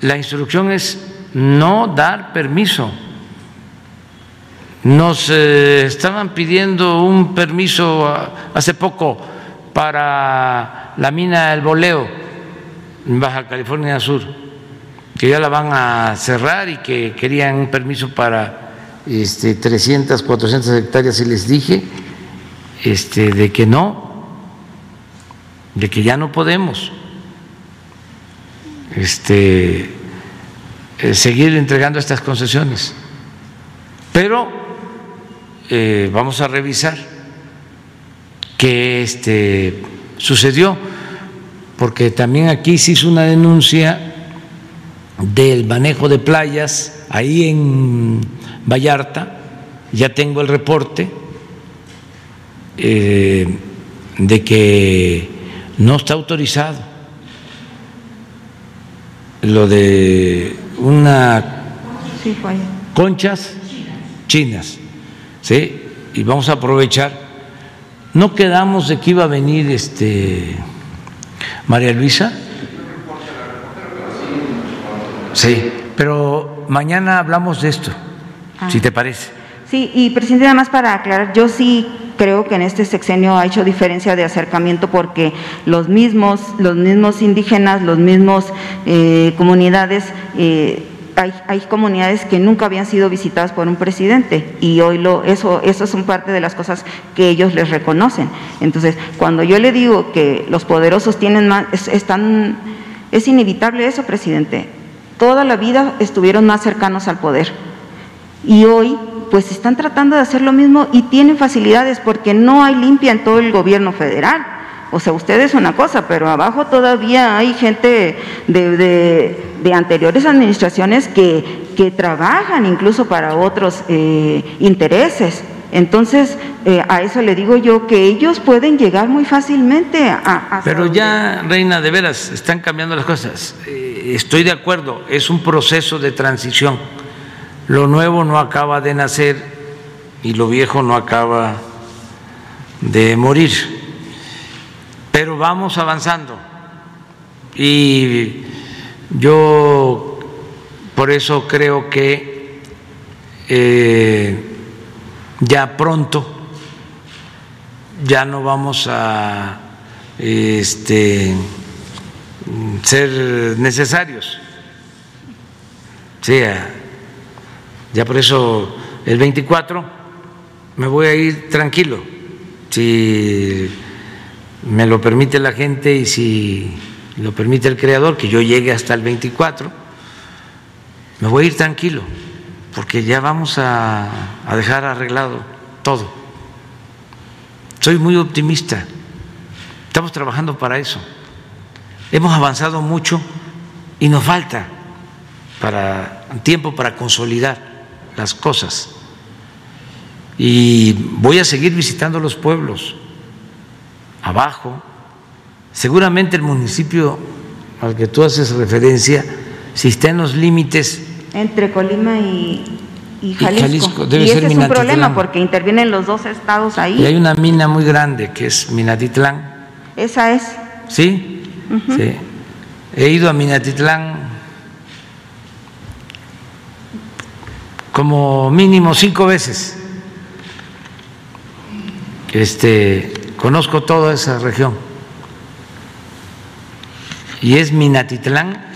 la instrucción es no dar permiso. Nos eh, estaban pidiendo un permiso hace poco para la mina del Boleo en Baja California Sur, que ya la van a cerrar y que querían un permiso para este, 300, 400 hectáreas y les dije este, de que no, de que ya no podemos este, eh, seguir entregando estas concesiones. Pero eh, vamos a revisar qué este, sucedió, porque también aquí se hizo una denuncia del manejo de playas ahí en Vallarta, ya tengo el reporte eh, de que no está autorizado lo de una conchas chinas, ¿sí? Y vamos a aprovechar. No quedamos de que iba a venir este María Luisa. Sí, pero mañana hablamos de esto, si te parece. Sí, y presidente, nada más para aclarar, yo sí creo que en este sexenio ha hecho diferencia de acercamiento porque los mismos, los mismos indígenas, los mismos eh, comunidades, eh, hay, comunidades que nunca habían sido visitadas por un presidente y hoy lo, eso, eso son parte de las cosas que ellos les reconocen. Entonces, cuando yo le digo que los poderosos tienen más, están, es inevitable eso, presidente. Toda la vida estuvieron más cercanos al poder y hoy pues están tratando de hacer lo mismo y tienen facilidades porque no hay limpia en todo el gobierno federal. O sea, ustedes una cosa, pero abajo todavía hay gente de, anteriores administraciones que, que, trabajan incluso para otros eh, intereses. Entonces, eh, a eso le digo yo que ellos pueden llegar muy fácilmente a... Pero ya, Reina, de veras, están cambiando las cosas. Eh, estoy de acuerdo, es un proceso de transición. Lo nuevo no acaba de nacer y lo viejo no acaba de morir. Pero vamos avanzando. Y yo por eso creo que... Eh, ya pronto ya no vamos a este, ser necesarios. Sí, ya por eso el 24 me voy a ir tranquilo, si me lo permite la gente y si lo permite el creador, que yo llegue hasta el 24, me voy a ir tranquilo porque ya vamos a, dejar arreglado todo. Soy muy optimista. Estamos trabajando para eso. Hemos avanzado mucho y nos falta para tiempo para consolidar las cosas. Y voy a seguir visitando los pueblos abajo. Seguramente el municipio al que tú haces referencia, si está en los límites entre Colima y, Jalisco. Y, ese es un problema porque intervienen los dos estados ahí. Y hay una mina muy grande que es Minatitlán. Esa es. ¿Sí? Sí. He ido a Minatitlán como mínimo cinco veces. Este, conozco toda esa región. Y es Minatitlán,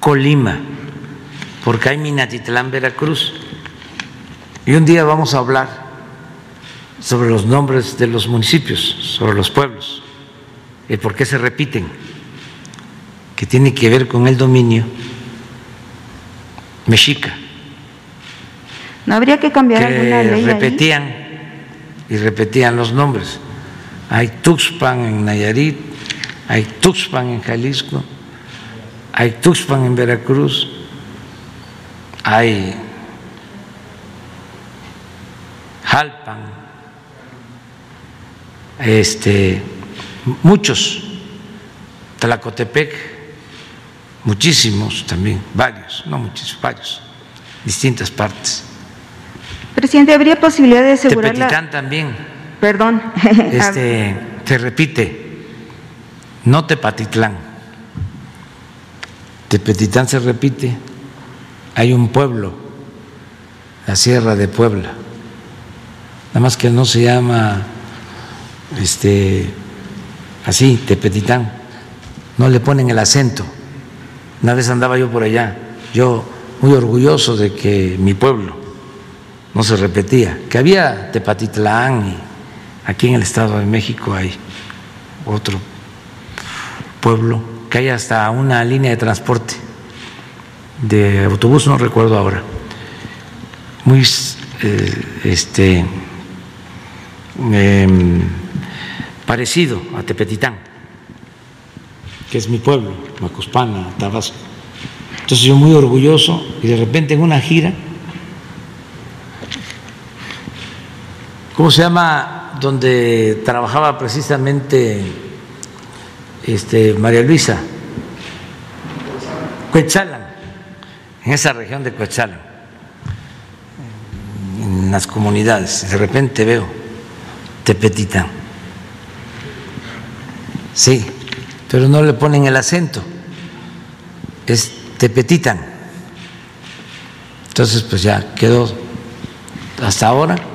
Colima porque hay Minatitlán, Veracruz. Y un día vamos a hablar sobre los nombres de los municipios, sobre los pueblos, y por qué se repiten, que tiene que ver con el dominio mexica. ¿No habría que cambiar alguna ley? Repetían y repetían los nombres. Hay Tuxpan en Nayarit, hay Tuxpan en Jalisco, hay Tuxpan en Veracruz, hay Jalpan, este, muchos, Tlacotepec, muchísimos también, varios, no muchísimos, varios, distintas partes. Presidente, ¿habría posibilidad de asegurar Tepetitán también. Perdón. Este, se repite, no Tepatitlán. Tepetitán se repite hay un pueblo, la Sierra de Puebla, nada más que no se llama este, así, Tepetitán, no le ponen el acento. Una vez andaba yo por allá, yo muy orgulloso de que mi pueblo no se repetía, que había Tepatitlán y aquí en el Estado de México hay otro pueblo, que hay hasta una línea de transporte de autobús, no recuerdo ahora, muy eh, este, em, parecido a Tepetitán, que es mi pueblo, Macuspana, Tabasco. Entonces yo muy orgulloso y de repente en una gira, ¿cómo se llama? Donde trabajaba precisamente este, María Luisa, Cuetzalan en esa región de Coachala, en las comunidades, de repente veo Tepetitán. Sí, pero no le ponen el acento, es Tepetitán. Entonces, pues ya quedó hasta ahora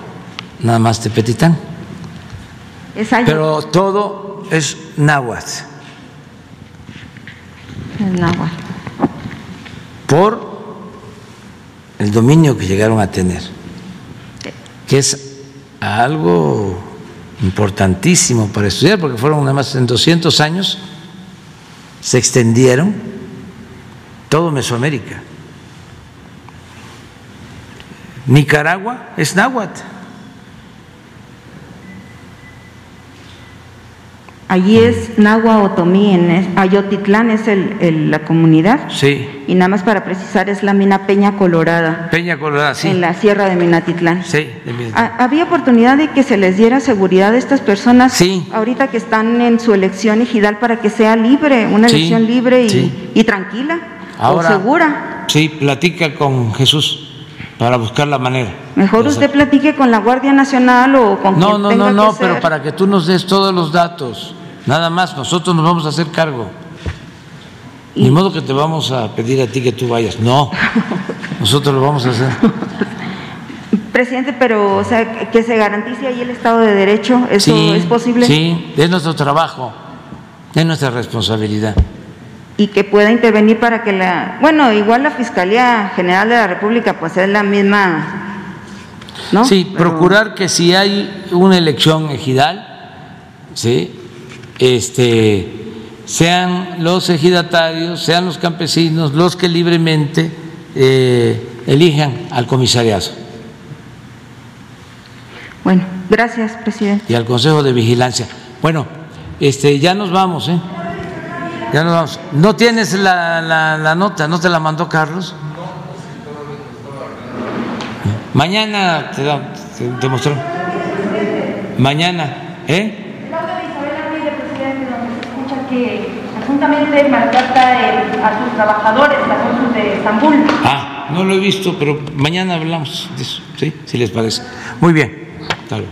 nada más Tepetitán. Pero todo es náhuatl. Es náhuatl. Por el dominio que llegaron a tener, que es algo importantísimo para estudiar, porque fueron nada más en 200 años, se extendieron todo Mesoamérica. Nicaragua es náhuatl. Allí es Nahua Otomí, en Ayotitlán es el- el- la comunidad. Sí, Y nada más para precisar, es la mina Peña Colorada, Peña Colorada, sí. en la sierra de Minatitlán. Sí, de mi- Ha- ¿Había oportunidad de que se les diera seguridad a estas personas Sí. ahorita que están en su elección ejidal para que sea libre, una Sí, elección libre y, sí. y tranquila Ahora- o segura? Sí, platica con Jesús para buscar la manera. Mejor usted platique con la Guardia Nacional o con No, quien no, tenga no, no, que pero para que tú nos des todos los datos. Nada más, nosotros nos vamos a hacer cargo. Ni modo que te vamos a pedir a ti que tú vayas. No, nosotros lo vamos a hacer. Presidente, pero o sea, que- que se garantice ahí el Estado de Derecho, ¿eso Sí, es posible? Sí, es nuestro trabajo, es nuestra responsabilidad. Y que pueda intervenir para que la... Bueno, igual la Fiscalía General de la República pues es la misma, ¿no? Sí, Pero- procurar que si hay una elección ejidal, ¿sí? Este, sean los ejidatarios, sean los campesinos los que libremente eh, elijan al comisariazo Bueno, gracias, presidente. y al Consejo de Vigilancia. Bueno, este, ya nos vamos, ¿eh? Ya nos vamos. ¿No tienes la, la- la nota? ¿No te la mandó Carlos? Mañana te, da- te, te mostró. Mañana, ¿eh? El audio de Isabel Ramírez, presidente, donde se escucha que presuntamente maltrata el- a sus trabajadores, la cónsul de Estambul. Ah, no lo he visto, pero mañana hablamos de eso, ¿sí? Si les parece. Muy bien. Hasta luego.